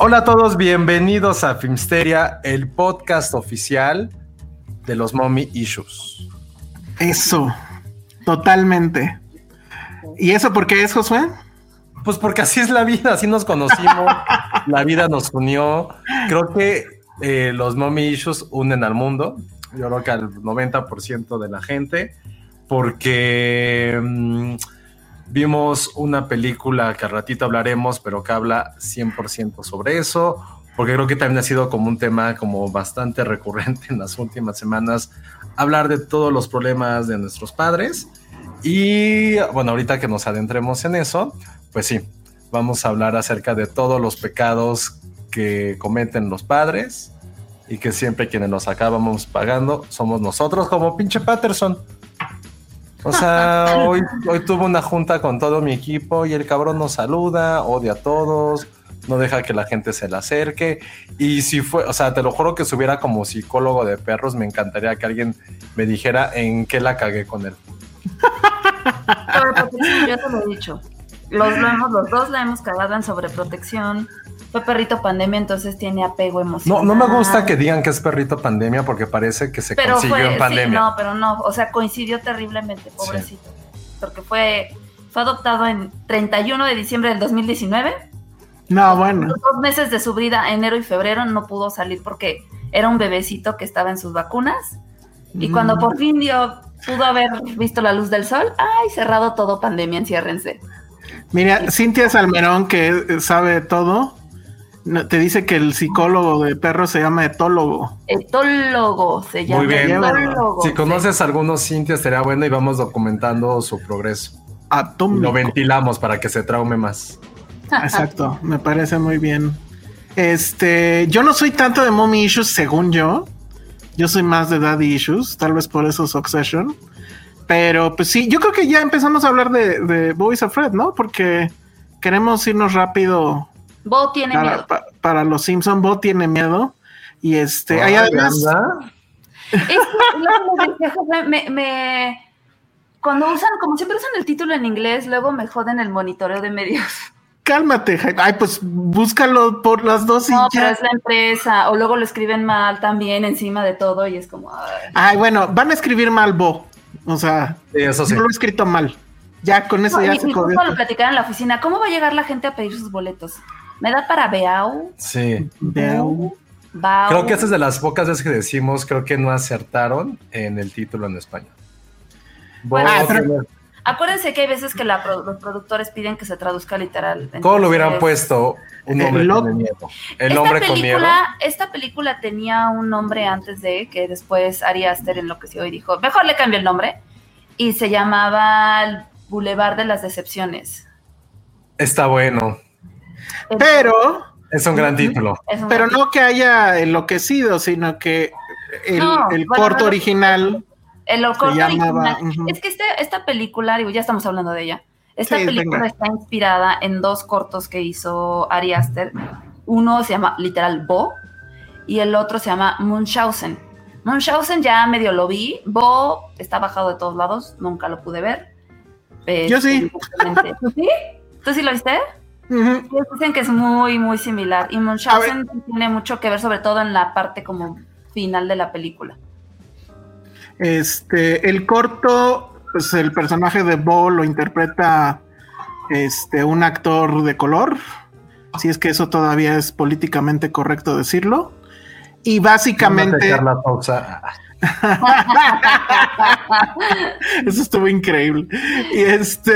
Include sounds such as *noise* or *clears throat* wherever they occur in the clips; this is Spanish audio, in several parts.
Hola a todos, bienvenidos a Filmsteria, el podcast oficial de los Mommy Issues. Eso, totalmente. ¿Y eso por qué es, Josué? Pues porque así es la vida, así nos conocimos, *laughs* la vida nos unió. Creo que eh, los Mommy Issues unen al mundo, yo creo que al 90% de la gente, porque mm, vimos una película que al ratito hablaremos, pero que habla 100% sobre eso, porque creo que también ha sido como un tema como bastante recurrente en las últimas semanas, hablar de todos los problemas de nuestros padres. Y bueno, ahorita que nos adentremos en eso, pues sí, vamos a hablar acerca de todos los pecados que cometen los padres y que siempre quienes los acabamos pagando somos nosotros, como pinche Patterson. O sea, hoy, hoy tuve una junta con todo mi equipo y el cabrón nos saluda, odia a todos, no deja que la gente se le acerque. Y si fue, o sea, te lo juro que si hubiera como psicólogo de perros, me encantaría que alguien me dijera en qué la cagué con él. Sobreprotección, yo te lo he dicho. Los, lo hemos, los dos la hemos cagado en sobreprotección. Fue perrito pandemia, entonces tiene apego No, emocional. no me gusta que digan que es perrito pandemia porque parece que se pero consiguió fue, en sí, pandemia. no, pero no, o sea, coincidió terriblemente, pobrecito. Porque fue, fue adoptado en 31 de diciembre del 2019. No, bueno. Los dos meses de su vida, enero y febrero, no pudo salir porque era un bebecito que estaba en sus vacunas. Y cuando Mm. por fin dio, pudo haber visto la luz del sol, ay, cerrado todo pandemia, enciérrense. Mira, Cintia Salmerón, que sabe todo, no- te dice que el psicólogo de perros se llama etólogo. Etólogo se llama. Muy bien. Etólogo. Si conoces a algunos Cintia, estaría bueno y vamos documentando su progreso. Atómico. lo ventilamos para que se traume más. Exacto, me parece muy bien. Este, yo no soy tanto de mommy issues, según yo. Yo soy más de daddy issues, tal vez por eso Succession. Pero pues sí, yo creo que ya empezamos a hablar de, de Boys Afraid, ¿no? Porque queremos irnos rápido Bo tiene para, miedo. pa- para los Simpson. Bo tiene miedo. Y este, hay Ay, además. anda. Es que luego me me, me- Cuando usan, como siempre usan el título en inglés, luego me joden el monitoreo de medios. Cálmate, Jaime. Ay, pues búscalo por las dos y No, ya. pero es la empresa. O luego lo escriben mal también encima de todo y es como. ay. Ay, bueno, van a escribir mal Bo. O sea, Sí, eso sí. no lo he escrito mal. Ya con eso No, ya y, se y lo platicaron en la oficina. ¿Cómo va a llegar la gente a pedir sus boletos? ¿Me da para Beau? Sí. Beau. Bau? Creo que esta es de las pocas veces que decimos, creo que no acertaron en el título en español. Bueno, Ah, pero- Acuérdense que hay veces que la pro- los productores piden que se traduzca literal. ¿Cómo lo hubieran puesto un El hombre lo- con miedo? El esta hombre con miedo. película, esta película tenía un nombre antes de que después Ari Aster enloqueció y dijo, mejor le cambio el nombre. Y se llamaba el Boulevard de las Decepciones. Está bueno. Pero, Es un gran título. Un pero gran- no que haya enloquecido, sino que el, No, el bueno, corto original. El corto llamaba, original. Es que este- esta película, digo, ya estamos hablando de ella. Esta Sí, película venga. está inspirada en dos cortos que hizo Ari Aster. Uno se llama literal Bo y el otro se llama Munchausen. Munchausen ya medio lo vi. Bo está bajado de todos lados, nunca lo pude ver. Este, Yo sí. ¿Tú *laughs* sí? ¿Tú sí lo viste? Pues Dicen que es muy, muy similar. Y Munchausen tiene mucho que ver, sobre todo en la parte como final de la película. Este, el corto, pues el personaje de Bo lo interpreta este, un actor de color, si es que eso todavía es políticamente correcto decirlo. Y básicamente... Eso estuvo increíble. Y este.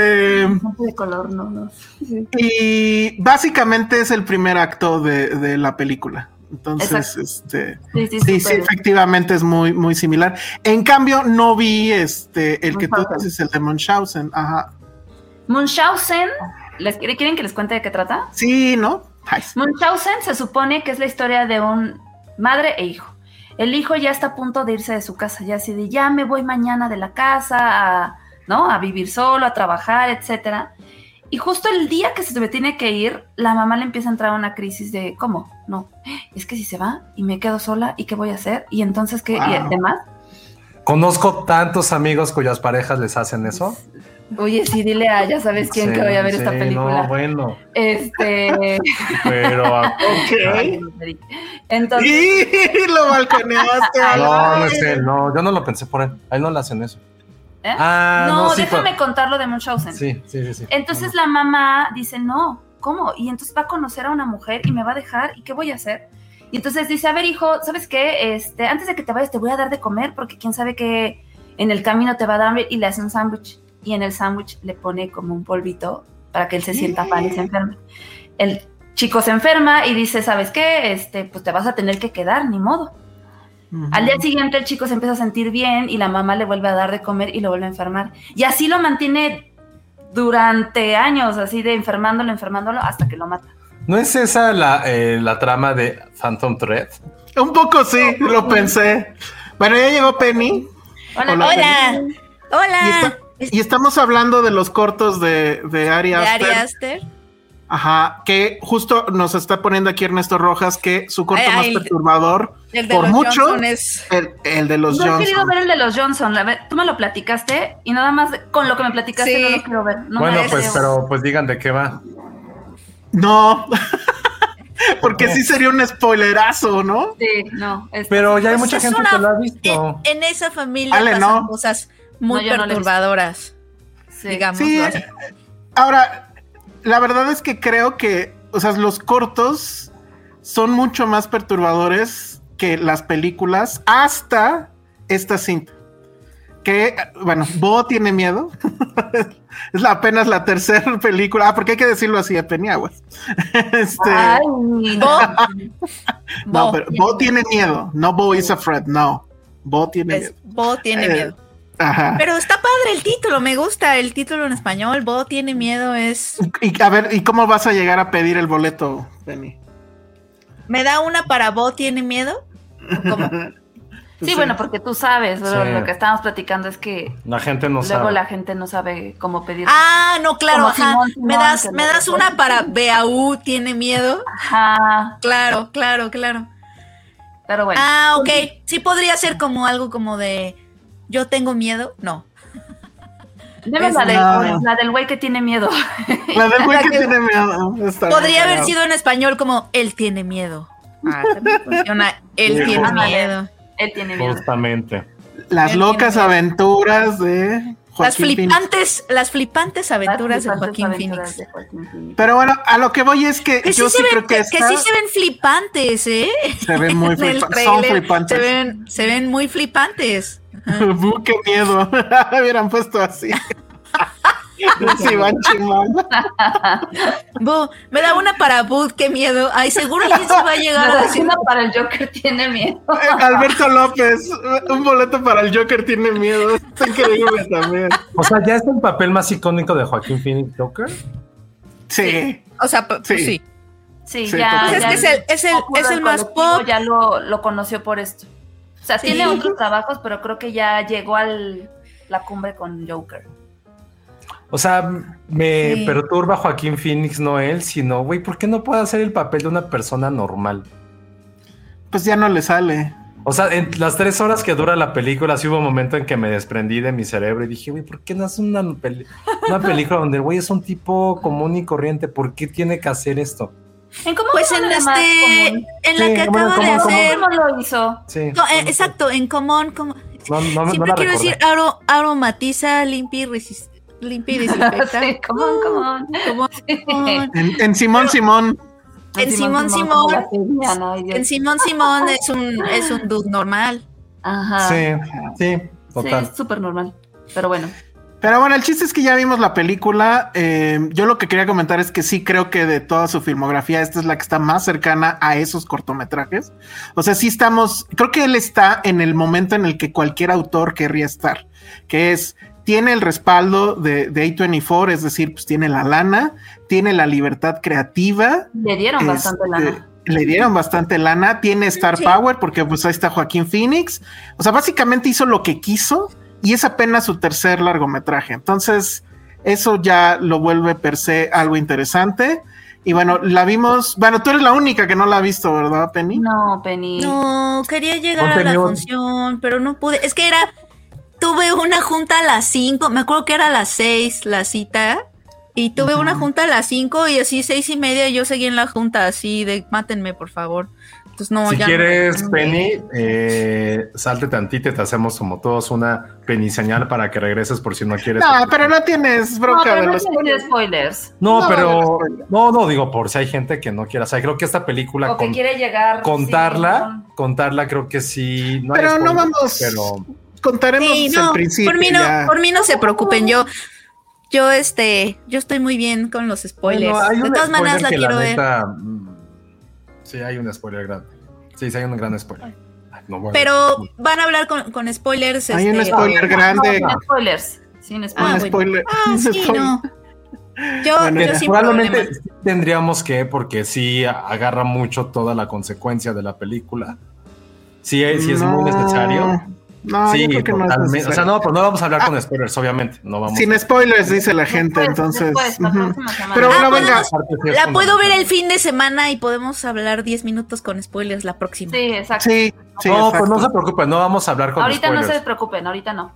De color, no, no. Sí. Y básicamente es el primer acto de, de la película. Entonces, Exacto. este. Sí, sí, Sí, sí, súper. efectivamente es muy, muy similar. En cambio, no vi este, el que tú dices, el de Munchausen. Ajá. Munchausen, ¿les quiere- ¿quieren que les cuente de qué trata? Sí, ¿no? Ay, Munchausen se supone que es la historia de un madre e hijo. El hijo ya está a punto de irse de su casa, ya así de ya me voy mañana de la casa a, ¿no? a vivir solo, a trabajar, etcétera. Y justo el día que se me tiene que ir, la mamá le empieza a entrar una crisis de ¿cómo? No, es que si se va y me quedo sola, ¿y qué voy a hacer? Y entonces qué, y Wow. además, Conozco tantos amigos cuyas parejas les hacen eso. Oye, sí, dile a ya sabes quién Sí, que vaya a ver esta película. No, bueno, Este, *laughs* pero ok. *laughs* entonces, Y lo balconeaste. *laughs* no, no es él, no, yo no lo pensé por él. A él no le hacen eso. ¿eh? Ah, no, no, sí, déjame pero- contarlo de Munchausen. Sí, sí, sí, sí. Entonces la mamá dice, no, ¿cómo? Y entonces va a conocer a una mujer y me va a dejar, ¿y qué voy a hacer? Y entonces dice, a ver, hijo, ¿sabes qué? Este, antes de que te vayas te voy a dar de comer porque quién sabe que en el camino te va a dar y le hace un sándwich. Y en el sándwich le pone como un polvito para que él se sienta mal y se enferme. El chico se enferma y dice, ¿sabes qué? Este, pues te vas a tener que quedar, ni modo. Al día siguiente el chico se empieza a sentir bien y la mamá le vuelve a dar de comer y lo vuelve a enfermar. Y así lo mantiene durante años, así de enfermándolo, enfermándolo, hasta que lo mata. ¿No es esa la, eh, la trama de Phantom Thread? Un poco sí, lo pensé. Bueno, ya llegó Penny. Hola, Hola. Hola. Hola. Y, estamos hablando de los cortos de, de Ari de Aster. Ari Aster. Ajá, que justo nos está poniendo aquí Ernesto Rojas que su corto Ay, más ay, perturbador, El de por los mucho, Johnson es. el, el de los No he querido Johnson. ver el de los Johnson. La ve- tú me lo platicaste y nada más con lo que me platicaste Sí. no lo quiero ver. No bueno, pues, pero pues digan de qué va. No, *laughs* porque sí sería un spoilerazo, ¿no? Sí, no. es- Pero ya hay Pues mucha gente una- que lo ha En, visto. en esa familia Ale, pasan no. cosas muy No, perturbadoras, sí. digamos. Sí, eh, ahora, la verdad es que creo que, o sea, los cortos son mucho más perturbadores que las películas hasta esta cinta. Que, bueno, Bo tiene miedo. *laughs* es la, apenas la tercera *laughs* película. Ah, porque hay que decirlo así a Peniaguas. *laughs* este, Ay, Bo, no, Bo, pero Bo tiene miedo. No Bo is afraid, no. Bo tiene es- miedo. Bo tiene Eh, miedo. Ajá. Pero está padre el título, me gusta el título en español. Bo tiene miedo es. Y a ver, ¿y cómo vas a llegar a pedir el boleto, Penny? ¿Me da una para Bo tiene miedo? *laughs* Sí, bueno, porque tú sabes, Sí. lo que estábamos platicando es que La gente no luego sabe. la gente no sabe cómo pedir. Ah, no, claro, ajá. Simón, Simón, me das, me das una para BAU tiene miedo. Ajá, Claro, claro, claro. pero bueno. Ah, ok. Sí podría ser como algo como de yo tengo miedo. No. Deme es- la, de- la del güey que tiene miedo. *laughs* La del güey que que- tiene miedo. Está Podría haber sido en español como él tiene miedo. Ah, funciona. Él Sí, tiene miedo. Él tiene miedo. Justamente. Las Él locas aventuras de Las Phoenix. flipantes, las flipantes aventuras de Joaquín aventuras Phoenix. de Joaquín Phoenix. Pero bueno, a lo que voy es que, Que yo sí, creo ven, que que, esta que sí se ven flipantes, ¿eh? se ven muy *laughs* flipantes. Son tráiler flipantes. Se ven, se ven muy flipantes. *laughs* Qué miedo. *laughs* Hubieran puesto así. Sí, van chimando. *laughs* Me da una para Bud, qué miedo. Ay, seguro alguien se va a llegar a decir. para el Joker tiene miedo. Alberto López, un boleto para el Joker tiene miedo. Está increíble también. O sea, ya es el papel más icónico de Joaquín Phoenix Joker. Sí. O sea, Sí. pues sí. Sí, Sí, ya. pues es ya que es el- es el- popular es el más pop. Ya lo, lo conoció por esto. O sea, Sí. tiene otros trabajos, pero creo que ya llegó a la cumbre con Joker. O sea, me Sí. perturba Joaquín Phoenix, no él, sino, güey, ¿por qué no puede hacer el papel de una persona normal? Pues ya no le sale. O sea, en las tres horas que dura la película, sí hubo un momento en que me desprendí de mi cerebro y dije, güey, ¿por qué no es una, peli- una película donde el güey es un tipo común y corriente? ¿Por qué tiene que hacer esto? ¿En cómo Pues se en este, en la Sí, que bueno, acaba de ¿cómo- cómo- hacer. ¿Cómo lo hizo? Sí. No, eh, exacto, en común, como No, no, no Siempre quiero recordé. decir aro, aromatiza, limpia y, resis- limpia y *laughs* desinfecta. Sí, come on, come on. En, en Simón Simón. En Simón Simón. En Simón Simón es un, es un dude normal. Ajá. Sí, sí, Sí, total. es súper normal. Pero bueno. Pero bueno, el chiste es que ya vimos la película. Eh, yo lo que quería comentar es que sí creo que de toda su filmografía, esta es la que está más cercana a esos cortometrajes. O sea, sí estamos, creo que él está en el momento en el que cualquier autor querría estar, que es, tiene el respaldo de, de A24, es decir, pues tiene la lana, tiene la libertad creativa. Le dieron bastante Este, lana. Le dieron bastante lana, tiene Star Sí. Power porque pues ahí está Joaquín Phoenix. O sea, básicamente hizo lo que quiso y es apenas su tercer largometraje. Entonces, eso ya lo vuelve per se algo interesante. Y bueno, la vimos, bueno, tú eres la única que no la ha visto, ¿verdad, Penny? No, Penny. No, quería llegar a la función, pero no pude. Es que era, tuve una junta a las 5, me acuerdo que era a las 6 la cita, y tuve una junta a las 5 y así seis y media yo seguí en la junta así de mátenme por favor. Entonces no, si ya no- quieres, no- Penny, eh, salte tantito y te hacemos como todos una Penny señal para que regreses por si no quieres. No, pero no tienes No, bronca pero de no los spoilers. No, No, pero no, no. no, no digo por si hay gente que no quiera. O sea, creo que esta película O que quiere llegar. contarla, sí, contarla creo que sí. No hay Pero no vamos- Pero Contaremos Sí, el no, principio. por mí no, ya. por mí no se preocupen, yo, yo este, yo estoy muy bien con los spoilers. Bueno, hay de todas maneras la quiero ver. neta, mm, Sí, hay un spoiler grande. Sí, sí, hay un gran spoiler. Ay, no, bueno. Pero van a hablar con, con spoilers. Hay un este, spoiler grande. No, sin spoilers. Sin Un spoilers. Ah, bueno. spoiler. Ah, un sí, spoiler. no. Yo, Bueno, yo ya. sin Probablemente problema. sí tendríamos que, porque sí agarra mucho toda la consecuencia de la película. Sí, es- sí es muy necesario. No, sí, yo creo que no o sea, no, pero no vamos a hablar con spoilers, obviamente. No vamos Sin spoilers, dice la gente, Después, entonces. después, próxima semana. Pero Ah, bueno, bueno, venga. La puedo ver el fin de semana y podemos hablar 10 minutos con spoilers la próxima. Sí, exacto. Sí, sí. no, pues no se preocupen, no vamos a hablar con ahorita no spoilers. se preocupen, ahorita no.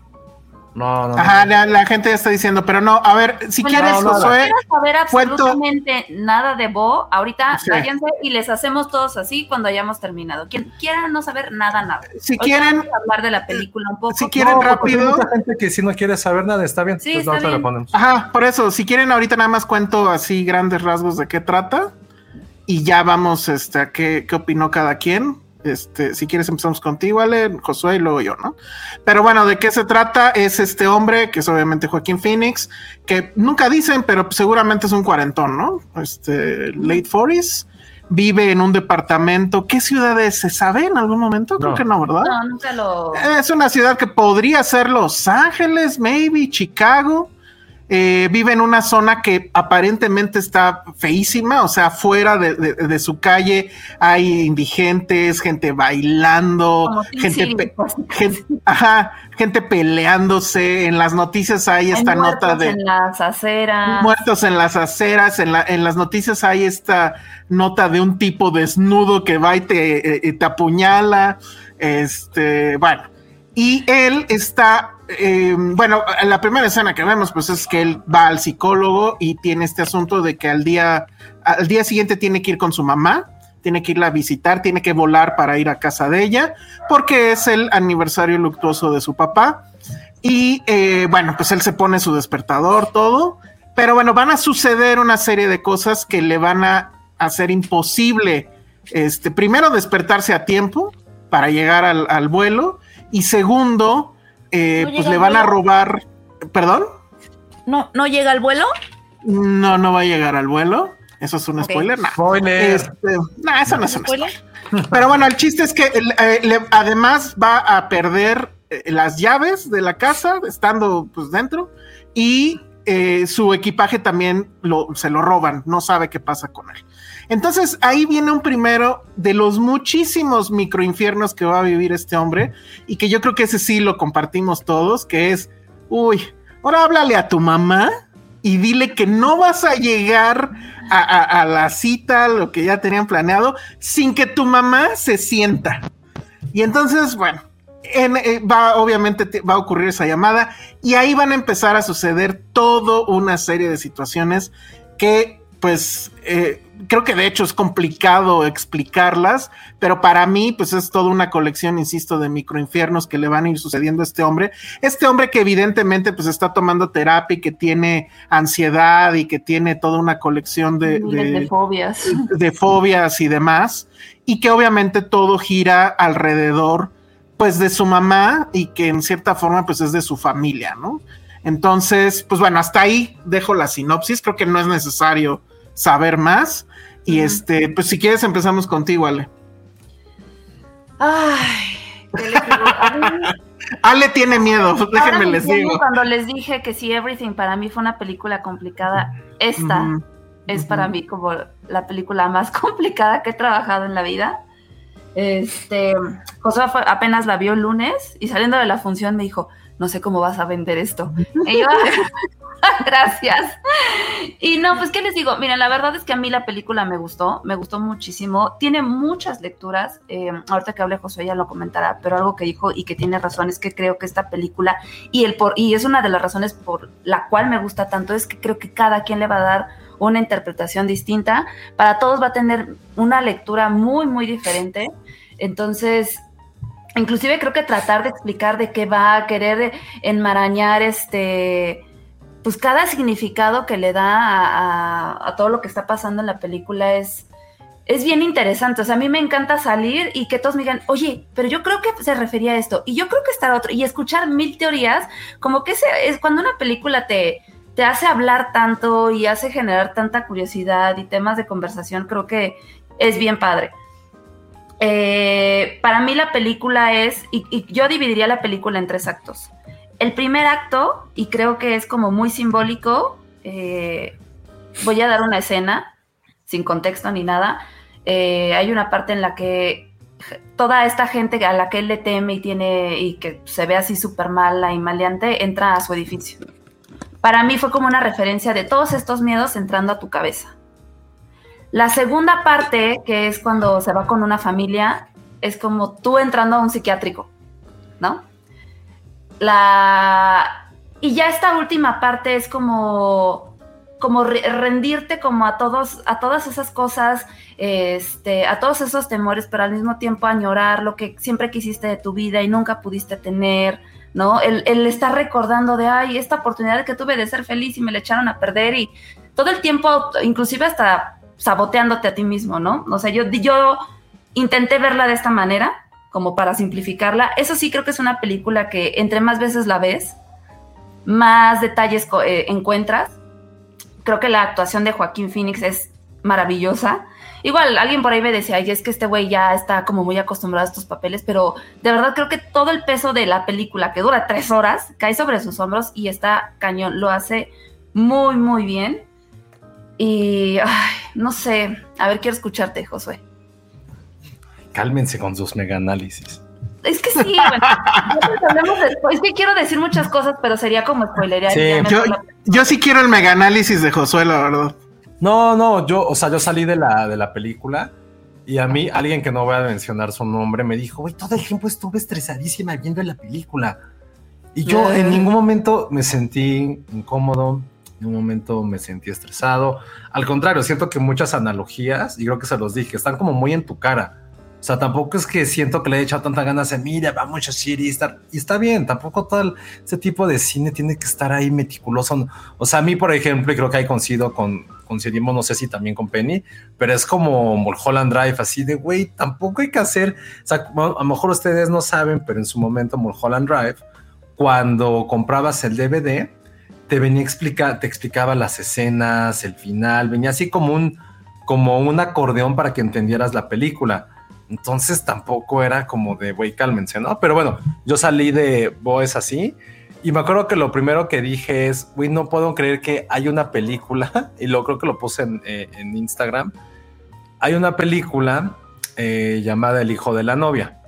No, no, no. Ajá, la, la gente ya está diciendo, pero no, a ver, si Bueno, quieres, no, no, Josué, quiero saber cuento- absolutamente nada de Bo, ahorita Sí. váyanse y les hacemos todos así cuando hayamos terminado. Quien quiera no saber nada, nada. si quieren, hablar de la película un poco. si quieren No, porque hay rápido. mucha gente que si no quiere saber nada, está bien. Sí, pues está bien. ponemos. Ajá, por eso, si quieren, ahorita nada más cuento así grandes rasgos de qué trata y ya vamos este, a qué, qué opinó cada quien. Este, si quieres empezamos contigo, Ale, Josué y luego yo, ¿no? Pero bueno, ¿de qué se trata? Es este hombre, que es obviamente Joaquín Phoenix, que nunca dicen, pero seguramente es un cuarentón, ¿no? Este, late 40s, vive en un departamento. ¿Qué ciudad es? ¿Se sabe en algún momento? Creo No. que no, ¿verdad? No, nunca lo. Es una ciudad que podría ser Los Ángeles, maybe, Chicago. Eh, vive en una zona que aparentemente está feísima, o sea, fuera de, de- de su calle hay indigentes, gente bailando, gente, City, pe- gente, ajá, gente peleándose. En las noticias hay Hay esta nota de En las aceras. muertos en las aceras, en, la, en las noticias hay esta nota de un tipo desnudo que va y te, eh, te apuñala, este, bueno, y él está, eh, bueno, la primera escena que vemos pues es que él va al psicólogo y tiene este asunto de que al día, al día siguiente tiene que ir con su mamá, tiene que irla a visitar, tiene que volar para ir a casa de ella, porque es el aniversario luctuoso de su papá. Y eh, bueno, pues él se pone su despertador, todo. Pero bueno, van a suceder una serie de cosas que le van a hacer imposible, este, primero despertarse a tiempo para llegar al vuelo. Y segundo, eh, ¿No pues le van a robar, perdón, ¿No, ¿No llega al vuelo? no, no va a llegar al vuelo. Eso es un spoiler, no. Spoiler. Este, no, eso no es un ¿Spoiler? spoiler. Pero bueno, el chiste es que eh, le- además va a perder eh, las llaves de la casa estando pues dentro y eh, su equipaje también lo, se lo roban, no sabe qué pasa con él. Entonces ahí viene un primero de los muchísimos microinfiernos que va a vivir este hombre y que yo creo que ese sí lo compartimos todos, que es, uy, ahora háblale a tu mamá y dile que no vas a llegar a, la cita, lo que ya tenían planeado, sin que tu mamá se sienta. Y entonces, bueno, en- eh, va, obviamente te- va a ocurrir esa llamada y ahí van a empezar a suceder toda una serie de situaciones que pues eh, creo que de hecho es complicado explicarlas, pero para mí pues es toda una colección, insisto, de microinfiernos que le van a ir sucediendo a este hombre. Este hombre que evidentemente pues está tomando terapia y que tiene ansiedad y que tiene toda una colección de, de, fobias. *laughs* De fobias y demás, y que obviamente todo gira alrededor pues de su mamá y que en cierta forma pues es de su familia, ¿no? Entonces, pues bueno, hasta ahí dejo la sinopsis, creo que no es necesario saber más. Y este, pues si quieres empezamos contigo, Ale. Ay, *laughs* Ale tiene miedo, déjenme les digo. Cuando les dije que si Everything para mí fue una película complicada, esta es para mí como la película más *laughs* complicada que he trabajado en la vida. Este, José apenas la vio el lunes y saliendo de la función me dijo, no sé cómo vas a vender esto. *laughs* Y yo, gracias. Y no, pues, ¿qué les digo? Miren, la verdad es que a mí la película me gustó, me gustó muchísimo. Tiene muchas lecturas. Eh, ahorita que hable José ya lo comentará, pero algo que dijo y que tiene razón es que creo que esta película, y, el por, y es una de las razones por la cual me gusta tanto, es que creo que cada quien le va a dar una interpretación distinta. Para todos va a tener una lectura muy, muy diferente. Entonces, inclusive creo que tratar de explicar de qué va a querer enmarañar este pues cada significado que le da a, todo lo que está pasando en la película es, es bien interesante. O sea, a mí me encanta salir y que todos me digan, oye, pero yo creo que se refería a esto, y yo creo que está otro, y escuchar mil teorías, como que es cuando una película te, te hace hablar tanto y hace generar tanta curiosidad y temas de conversación, creo que es bien padre. Eh, para mí la película es, y, yo dividiría la película en tres actos. El primer acto, y creo que es como muy simbólico, eh, voy a dar una escena, sin contexto ni nada. Eh, hay una parte en la que toda esta gente a la que él le teme y tiene y que se ve así súper mala y maleante entra a su edificio. Para mí fue como una referencia de todos estos miedos entrando a tu cabeza. La segunda parte, que es cuando se va con una familia, es como tú entrando a un psiquiátrico, ¿no? La... Y ya esta última parte es como, como rendirte como a todos, a todas esas cosas, este, a todos esos temores, pero al mismo tiempo añorar lo que siempre quisiste de tu vida y nunca pudiste tener, ¿no? El, el estar recordando de, ay, esta oportunidad que tuve de ser feliz y me la echaron a perder y todo el tiempo, inclusive hasta saboteándote a ti mismo, ¿no? O sea, yo, yo intenté verla de esta manera, como para simplificarla. Eso sí creo que es una película que entre más veces la ves, más detalles eh, encuentras. Creo que la actuación de Joaquín Phoenix es maravillosa. Igual alguien por ahí me decía, ay, es que este güey ya está como muy acostumbrado a estos papeles, pero de verdad creo que todo el peso de la película, que dura tres horas, cae sobre sus hombros y está cañón. Lo hace muy, muy bien. Y, ay, no sé, a ver, quiero escucharte, Josué. Cálmense con sus mega análisis. Es que sí, bueno, es que quiero decir muchas cosas, pero sería como spoilerear. Sí, yo, yo, sí quiero el mega análisis de Josué, la verdad. No, no, yo, o sea, yo salí de la, de la película y a mí alguien que no voy a mencionar su nombre me dijo, güey, todo el tiempo estuve estresadísima viendo la película. Y yo en ningún momento me sentí incómodo, en un momento me sentí estresado. Al contrario, siento que muchas analogías, y creo que se los dije, están como muy en tu cara. O sea, tampoco es que siento que le he echado tanta ganas de, mira, vamos a hacer y estar, y está bien, tampoco todo ese tipo de cine tiene que estar ahí meticuloso. O sea, a mí, por ejemplo, y creo que ahí coincido con, coincidimos, no sé si también con Penny, pero es como Mulholland Drive, así de, güey, tampoco hay que hacer, o sea, a lo mejor ustedes no saben, pero en su momento Mulholland Drive, cuando comprabas el DVD, te venía explica, te explicaba las escenas, el final, venía así como un, como un acordeón para que entendieras la película. Entonces tampoco era como de, güey, cálmense, ¿no? Pero bueno, yo salí de Boes así y me acuerdo que lo primero que dije es, güey, no puedo creer que hay una película, *laughs* y lo creo que lo puse en, eh, Instagram, hay una película eh, llamada El hijo de la novia,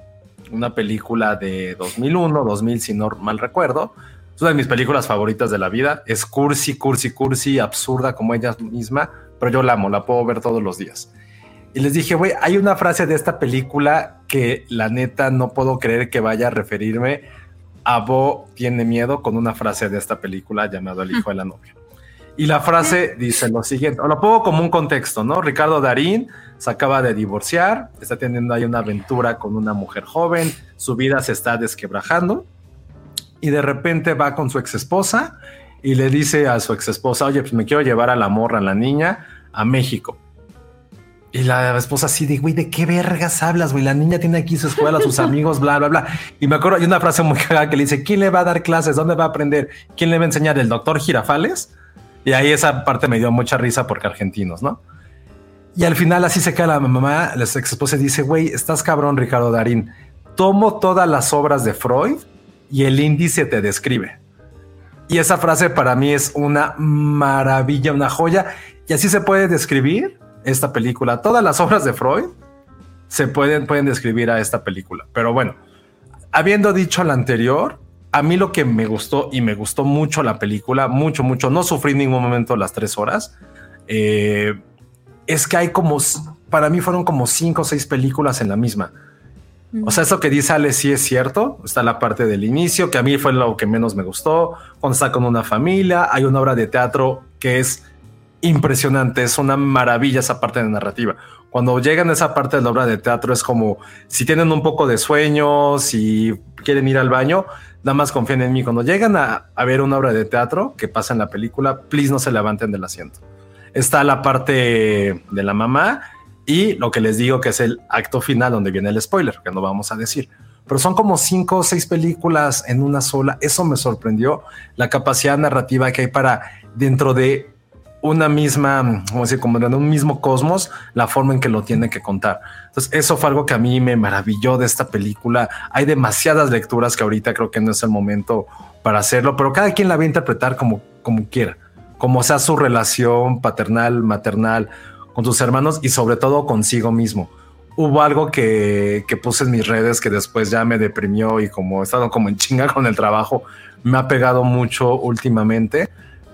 una película de 2001, 2000 si no mal recuerdo, es una de mis películas favoritas de la vida. Es cursi, cursi, cursi, absurda como ella misma, pero yo la amo, la puedo ver todos los días. Y les dije, güey, hay una frase de esta película que la neta no puedo creer que vaya a referirme a Bo tiene miedo con una frase de esta película llamada El hijo de la novia. Y la frase dice lo siguiente, lo pongo como un contexto, ¿no? Ricardo Darín se acaba de divorciar, está teniendo ahí una aventura con una mujer joven, su vida se está desquebrajando y de repente va con su ex esposa y le dice a su ex esposa, oye, pues me quiero llevar a la morra, a la niña, a México. Y la esposa así de, güey, ¿de qué vergas hablas, güey? La niña tiene aquí su escuela, sus *laughs* amigos, bla, bla, bla. Y me acuerdo, hay una frase muy cagada que le dice, ¿quién le va a dar clases? ¿Dónde va a aprender? ¿Quién le va a enseñar? ¿El doctor Girafales? Y ahí esa parte me dio mucha risa porque argentinos, ¿no? Y al final así se cae la mamá, la ex esposa dice, güey, estás cabrón, Ricardo Darín. Tomo todas las obras de Freud y el índice te describe. Y esa frase para mí es una maravilla, una joya. Y así se puede describir esta película. Todas las obras de Freud se pueden, pueden describir a esta película. Pero bueno, habiendo dicho lo anterior, a mí lo que me gustó y me gustó mucho la película, mucho, mucho, no sufrí en ningún momento las tres horas, eh, es que hay como, para mí fueron como cinco o seis películas en la misma. O sea, eso que dice Ale sí es cierto. Está la parte del inicio, que a mí fue lo que menos me gustó. Cuando está con una familia, hay una obra de teatro que es impresionante, es una maravilla esa parte de narrativa. Cuando llegan a esa parte de la obra de teatro es como si tienen un poco de sueño, si quieren ir al baño, nada más confíen en mí. Cuando llegan a, a, ver una obra de teatro que pasa en la película, please no se levanten del asiento. Está la parte de la mamá y lo que les digo que es el acto final donde viene el spoiler, que no vamos a decir. Pero son como cinco o seis películas en una sola. Eso me sorprendió, la capacidad narrativa que hay para dentro de una misma, como decir, como en un mismo cosmos, la forma en que lo tiene que contar. Entonces, eso fue algo que a mí me maravilló de esta película. Hay demasiadas lecturas que ahorita creo que no es el momento para hacerlo, pero cada quien la va a interpretar como, como quiera, como sea su relación paternal, maternal con sus hermanos y sobre todo consigo mismo. Hubo algo que, que puse en mis redes que después ya me deprimió y como he estado como en chinga con el trabajo, me ha pegado mucho últimamente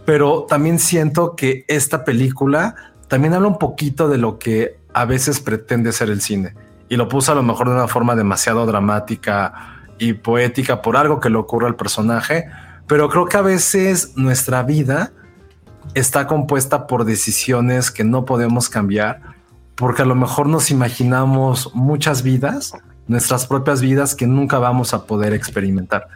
pero también siento que esta película también habla un poquito de lo que a veces pretende ser el cine. Y lo puso a lo mejor de una forma demasiado dramática y poética por algo que le ocurre al personaje, pero creo que a veces nuestra vida está compuesta por decisiones que no podemos cambiar, porque a lo mejor nos imaginamos muchas vidas, nuestras propias vidas que nunca vamos a poder experimentar.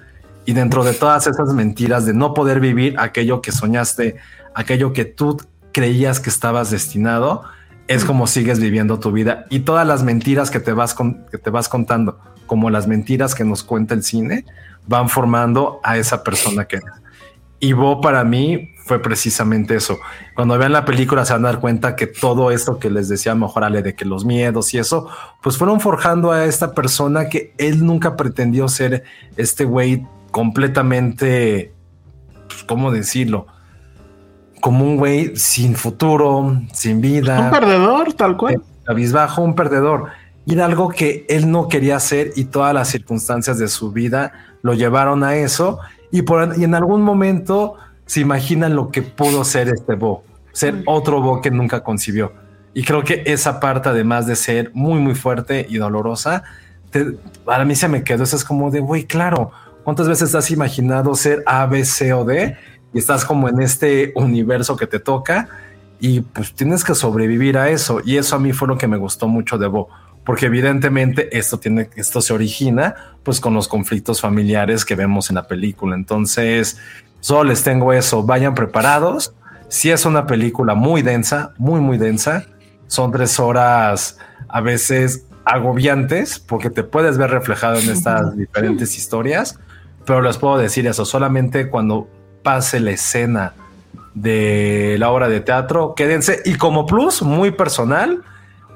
Y dentro de todas esas mentiras de no poder vivir aquello que soñaste, aquello que tú creías que estabas destinado, es como sigues viviendo tu vida. Y todas las mentiras que te vas, que te vas contando, como las mentiras que nos cuenta el cine, van formando a esa persona que eres. Y Bo para mí fue precisamente eso. Cuando vean la película se van a dar cuenta que todo esto que les decía mejor Ale de que los miedos y eso, pues fueron forjando a esta persona que él nunca pretendió ser este güey completamente, pues, ¿cómo decirlo? Como un güey sin futuro, sin vida. Un perdedor, tal cual. Abisbajo, un perdedor. Y era algo que él no quería hacer y todas las circunstancias de su vida lo llevaron a eso. Y, por, y en algún momento se imaginan lo que pudo ser este Bo, ser otro Bo que nunca concibió. Y creo que esa parte, además de ser muy, muy fuerte y dolorosa, para mí se me quedó. Eso es como de, güey, claro, ¿Cuántas veces has imaginado ser A, B, C o D? Y estás como en este universo que te toca y pues tienes que sobrevivir a eso. Y eso a mí fue lo que me gustó mucho de Bo, porque evidentemente esto tiene, esto se origina pues con los conflictos familiares que vemos en la película. Entonces, solo les tengo eso, vayan preparados. Si es una película muy densa, muy, muy densa, son tres horas a veces agobiantes porque te puedes ver reflejado en estas *laughs* diferentes historias pero les puedo decir eso, solamente cuando pase la escena de la obra de teatro, quédense. Y como plus, muy personal,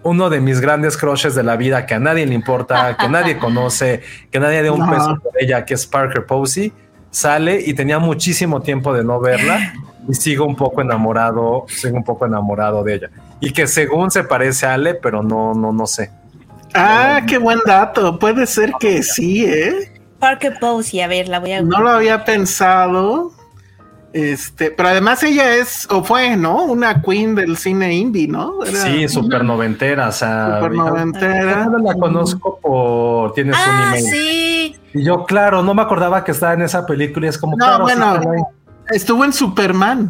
uno de mis grandes crushes de la vida que a nadie le importa, que nadie *laughs* conoce, que nadie dé un peso por ella, que es Parker Posey, sale y tenía muchísimo tiempo de no verla *laughs* y sigo un poco enamorado, sigo un poco enamorado de ella. Y que según se parece a Ale, pero no, no, no sé. Ah, qué buen dato. Puede ser que sí, ¿eh? Parker Posey, a ver, la voy a... No lo había pensado. Este, pero además ella es, o fue, ¿no? Una queen del cine indie, ¿no? sí, súper noventera, o sea. Super noventera. la conozco por, tienes un Ah, email. sí. Y yo, claro, no me acordaba que estaba en esa película y es como, No, claro, bueno, estuvo en Superman.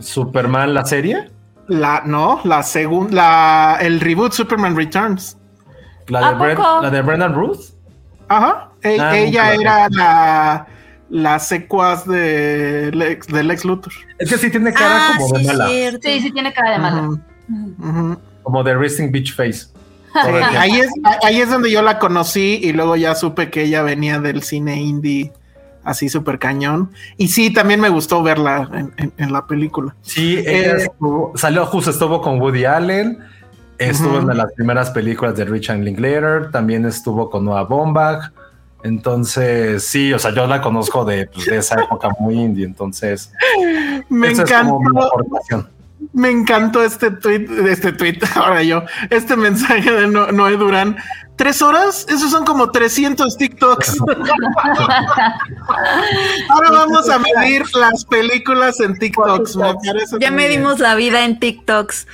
Superman, la serie. La, no, la segunda, el reboot Superman Returns. La ¿A de, Bren- la de Brendan Ruth. Ajá. E- Ah, ella la era la, la secuaz de Lex, de Lex Luthor. Es que sí tiene cara Ah, como de sí, mala. cierto. Sí, sí tiene cara de mala. Como de Resting Beach Face. *laughs* Ahí, es, ahí es donde yo la conocí y luego ya supe que ella venía del cine indie así súper cañón. Y sí, también me gustó verla en, en- en la película. Sí, ella Eh, estuvo- salió justo, estuvo con Woody Allen, estuvo en las primeras películas de Richard Linklater, también estuvo con Noah Baumbach. Entonces, sí, o sea, yo la conozco de, pues, de esa época muy indie, entonces *laughs* Me esa es como encantó. Me encantó este tweet, este tweet, *laughs* ahora yo, este mensaje de No- Noé Durán. ¿Tres horas? Esos son como 300 TikToks. *laughs* Ahora vamos a medir las películas en TikToks. Me parece Ya bien. medimos la vida en TikToks.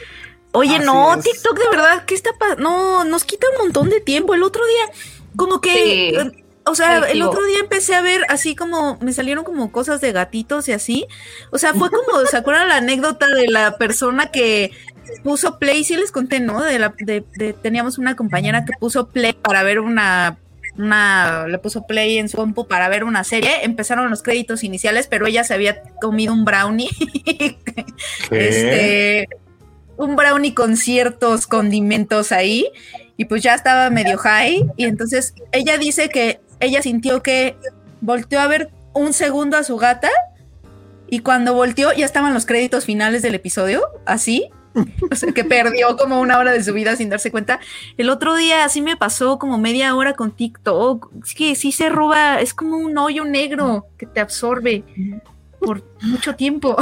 Oye, Así no, es. TikTok de verdad, ¿qué está pasando? No, nos quita un montón de tiempo. El otro día, como que, Sí. O sea, el otro día empecé a ver así como, me salieron como cosas de gatitos y así. O sea, fue como, ¿se acuerdan la anécdota de la persona que puso play? Sí les conté, ¿no? De la, de, de- teníamos una compañera que puso play para ver una una le puso play en su compu para ver una serie, empezaron los créditos iniciales, pero ella se había comido un brownie. *laughs* Este, un brownie con ciertos condimentos ahí y pues ya estaba medio high y entonces ella dice que ella sintió que volteó a ver un segundo a su gata y cuando volteó ya estaban los créditos finales del episodio, así. *laughs* O sea, que perdió como una hora de su vida sin darse cuenta. El otro día así me pasó como media hora con TikTok. Es que sí se roba, es como un hoyo negro que te absorbe por mucho tiempo.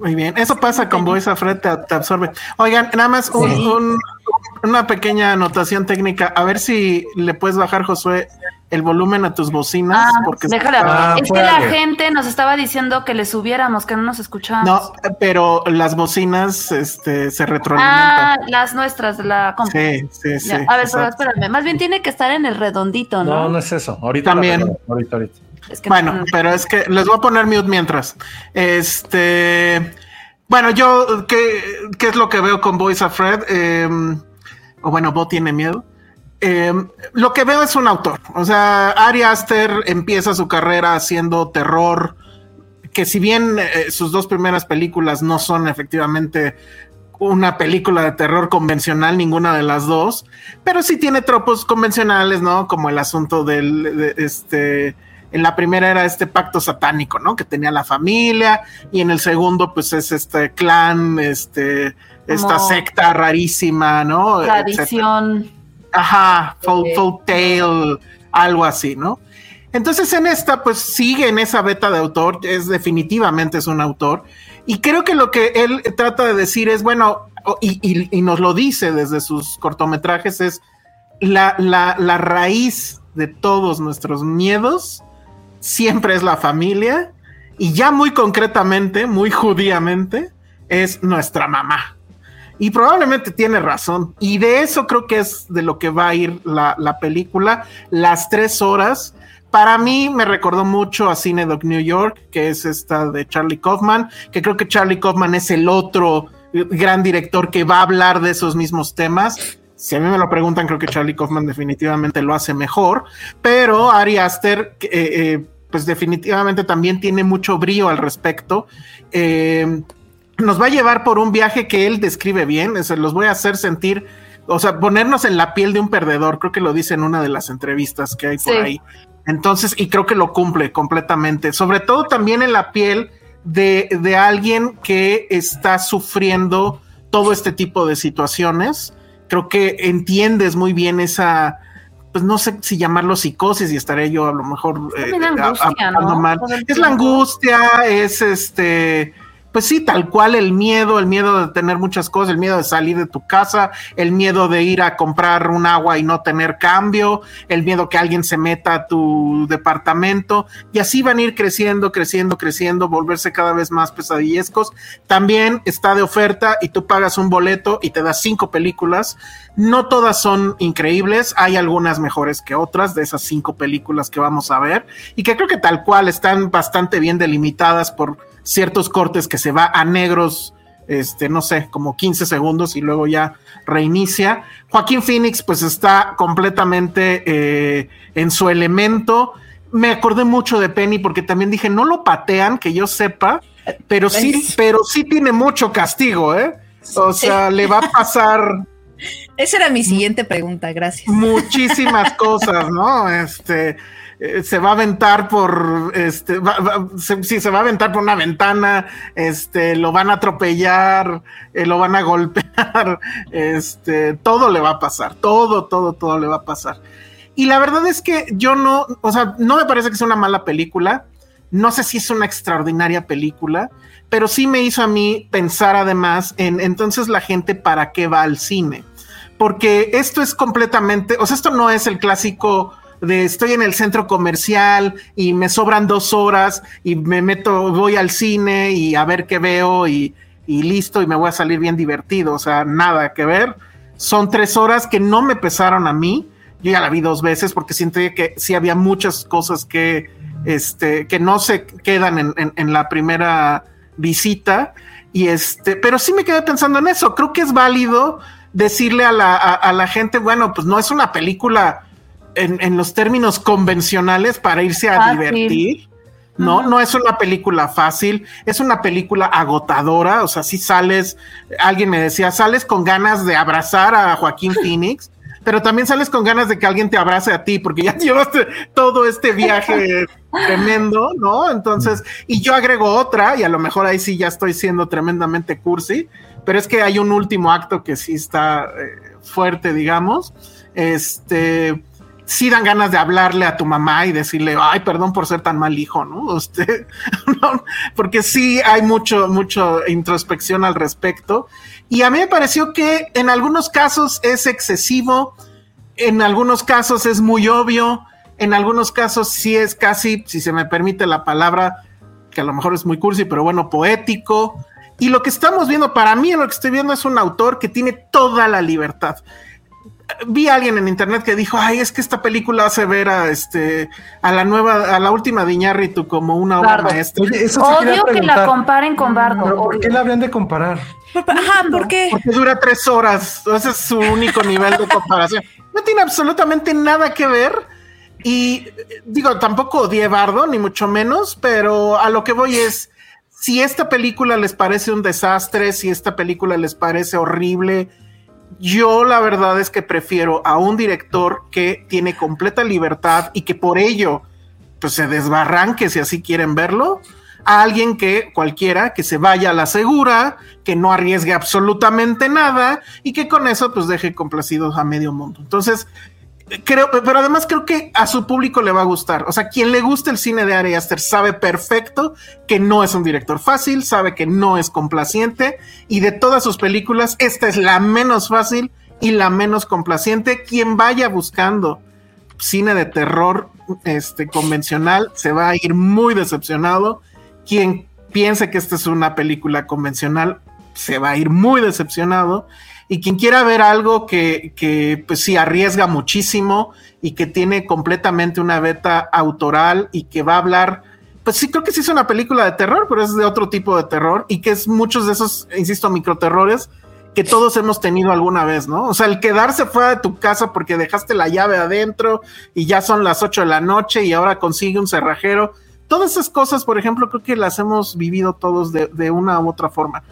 Muy bien, eso pasa con Voice of Fred, te, te absorbe. Oigan, nada más un- Sí. un- una pequeña anotación técnica. A ver si le puedes bajar, Josué, el volumen a tus bocinas. Ah, porque déjala. Ah, es que la gente nos estaba diciendo que le subiéramos, que no nos escuchábamos. No, pero las bocinas este, se ah, retroalimentan. las nuestras de la compu. sí, sí, sí. A ver, pero espérame. Más bien tiene que estar en el redondito, ¿no? No, no es eso. Ahorita También. ahorita, ahorita. Es que Bueno, no- pero es que les voy a poner mute mientras. Este, bueno, yo, ¿qué, qué es lo que veo con Voice of Fred? Eh, o bueno, Bo tiene miedo. Eh, lo que veo es un autor. O sea, Ari Aster empieza su carrera haciendo terror, que si bien eh, sus dos primeras películas no son efectivamente una película de terror convencional, ninguna de las dos, pero sí tiene tropos convencionales, ¿no? Como el asunto del, de, este, en la primera era este pacto satánico, ¿no? Que tenía la familia, y en el segundo, pues es este clan, este, esta Como secta rarísima, ¿no? Etcétera. Tradición. Ajá, folk, tale, algo así, ¿no? Entonces en esta, pues sigue en esa beta de autor, es definitivamente es un autor, y creo que lo que él trata de decir es, bueno, y- y nos lo dice desde sus cortometrajes, es la, la, la raíz de todos nuestros miedos siempre es la familia, y ya muy concretamente, muy judíamente, es nuestra mamá. Y probablemente tiene razón. Y de eso creo que es de lo que va a ir la, la película. Las tres horas. Para mí me recordó mucho a Cine Doc New York, que es esta de Charlie Kaufman, que creo que Charlie Kaufman es el otro gran director que va a hablar de esos mismos temas. Si a mí me lo preguntan, creo que Charlie Kaufman definitivamente lo hace mejor, pero Ari Aster, eh, eh, pues definitivamente también tiene mucho brío al respecto. Eh, nos va a llevar por un viaje que él describe bien, se los voy a hacer sentir, o sea, ponernos en la piel de un perdedor, creo que lo dice en una de las entrevistas que hay por Sí. ahí. Entonces, y creo que lo cumple completamente, sobre todo también en la piel de, de alguien que está sufriendo todo este tipo de situaciones. Creo que entiendes muy bien esa, pues no sé si llamarlo psicosis y estaré yo a lo mejor eh, También a- angustia, hablando ¿no? mal. Es la angustia, es este, pues sí, tal cual el miedo, el miedo de tener muchas cosas, el miedo de salir de tu casa, el miedo de ir a comprar un agua y no tener cambio, el miedo que alguien se meta a tu departamento y así van a ir creciendo, creciendo, creciendo, volverse cada vez más pesadillescos. También está de oferta y tú pagas un boleto y te das cinco películas. No todas son increíbles, hay algunas mejores que otras de esas cinco películas que vamos a ver y que creo que tal cual están bastante bien delimitadas por ciertos cortes que se va a negros, este, no sé, como 15 segundos y luego ya reinicia. Joaquín Phoenix pues está completamente eh, en su elemento. Me acordé mucho de Penny porque también dije, no lo patean, que yo sepa, pero sí, pero sí tiene mucho castigo, ¿eh? O sea, le va a pasar *laughs* Esa era mi siguiente pregunta, gracias. muchísimas *laughs* cosas, ¿no? Este eh, se va a aventar por este se- se va a aventar por una ventana, este lo van a atropellar, eh, lo van a *laughs* golpear, este todo le va a pasar, todo, todo, todo le va a pasar. Y la verdad es que yo no, o sea, no me parece que sea una mala película. No sé si es una extraordinaria película, pero sí me hizo a mí pensar además en entonces la gente para qué va al cine. Porque esto es completamente, o sea, esto no es el clásico de estoy en el centro comercial y me sobran dos horas y me meto, voy al cine y a ver qué veo y, listo y me voy a salir bien divertido. O sea, nada que ver. Son tres horas que no me pesaron a mí. Yo ya la vi dos veces porque siento que sí había muchas cosas que, este, que no se quedan en, en- la primera visita. Y este, pero sí me quedé pensando en eso. Creo que es válido decirle a la, a la gente, bueno, pues no es una película en, en los términos convencionales para irse a Fácil. divertir. No, no es una película fácil, es una película agotadora, o sea, si sales, alguien me decía, sales con ganas de abrazar a Joaquín *laughs* Phoenix, pero también sales con ganas de que alguien te abrace a ti, porque ya *laughs* llevaste todo este viaje *laughs* tremendo, ¿no? Entonces, y yo agrego otra, y a lo mejor ahí sí ya estoy siendo tremendamente cursi, pero es que hay un último acto que sí está eh, fuerte, digamos. Este, sí dan ganas de hablarle a tu mamá y decirle, ay, perdón por ser tan mal hijo, ¿no? *laughs* Usted, porque sí hay mucho, mucho introspección al respecto. Y a mí me pareció que en algunos casos es excesivo, en algunos casos es muy obvio, en algunos casos sí es casi, si se me permite la palabra, que a lo mejor es muy cursi, pero bueno, poético. Y lo que estamos viendo, para mí lo que estoy viendo es un autor que tiene toda la libertad. Vi a alguien en internet que dijo, ay, es que esta película hace ver a este a la nueva, a la última de Iñárritu como una obra Bardo. maestra. Oye, eso Odio que la comparen con Bardo. ¿Pero por qué la habrían de comparar? Ajá, ¿por qué? Porque dura tres horas. Ese es su único nivel de comparación. No tiene absolutamente nada que ver. Y digo, tampoco odié Bardo, ni mucho menos, pero a lo que voy es, si esta película les parece un desastre, si esta película les parece horrible, yo la verdad es que prefiero a un director que tiene completa libertad y que por ello pues se desbarranque si así quieren verlo, a alguien que cualquiera que se vaya a la segura, que no arriesgue absolutamente nada y que con eso pues deje complacidos a medio mundo. Entonces, creo, pero además creo que a su público le va a gustar. O sea, quien le guste el cine de Ari Aster sabe perfecto que no es un director fácil, sabe que no es complaciente y de todas sus películas, esta es la menos fácil y la menos complaciente. Quien vaya buscando cine de terror este, convencional se va a ir muy decepcionado. Quien piense que esta es una película convencional se va a ir muy decepcionado. Y quien quiera ver algo que, que, pues sí arriesga muchísimo y que tiene completamente una beta autoral y que va a hablar, pues sí creo que sí es una película de terror, pero es de otro tipo de terror y que es muchos de esos, insisto, microterrores que todos hemos tenido alguna vez, ¿no? O sea, el quedarse fuera de tu casa porque dejaste la llave adentro y ya son las 8 de la noche y ahora consigue un cerrajero. Todas esas cosas, por ejemplo, creo que las hemos vivido todos de, de una u otra forma.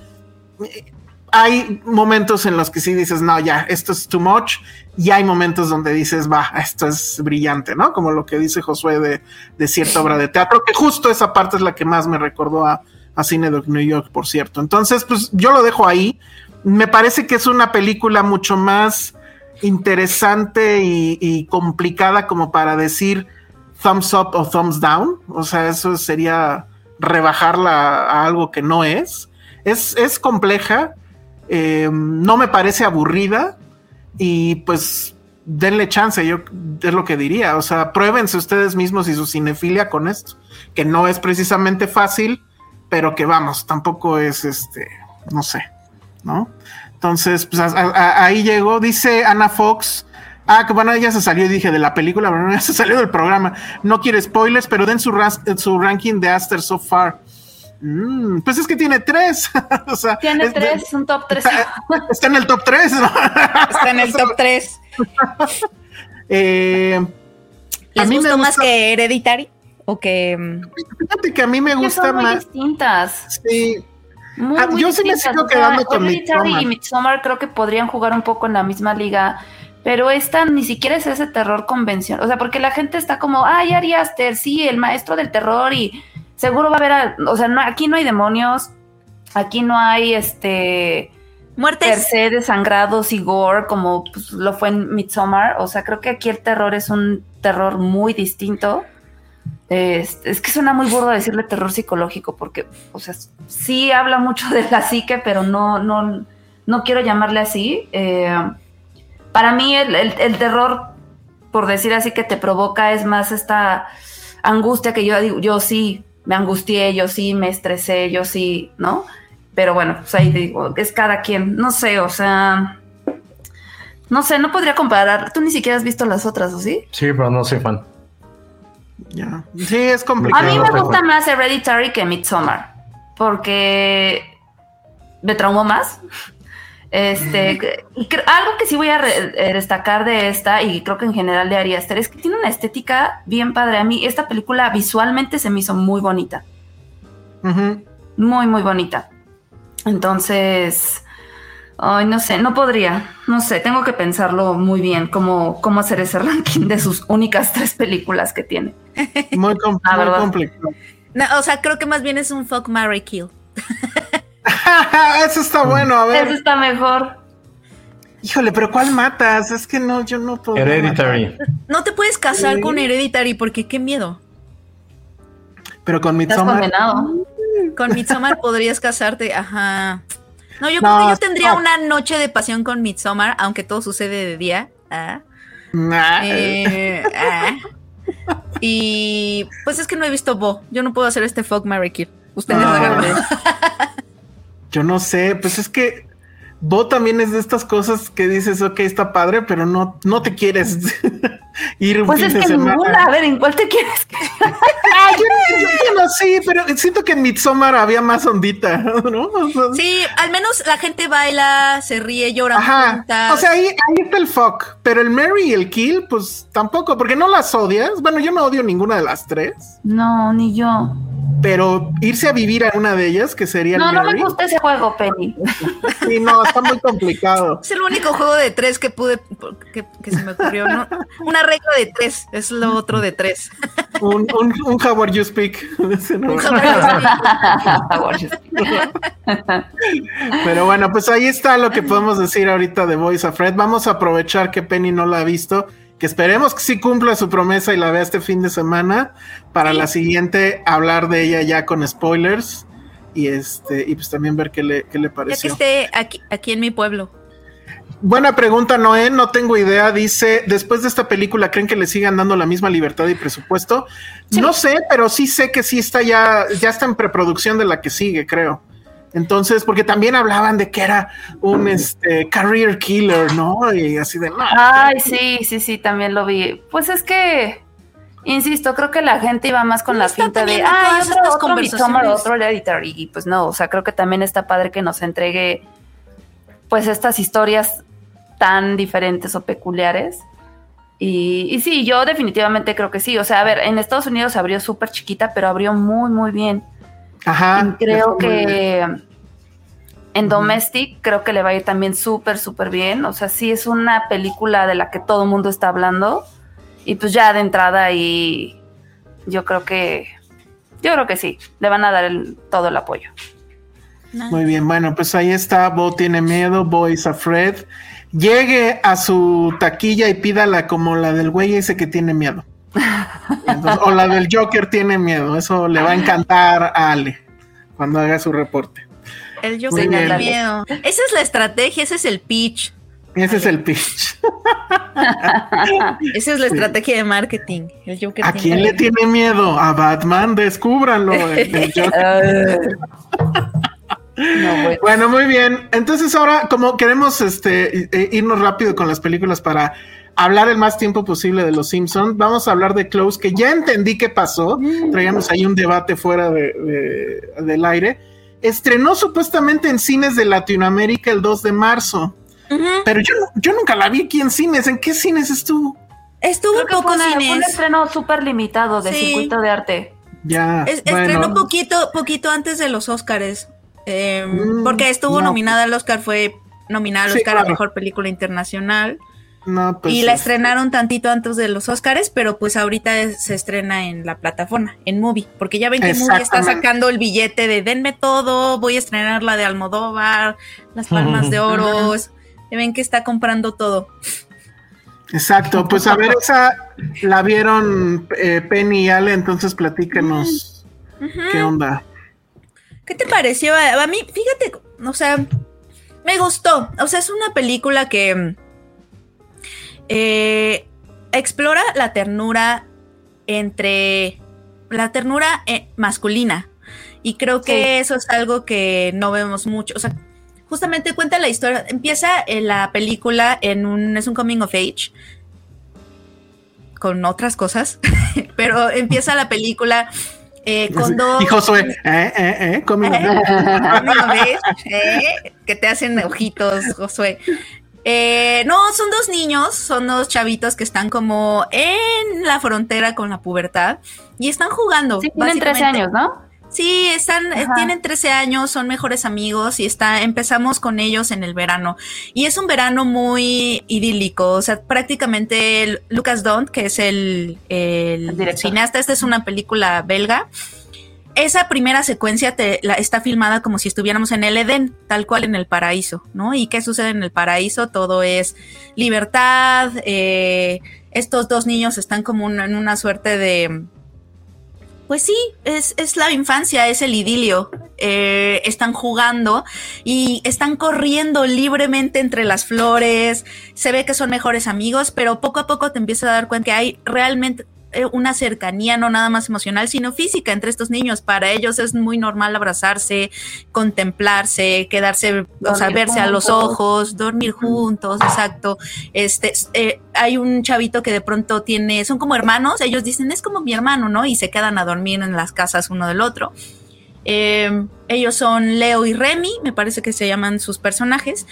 Hay momentos en los que sí dices, no, ya, esto es too much, y hay momentos donde dices, va, esto es brillante, ¿no? Como lo que dice Josué de, de cierta obra de teatro, que justo esa parte es la que más me recordó a, a Cinedoc New York, por cierto. Entonces, pues yo lo dejo ahí. Me parece que es una película mucho más interesante y, y complicada como para decir thumbs up o thumbs down. O sea, eso sería rebajarla a algo que no es. Es, es compleja, eh, no me parece aburrida y pues denle chance, yo es lo que diría. O sea, pruébense ustedes mismos y su cinefilia con esto, que no es precisamente fácil, pero que vamos, tampoco es este, no sé, ¿no? Entonces, pues ahí llegó, dice Ana Fox. Ah, que bueno, ella se salió dije de la película, *laughs* pero no, ya se salió del programa. No quiere spoilers, pero den su, ras- su ranking de Aster so far. Mm, pues es que tiene tres. *laughs* o sea, Tiene es tres, un top tres. Está, está en el top tres. ¿no? Está en el top 3. *laughs* Eh, ¿Les mí me gustó más gusta- que Hereditary? ¿O que mm, fíjate que a mí me gusta son muy más. distintas. Sí, Muy, Ah, muy yo sí me distintas. sigo O sea, quedando con Hereditary Midsommar. y Midsommar creo que podrían jugar un poco en la misma liga, pero esta ni siquiera es ese terror convencional. O sea, porque la gente está como, ay, Ari Aster, sí, el maestro del terror y seguro va a haber, a- o sea, no, aquí no hay demonios, aquí no hay este per muertes? se desangrados y gore como pues, lo fue en Midsommar. O sea, creo que aquí el terror es un terror muy distinto. Es, es que suena muy burdo decirle terror psicológico porque, o sea, sí habla mucho de la psique, pero no, no, no quiero llamarle así. Eh, para mí el, el- el terror, por decir así, que te provoca es más esta angustia que yo digo, yo sí me angustié, yo sí me estresé, yo sí, ¿no? Pero bueno, pues ahí digo, es cada quien, no sé, o sea, no sé, no podría comparar. Tú ni siquiera has visto las otras, ¿o sí? Sí, pero no soy fan. ya. Sí, es A complicado. mí no me gusta más Hereditary que Midsommar, porque me traumó más. Este, y algo que sí voy a eh, destacar de esta, y creo que en general de Ari Aster, es que tiene una estética bien padre. A mí, esta película visualmente se me hizo muy bonita. Muy, muy bonita. Entonces, ay, no sé, no podría, no sé, tengo que pensarlo muy bien cómo, cómo hacer ese *laughs* ranking de sus únicas tres películas que tiene. Muy, com- *laughs* La muy verdad. complicado. No, o sea, creo que más bien es un fuck, marry, kill. *laughs* *laughs* Eso está bueno, a ver. Eso está mejor. Híjole, pero ¿cuál matas? Es que no, yo no puedo. Hereditary. No te puedes casar Sí. con Hereditary porque qué miedo. Pero con Estás Midsommar. condenado. Con Midsommar podrías casarte, ajá. No, yo No, creo que yo tendría no. una noche de pasión con Midsommar, aunque todo sucede de día. Ah. Nah. Eh, ah. Y pues es que no he visto Bo. Yo no puedo hacer este fuck, marry, kill. Ustedes Ah. *laughs* Yo no sé, pues es que Bo también es de estas cosas que dices, ok, está padre, pero no, no te quieres *laughs* ir un Pues fin es de que semana. ninguna, a ver, ¿en cuál te quieres? Ah, yo, yo- yo no sé, pero siento que en Midsommar había más ondita, *laughs* ¿no? O sea, Sí, al menos la gente baila, se ríe, llora Ajá. juntas. O sea, ahí, ahí está el fuck, pero el Mary y el Kill, pues tampoco, porque no las odias. Bueno, yo no odio ninguna de las tres, No, ni yo. Pero irse a vivir a una de ellas, que sería No, el no Mary, me gusta ese juego, Penny. sí, no, está muy complicado. *laughs* Es el único juego de tres que pude, que, que se me ocurrió. ¿no? Una regla de tres, es lo otro de tres. Un, un, un How are you speak. Ese *laughs* no. Pero bueno, pues ahí está lo que podemos decir ahorita de Voice of Fred. Vamos a aprovechar que Penny no la ha visto, que esperemos que sí cumpla su promesa y la vea este fin de semana para la siguiente hablar de ella ya con spoilers y este y pues también ver qué le, qué le Ya que pareció. esté aquí, aquí en mi pueblo. Buena pregunta, Noé, no tengo idea. Dice, después de esta película, ¿creen que le sigan dando la misma libertad y presupuesto? No sé, pero sí sé que sí está ya, ya está en preproducción de la que sigue, creo. Entonces, porque también hablaban de que era un este career killer, ¿no? Y así de no. Ay, sí, sí, sí, también lo vi. Pues es que, insisto, creo que la gente iba más con la finta de, ah, otro, estas otro Midsommar, conversaciones". otro Hereditary. Y pues no, o sea, creo que también está padre que nos entregue, pues, estas historias tan diferentes o peculiares. Y, y sí, yo definitivamente creo que sí. O sea, a ver, en Estados Unidos abrió súper chiquita, pero abrió muy, muy bien. Ajá. Y creo muy que en Domestic creo que le va a ir también súper, súper bien. O sea, sí es una película de la que todo el mundo está hablando. Y pues ya de entrada ahí yo creo que yo creo que sí, le van a dar el- todo el apoyo. Muy bien, bueno, pues ahí está. Bo tiene miedo, Bo is afraid. Llegue a su taquilla y pídala como la del güey ese que tiene miedo. Entonces, o la del Joker tiene miedo. Eso le va a encantar a Ale cuando haga su reporte. El tenía bien. miedo. Esa es la estrategia, ese es el pitch. Ese es el pitch. *laughs* Esa es la estrategia de marketing. El Joker ¿A tiene quién le miedo. tiene miedo? A Batman, descúbranlo. el- el *laughs* Joker. *laughs* No, güey. Bueno, muy bien. Entonces ahora, como queremos este, eh, irnos rápido con las películas para hablar el más tiempo posible de los Simpsons. Vamos a hablar de Close, que ya entendí qué pasó. Traíamos ahí un debate fuera de, de- del aire. Estrenó supuestamente en cines de Latinoamérica el 2 de marzo, pero yo, no- yo nunca la vi aquí en cines. ¿En qué cines estuvo? Estuvo Creo en que fue, pocos una- fue un cines. estreno súper limitado de Sí. circuito de arte. Ya, Es- bueno. Estrenó poquito, poquito antes de los Oscars. eh, Mm, porque estuvo no. nominada al Oscar, fue nominada al Sí, Oscar a claro. Mejor Película Internacional. No, pues, y la estrenaron tantito antes de los Oscars, pero pues ahorita es- se estrena en la plataforma, en Movie, porque ya ven que Movie está sacando el billete de denme todo, voy a estrenar la de Almodóvar, las Palmas de Oro, es- ya ven que está comprando todo. Exacto, pues a ver, esa la vieron eh, Penny y Ale, entonces platícanos qué onda. ¿Qué te pareció? A mí, fíjate, o sea, me gustó. O sea, es una película que eh, explora la ternura entre la ternura eh, masculina. Y creo que Sí. eso es algo que no vemos mucho. O sea, justamente cuenta la historia. Empieza en la película en un. es un coming of age. Con otras cosas. *laughs* Pero empieza la película eh, con dos. Y Josué, eh, eh, eh, coming of- *laughs* Coming of age, ¿eh? Que te hacen ojitos, Josué. Eh, no, son dos niños, son dos chavitos que están como en la frontera con la pubertad y están jugando. Sí, tienen 13 básicamente. años, ¿no? Sí, están, eh, Ajá. tienen 13 años, son mejores amigos y está, empezamos con ellos en el verano. Y es un verano muy idílico, o sea, prácticamente Lucas Dont, que es el, el cineasta, esta es una película belga. Esa primera secuencia te, la, está filmada como si estuviéramos en el Edén, tal cual en el paraíso, ¿no? ¿Y qué sucede en el paraíso? Todo es libertad, eh, estos dos niños están como en una suerte de, pues sí, es, es la infancia, es el idilio. Eh, están jugando y están corriendo libremente entre las flores. Se ve que son mejores amigos, pero poco a poco te empiezas a dar cuenta que hay realmente una cercanía, no nada más emocional, sino física entre estos niños. Para ellos es muy normal abrazarse, contemplarse, quedarse, o sea, verse a los ojos, dormir juntos, exacto. Este, eh, hay un chavito que de pronto tiene, son como hermanos, ellos dicen, es como mi hermano, ¿no? Y se quedan a dormir en las casas uno del otro. Eh, ellos son Leo y Remy, me parece que se llaman sus personajes.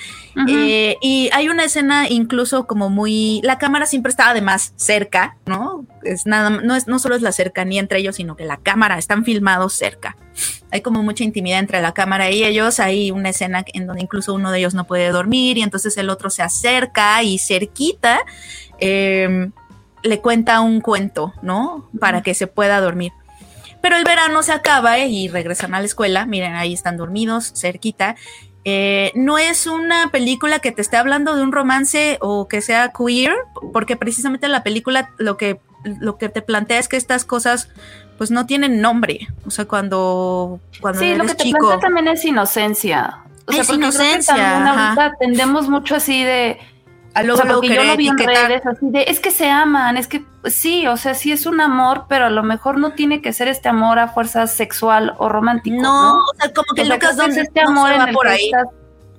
Eh, y hay una escena incluso como muy. La cámara siempre está además cerca, ¿no? Es nada, no, es, no solo es la cercanía entre ellos, sino que la cámara están filmados cerca. Hay como mucha intimidad entre la cámara y ellos. Hay una escena en donde incluso uno de ellos no puede dormir y entonces el otro se acerca y cerquita eh, le cuenta un cuento, ¿no? Para que se pueda dormir. Pero el verano se acaba eh, y regresan a la escuela. Miren, ahí están dormidos, cerquita. Eh, no es una película que te esté hablando de un romance o que sea queer, porque precisamente la película lo que, lo que te plantea es que estas cosas pues no tienen nombre. O sea, cuando, cuando Sí, lo que te chico. plantea también es inocencia. O sea, Es porque creo que inocencia, también ajá. tendemos mucho así de. A O sea, luego porque yo lo vi en redes así de, es que se aman, es que pues, sí, o sea, sí es un amor, pero a lo mejor no tiene que ser este amor a fuerza sexual o romántico. No, No, o sea, como que O sea, Lucas que es este no amor se en el por que ahí. estás-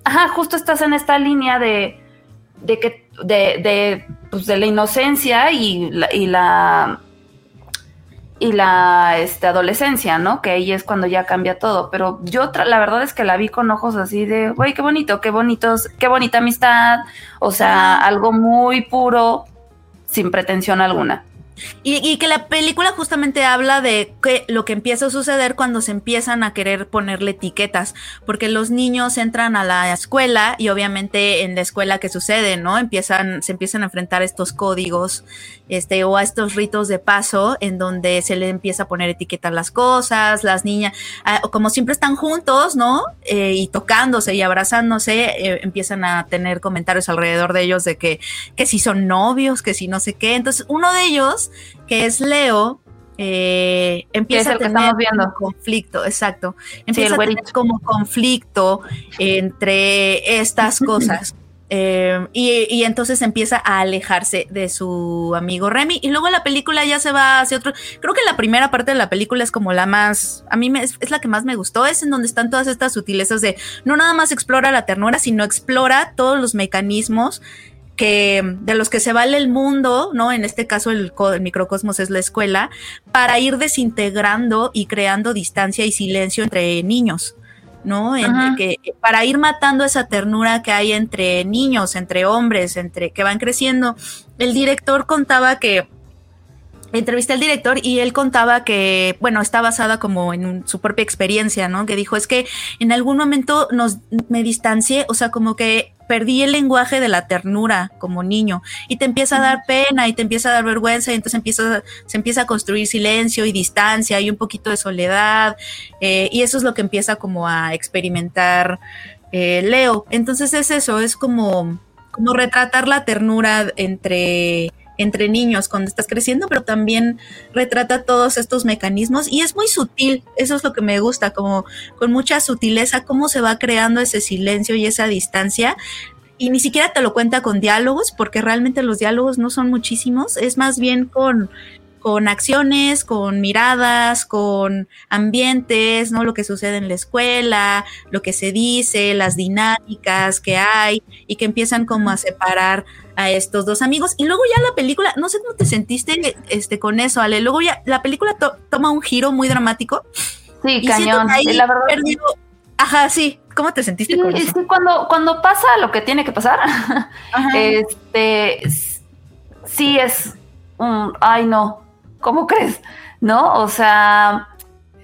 ajá, justo estás en esta línea de, de que, de, de, pues, de la inocencia y la, y la y la este, adolescencia, ¿no? Que ahí es cuando ya cambia todo. Pero yo la verdad es que la vi con ojos así de, güey, qué bonito, qué bonitos, qué bonita amistad. O sea, algo muy puro, sin pretensión alguna. Y, que la película justamente habla de que lo que empieza a suceder cuando se empiezan a querer ponerle etiquetas, porque los niños entran a la escuela y obviamente en la escuela que sucede, ¿no? Empiezan, se empiezan a enfrentar estos códigos, este, o a estos ritos de paso en donde se le empieza a poner etiqueta las cosas, las niñas, como siempre están juntos, ¿no? Eh, y tocándose y abrazándose, eh, empiezan a tener comentarios alrededor de ellos de que, que si son novios, que si no sé qué. Entonces, uno de ellos que es Leo, eh, empieza el a que tener viendo. un conflicto, exacto. Empieza a tener como conflicto entre estas *laughs* cosas. Eh, y, y entonces empieza a alejarse de su amigo Remy. Y luego la película ya se va hacia otro. Creo que la primera parte de la película es como la más. A mí me, es, es la que más me gustó. Es en donde están todas estas sutilezas de no nada más explora la ternura, sino explora todos los mecanismos que de los que se vale el mundo, ¿no? En este caso el, co- el microcosmos es la escuela, para ir desintegrando y creando distancia y silencio entre niños. ¿no? En- Ajá. que, para ir matando esa ternura que hay entre niños, entre hombres, entre que van creciendo. El director contaba que entrevisté al director y él contaba que, bueno, está basada como en un- su propia experiencia, ¿no? Que dijo, es que en algún momento nos, me distancié, o sea, como que perdí el lenguaje de la ternura como niño y te empieza a dar pena y te empieza a dar vergüenza y entonces empieza, se empieza a construir silencio y distancia y un poquito de soledad eh, y eso es lo que empieza como a experimentar eh, Leo. Entonces es eso, es como, como retratar la ternura entre entre niños cuando estás creciendo, pero también retrata todos estos mecanismos y es muy sutil, eso es lo que me gusta, como con mucha sutileza, cómo se va creando ese silencio y esa distancia. Y ni siquiera te lo cuenta con diálogos, porque realmente los diálogos no son muchísimos, es más bien con, con acciones, con miradas, con ambientes, ¿no? Lo que sucede en la escuela, lo que se dice, las dinámicas que hay y que empiezan como a separar a estos dos amigos. Y luego ya la película, no sé cómo te sentiste este, con eso, Ale. Luego ya la película to- toma un giro muy dramático. Sí, y cañón. que ahí La verdad, Ajá, sí. ¿Cómo te sentiste Sí, con es eso? que cuando, cuando pasa lo que tiene que pasar, Ajá. *laughs* este sí es un ay no, ¿cómo crees? ¿No? O sea,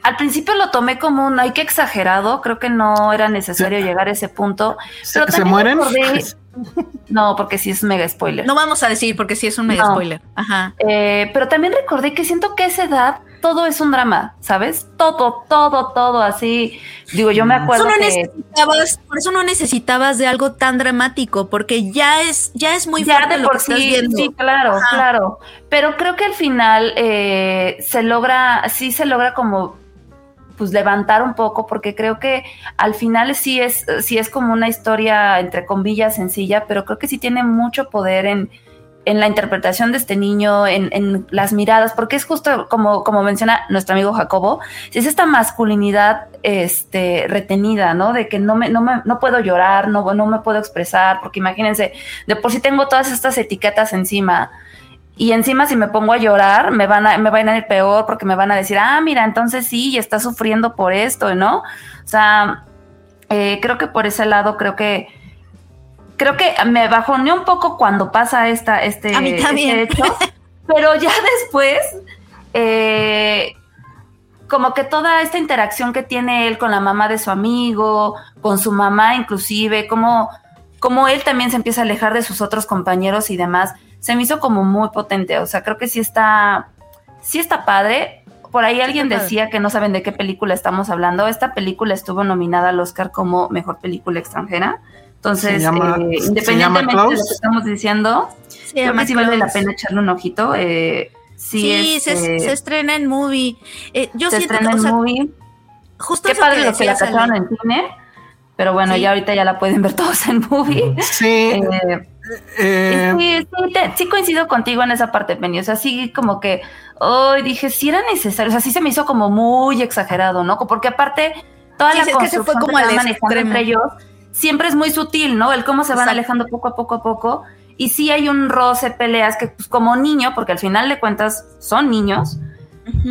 al principio lo tomé como un ay que exagerado, creo que no era necesario llegar a ese punto. ¿Se, Pero se mueren? recordé- *laughs* No, porque sí es mega spoiler. No vamos a decir porque sí es un mega No. spoiler. Ajá. Eh, pero también recordé que siento que a esa edad todo es un drama, ¿sabes? Todo, todo, todo así. Digo, yo me acuerdo eso, no que necesitabas, por eso no necesitabas de algo tan dramático, porque ya es, ya es muy ya fuerte de lo por que estás sí, viendo. sí, claro, Ajá. claro. Pero creo que al final eh, se logra, sí se logra como pues levantar un poco, porque creo que al final sí es, sí es como una historia entre comillas sencilla, pero creo que sí tiene mucho poder en, en la interpretación de este niño, en, en las miradas, porque es justo como, como menciona nuestro amigo Jacobo, es esta masculinidad este, retenida, ¿no? De que no me, no me, no puedo llorar, no, no me puedo expresar, porque imagínense, de por sí tengo todas estas etiquetas encima. Y encima si me pongo a llorar, me van a, me van a ir peor porque me van a decir, ah, mira, entonces sí, está sufriendo por esto, ¿no? O sea, eh, creo que por ese lado, creo que, creo que me bajoneó un poco cuando pasa esta, este, A mí también. este hecho, *laughs* pero ya después, eh, como que toda esta interacción que tiene él con la mamá de su amigo, con su mamá inclusive, como, como él también se empieza a alejar de sus otros compañeros y demás, se me hizo como muy potente. O sea, creo que sí está, sí está padre. Por ahí alguien decía que no saben de qué película estamos hablando. Esta película estuvo nominada al Oscar como mejor película extranjera. Entonces, Se llama- eh, se independientemente de lo que estamos diciendo, Se creo que sí vale la pena echarle un ojito. Eh, sí, Sí, se, este, se estrena en movie. Eh, yo se siento estrena que, o en sea, movie. justo Qué eso padre que lo que la cacharon en cine. Pero bueno, Sí. ya ahorita ya la pueden ver *laughs* todos en movie. Sí. Eh, eh, sí, sí, te- sí coincido contigo en esa parte, Penny. O sea, sí como que, hoy dije, sí era necesario. O sea, sí se me hizo como muy exagerado, ¿no? Porque aparte, toda Sí, la es que se fue construcción como que al manejando entre ellos siempre es muy sutil, ¿no? El cómo se van Exacto. alejando poco a poco a poco. Y sí hay un roce, peleas que pues, como niño, porque al final de cuentas son niños,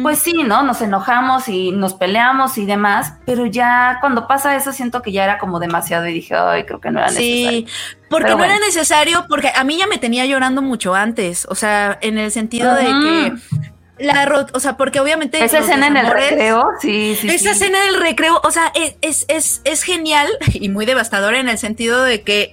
pues sí, ¿no? Nos enojamos y nos peleamos y demás, pero ya cuando pasa eso siento que ya era como demasiado y dije, ay, creo que no era necesario. Sí, porque Pero no era necesario, porque a mí ya me tenía llorando mucho antes, o sea, en el sentido de que la o sea, porque obviamente Esa escena en el recreo, sí, sí. Esa sí. escena del recreo, o sea, es, es, es, es genial *laughs* y muy devastadora en el sentido de que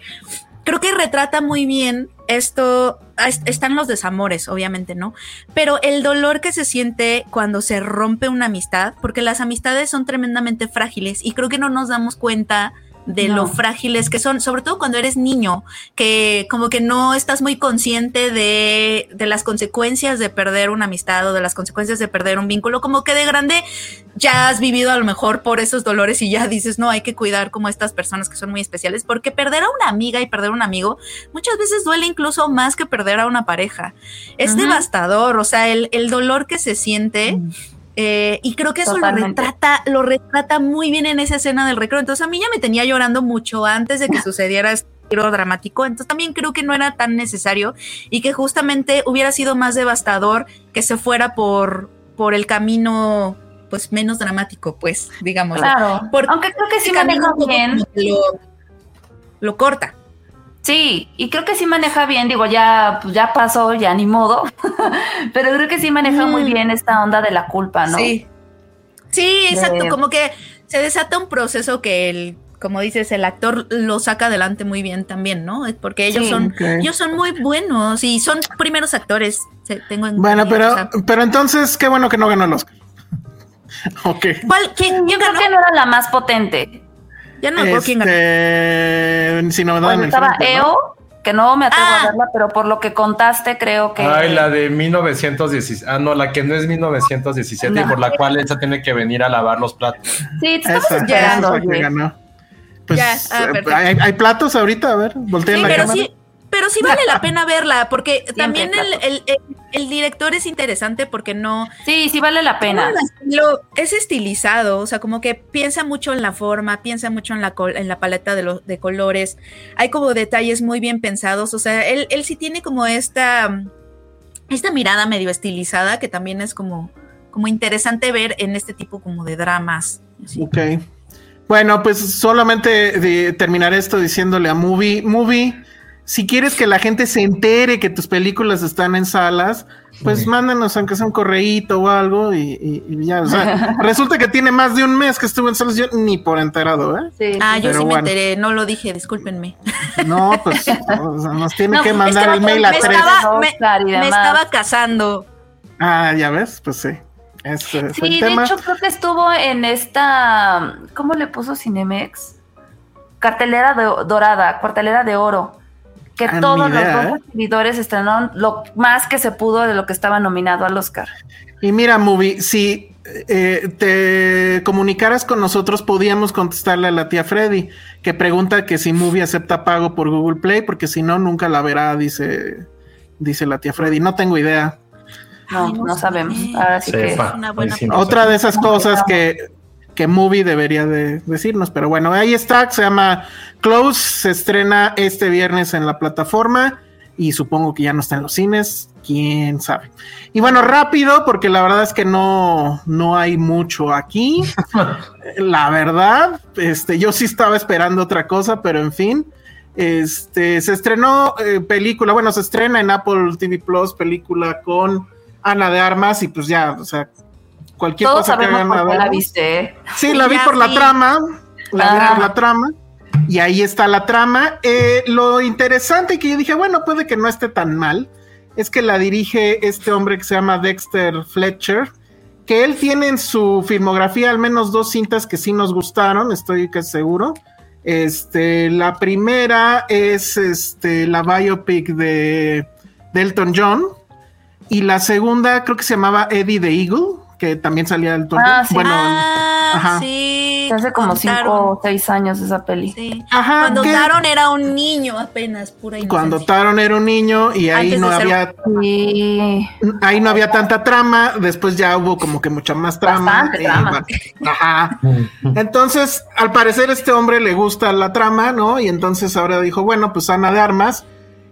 creo que retrata muy bien esto. ah, es- Están los desamores, obviamente, ¿no? Pero el dolor que se siente cuando se rompe una amistad, porque las amistades son tremendamente frágiles y creo que no nos damos cuenta de No. lo frágiles que son, sobre todo cuando eres niño, que como que no estás muy consciente de, de las consecuencias de perder una amistad o de las consecuencias de perder un vínculo, como que de grande ya has vivido a lo mejor por esos dolores y ya dices, no, hay que cuidar como estas personas que son muy especiales, porque perder a una amiga y perder a un amigo muchas veces duele incluso más que perder a una pareja. Es devastador, o sea, el, el dolor que se siente. Eh, y creo que eso lo retrata, lo retrata muy bien en esa escena del recreo. Entonces a mí ya me tenía llorando mucho antes de que *laughs* sucediera giro dramático. Entonces también creo que no era tan necesario y que justamente hubiera sido más devastador que se fuera por, por el camino pues menos dramático, pues, digamos. Claro. Aunque creo que sí maneja bien. Lo, lo corta. Sí, y creo que sí maneja bien, digo, ya, pues ya pasó, ya ni modo, *laughs* pero creo que sí maneja muy bien esta onda de la culpa, ¿no? Sí. Sí, exacto, como que se desata un proceso que el, como dices, el actor lo saca adelante muy bien también, ¿no? Porque ellos son, ellos son muy buenos y son primeros actores. Tengo bueno, pero, pero entonces qué bueno que no ganó el Oscar. *laughs* ok. ¿Cuál, quién, Yo creo que no era la más potente. Ya no me quién ganó. Este, si no me bueno, estaba EO, que no me atrevo a ah. verla, pero por lo que contaste, creo que. Ay, la de 1917. Ah, no, la que no es 1917 y por la cual ella tiene que venir a lavar los platos. Sí, te estamos esperando. Pues, ya, ah, eh, hay, platos ahorita, a ver, volteen la cámara. Sí, pero sí vale la *laughs* pena verla, porque también el, director es interesante porque no... Sí, sí vale la pena. es estilizado, o sea, como que piensa mucho en la forma, piensa mucho en la, en la paleta de, los de colores, hay como detalles muy bien pensados, o sea, él, él sí tiene como esta, esta mirada medio estilizada que también es como, como interesante ver en este tipo como de dramas. Ok. Bueno, pues solamente terminar esto diciéndole a Movie, Movie si quieres que la gente se entere que tus películas están en salas, pues mándanos aunque sea un correíto o algo y, ya. O sea, *laughs* resulta que tiene más de un mes que estuvo en salas, yo ni por enterado, ¿eh? ah, yo sí me enteré, no lo dije, discúlpenme. No, pues *laughs* nos tiene que mandar el mail a tres. me, estaba casando. Ah, ya ves, pues sí. sí, de hecho creo que estuvo en esta, ¿cómo le puso Cinemex? Cartelera dorada, cartelera de oro que ah, todos los dos seguidores ¿eh? estrenaron lo más que se pudo de lo que estaba nominado al Oscar. Y mira, Movie, si eh, te comunicaras con nosotros, podíamos contestarle a la tía Freddy, que pregunta que si Movie acepta pago por Google Play, porque si no, nunca la verá, dice, dice la tía Freddy. No tengo idea. No, no, sabemos. Ahora sí que Otra de esas cosas que que Movie debería de decirnos. Pero bueno, ahí está, se llama Close, se estrena este viernes en la plataforma y supongo que ya no está en los cines, quién sabe. Y bueno, rápido, porque la verdad es que no, no hay mucho aquí. *laughs* la verdad, este, yo sí estaba esperando otra cosa, pero en fin. Este se estrenó eh, película, bueno, se estrena en Apple TV Plus, película con Ana de Armas, y pues ya, o sea, cualquier cosa que hagan por la viste. ¿eh? Sí, la vi por la trama. La vi por la trama. Y ahí está la trama. Eh, lo interesante que yo dije, bueno, puede que no esté tan mal, es que la dirige este hombre que se llama Dexter Fletcher, que él tiene en su filmografía al menos dos cintas que sí nos gustaron, estoy casi seguro. Este, la primera es este, la biopic de Delton John. Y la segunda creo que se llamaba Eddie the Eagle que también salía del tono. Ah, sí. Bueno, ah, sí. Hace como cinco o seis años esa peli. Sí. Ajá, Cuando Taron era un niño apenas, pura inocencia. Cuando Taron era un niño y ahí no había. Ahí no había tanta trama. Después ya hubo como que mucha más trama. trama. ajá. Entonces, al parecer, este hombre le gusta la trama, ¿no? Y entonces ahora dijo, bueno, pues Ana de Armas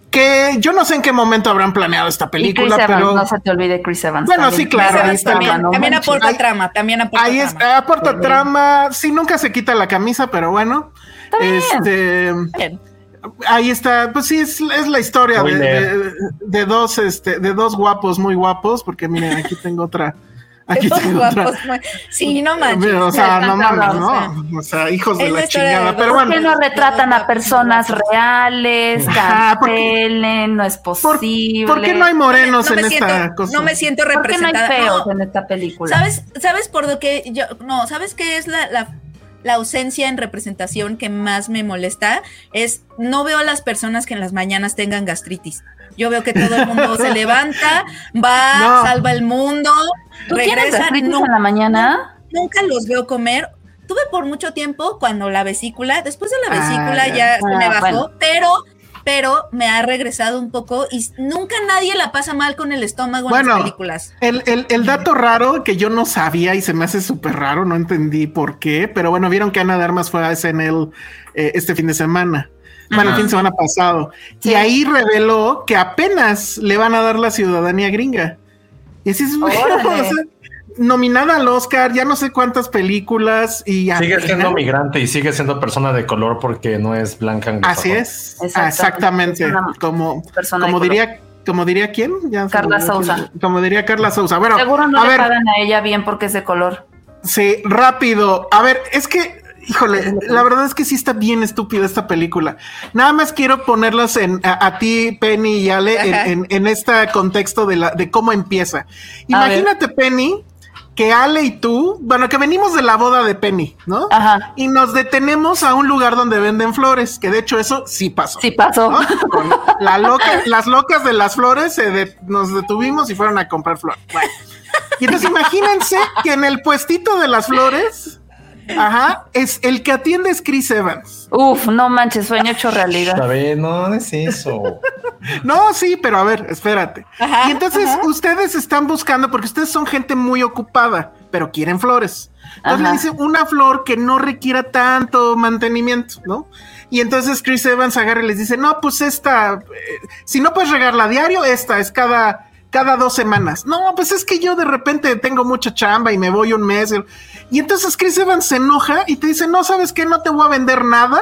que yo no sé en qué momento habrán planeado esta película, pero no se te olvide Chris Evans. Bueno, sí, claro, ahí está. También, aporta trama, también aporta ahí trama. Es, aporta trama, sí, nunca se quita la camisa, pero bueno, este, ahí está, pues sí, es, es la historia de, de, dos, este, de dos guapos muy guapos, porque miren, aquí tengo otra. Aquí tengo otra. Sí, no manches. O sea, no mames, ¿no? O sea, hijos de la chingada. Pero bueno. ¿Por qué no retratan a personas reales? Cancelen, no es posible. ¿Por, qué no hay morenos en esta cosa? No me siento representada. ¿Por qué no hay feos en esta película? ¿Sabes, ¿Sabes por lo que yo, no, ¿sabes qué es la, la la ausencia en representación que más me molesta es no veo a las personas que en las mañanas tengan gastritis. Yo veo que todo el mundo se *laughs* levanta, va, salva el mundo, ¿Tú regresa. en la mañana? Nunca los veo comer. Tuve por mucho tiempo cuando la vesícula, después de la ah, vesícula ya, se me ah, bajó, pero pero me ha regresado un poco y nunca nadie la pasa mal con el estómago en las películas. El, el, el, dato raro que yo no sabía y se me hace súper raro, no entendí por qué, pero bueno, vieron que Ana de Armas fue a SNL eh, este fin de semana. Bueno, el fin de semana pasado. Y ahí reveló que apenas le van a dar la ciudadanía gringa. Y así es, *laughs* o sea, nominada al Oscar, ya no sé cuántas películas y Sigue siendo migrante y sigue siendo persona de color porque no es blanca. Así es, Exactamente. Como, como diría, como diría quién, Ya Carla Sousa. Como diría Carla Sousa. Bueno, Seguro no a le ver, pagan a ella bien porque es de color. Sí, rápido. A ver, es que, híjole, la verdad es que sí está bien estúpida esta película. Nada más quiero ponerlas en, a, a ti, Penny y Ale, en, en- en este contexto de, la, de cómo empieza. Imagínate, Penny, que Ale y tú, bueno, que venimos de la boda de Penny, ¿no? Ajá. Y nos detenemos a un lugar donde venden flores, que de hecho eso sí pasó. Sí pasó. ¿no? Con la loca, las locas de las flores se de- nos detuvimos y fueron a comprar flores. Bueno. Y entonces imagínense que en el puestito de las flores, ajá, es el que atiende es Chris Evans. Uf, no manches, sueño hecho realidad. Está bien, no, no es eso. *laughs* No, sí, pero a ver, espérate. Ajá, y entonces ajá. ustedes están buscando, porque ustedes son gente muy ocupada, pero quieren flores. Entonces Ajá. le dicen una flor que no requiera tanto mantenimiento, ¿no? Y entonces Chris Evans agarra y les dice, no, pues esta, eh, si no puedes regarla a diario, esta es cada, cada dos semanas. No, pues es que yo de repente tengo mucha chamba y me voy un mes. Y entonces Chris Evans se enoja y te dice, no, ¿sabes qué? No te voy a vender nada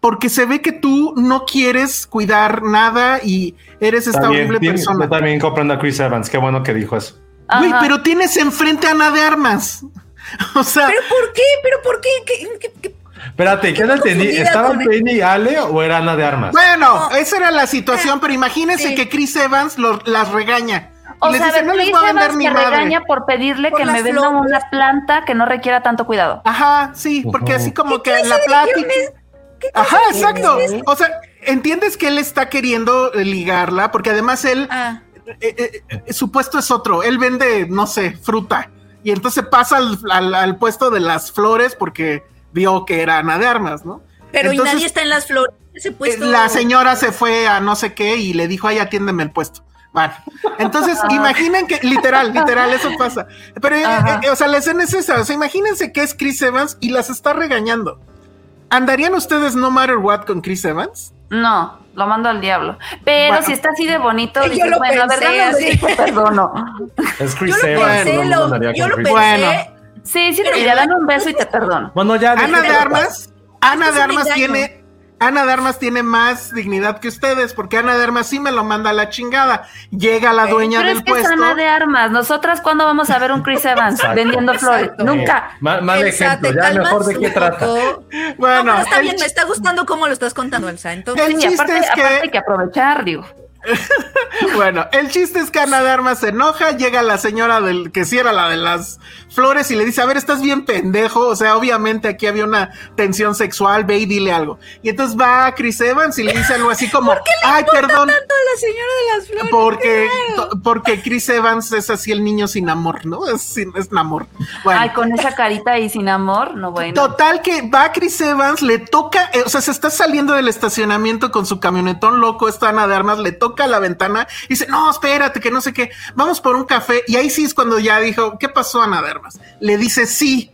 porque se ve que tú no quieres cuidar nada y eres esta bien, horrible persona. Yo también comprendo a Chris Evans. Qué bueno que dijo eso. Güey, pero tienes enfrente a Ana de Armas. *laughs* O sea, ¿Pero por qué? ¿Pero por qué? ¿Qué- qué- qué- Espérate, ¿qué no entendí? ¿Estaban Penny y Ale o era Ana de Armas? bueno, esa era la situación, pero imagínense Sí. que Chris Evans lo- las regaña. O les sea, dice, no les voy a vender madre. regaña por pedirle Por que me venda flores. una planta que no requiera tanto cuidado. Ajá, sí, porque así como que la plática. guion es- ¿Qué Ajá, exacto. O sea, entiendes que él está queriendo eh, ligarla, porque además él, Ah, eh, eh, su puesto es otro. Él vende, no sé, fruta. Y entonces pasa al, al- al puesto de las flores porque vio que era Ana de Armas, ¿no? pero Entonces, y nadie está en las flores. Ese puesto. La señora se fue a no sé qué y le dijo, ay, atiéndeme el puesto. Bueno, entonces imaginen que, literal, literal, eso pasa. Pero, eh, eh, o sea, la escena es esa. O sea, imagínense que es Chris Evans y las está regañando. ¿Andarían ustedes no matter what con Chris Evans? No, lo mando al diablo. Pero Bueno. si está así de bonito, Yo dices, lo bueno, pensé, así. besito, perdono. Es Chris Yo lo Evans. pensé, lo, yo con lo Chris. pensé. Bueno. Sí, sí, lo diría, dame un beso y te perdono. Bueno, ya. Ana de. Armas, Ana de Armas tiene, Ana de Armas tiene más dignidad que ustedes, porque Ana de Armas sí me lo manda a la chingada. Llega la dueña Pero del es que es puesto. Ana de Armas. Nosotras, ¿cuándo vamos a ver un Chris Evans Exacto. vendiendo flores? Exacto. Nunca. Mal, mal ejemplo. Ya mejor de qué trata. Bueno, *laughs* no, pero está bien, me está gustando cómo lo estás contando, Elsa. Entonces, El chiste aparte, es que- aparte hay que aprovechar, digo. *laughs* Bueno, el chiste es que Ana de Armas se enoja, llega la señora del que sí era la de las flores y le dice, a ver, estás bien pendejo, o sea, obviamente aquí había una tensión sexual, ve y dile algo. Y entonces va a Chris Evans y le dice algo así como, *laughs* ay, perdón, tanto la señora de las flores. porque, qué porque Chris Evans es así el niño sin amor, ¿no? Es, sin- es amor. Bueno. Ay, con esa carita y sin amor, no bueno. Total que va Chris Evans, le toca, eh, o sea, se está saliendo del estacionamiento con su camionetón loco, esta Ana de Armas, le toca la ventana y dice, no, espérate, que no sé qué, vamos por un café. Y ahí sí es cuando ya dijo, ¿qué pasó Ana de Armas? Le dice sí,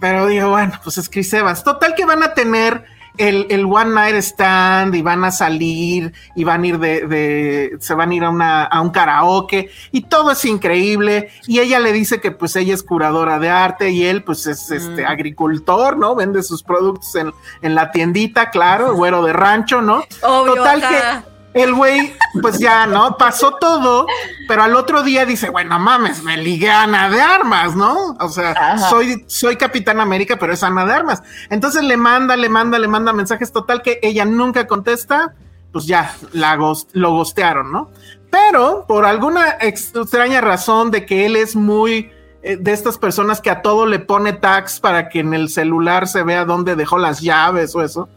pero digo, bueno, pues es Chris Evans. Total que van a tener el, el One Night Stand y van a salir y van a ir de, de- se van a ir a, una, a un karaoke y todo es increíble. Y ella le dice que pues ella es curadora de arte y él pues es este agricultor, ¿no? Vende sus productos en, en la tiendita, claro, güero de rancho, ¿no? Obvio, Total que el güey, pues ya, ¿no? Pasó todo, pero al otro día dice, bueno, mames, me ligué a Ana de Armas, ¿no? O sea, Ajá. soy, soy Capitán América, pero es Ana de Armas. Entonces le manda, le manda, le manda mensajes total que ella nunca contesta, pues ya, la lo gostearon, ¿no? Pero por alguna ex- extraña razón de que él es muy eh, de estas personas que a todo le pone tags para que en el celular se vea dónde dejó las llaves o eso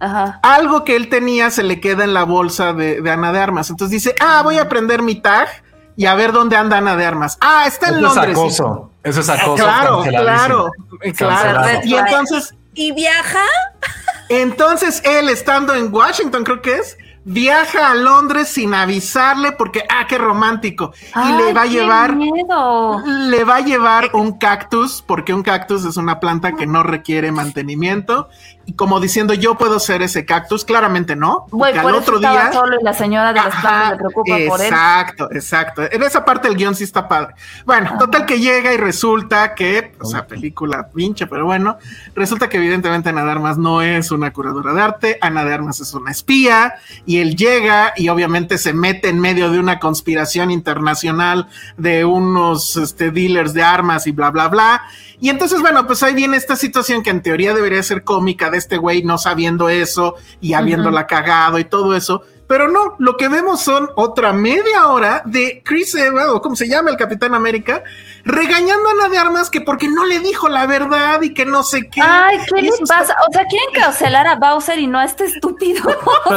Ajá. algo que él tenía se le queda en la bolsa de, de Ana de Armas. Entonces dice, ah, voy a prender mi tag y a ver dónde anda Ana de Armas. Ah, está en Eso es Londres. acoso. Eso es acoso. Claro, claro, claro. Y entonces, Y viaja. *laughs* entonces él estando en Washington, creo que es, viaja a Londres sin avisarle porque, ah, qué romántico. Y le va a llevar, miedo. le va a llevar un cactus, porque un cactus es una planta que no requiere mantenimiento. Y como diciendo, yo puedo ser ese cactus, claramente no. Güey, por al otro día. solo y la señora de las plantas le preocupa por él. Exacto, exacto. En esa parte el guion sí está padre. Bueno, total que llega y resulta que, o sea, película pinche, pero bueno, resulta que evidentemente Ana de Armas no es una curadora de arte, Ana de Armas es una espía y él llega y obviamente se mete en medio de una conspiración internacional de unos este, dealers de armas y bla, bla, bla. Y entonces, bueno, pues ahí viene esta situación que en teoría debería ser cómica de este güey no sabiendo eso y habiéndola cagado y todo eso. Pero no, lo que vemos son otra media hora de Chris Evans, o como se llama el Capitán América, regañando a Ana de Armas que porque no le dijo la verdad y que no sé qué. Ay, ¿qué les está- pasa? O sea, quieren cancelar a Bowser y no a este estúpido. *laughs*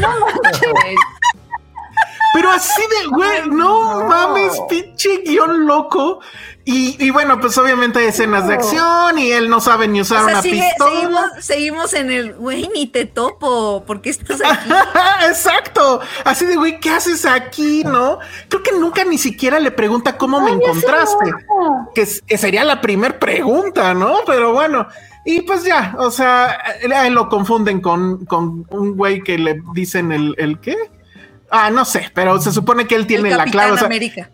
no manches. Pero así de, güey, *laughs* no, mames, pinche guion loco. Y, y bueno, pues obviamente hay escenas de acción y él no sabe ni usar O sea, una sigue- pistola. seguimos, seguimos en el, güey, ni te topo, porque estás aquí? *laughs* Exacto. Así de, güey, ¿qué haces aquí? ¿No? Creo que nunca ni siquiera le pregunta cómo me Ay, encontraste. Que, sería la primer pregunta, ¿no? Pero bueno. Y pues ya, o sea, él lo confunden con, con un güey que le dicen el, el qué. Ah, no sé, pero se supone que él tiene el la clave. o sea, América.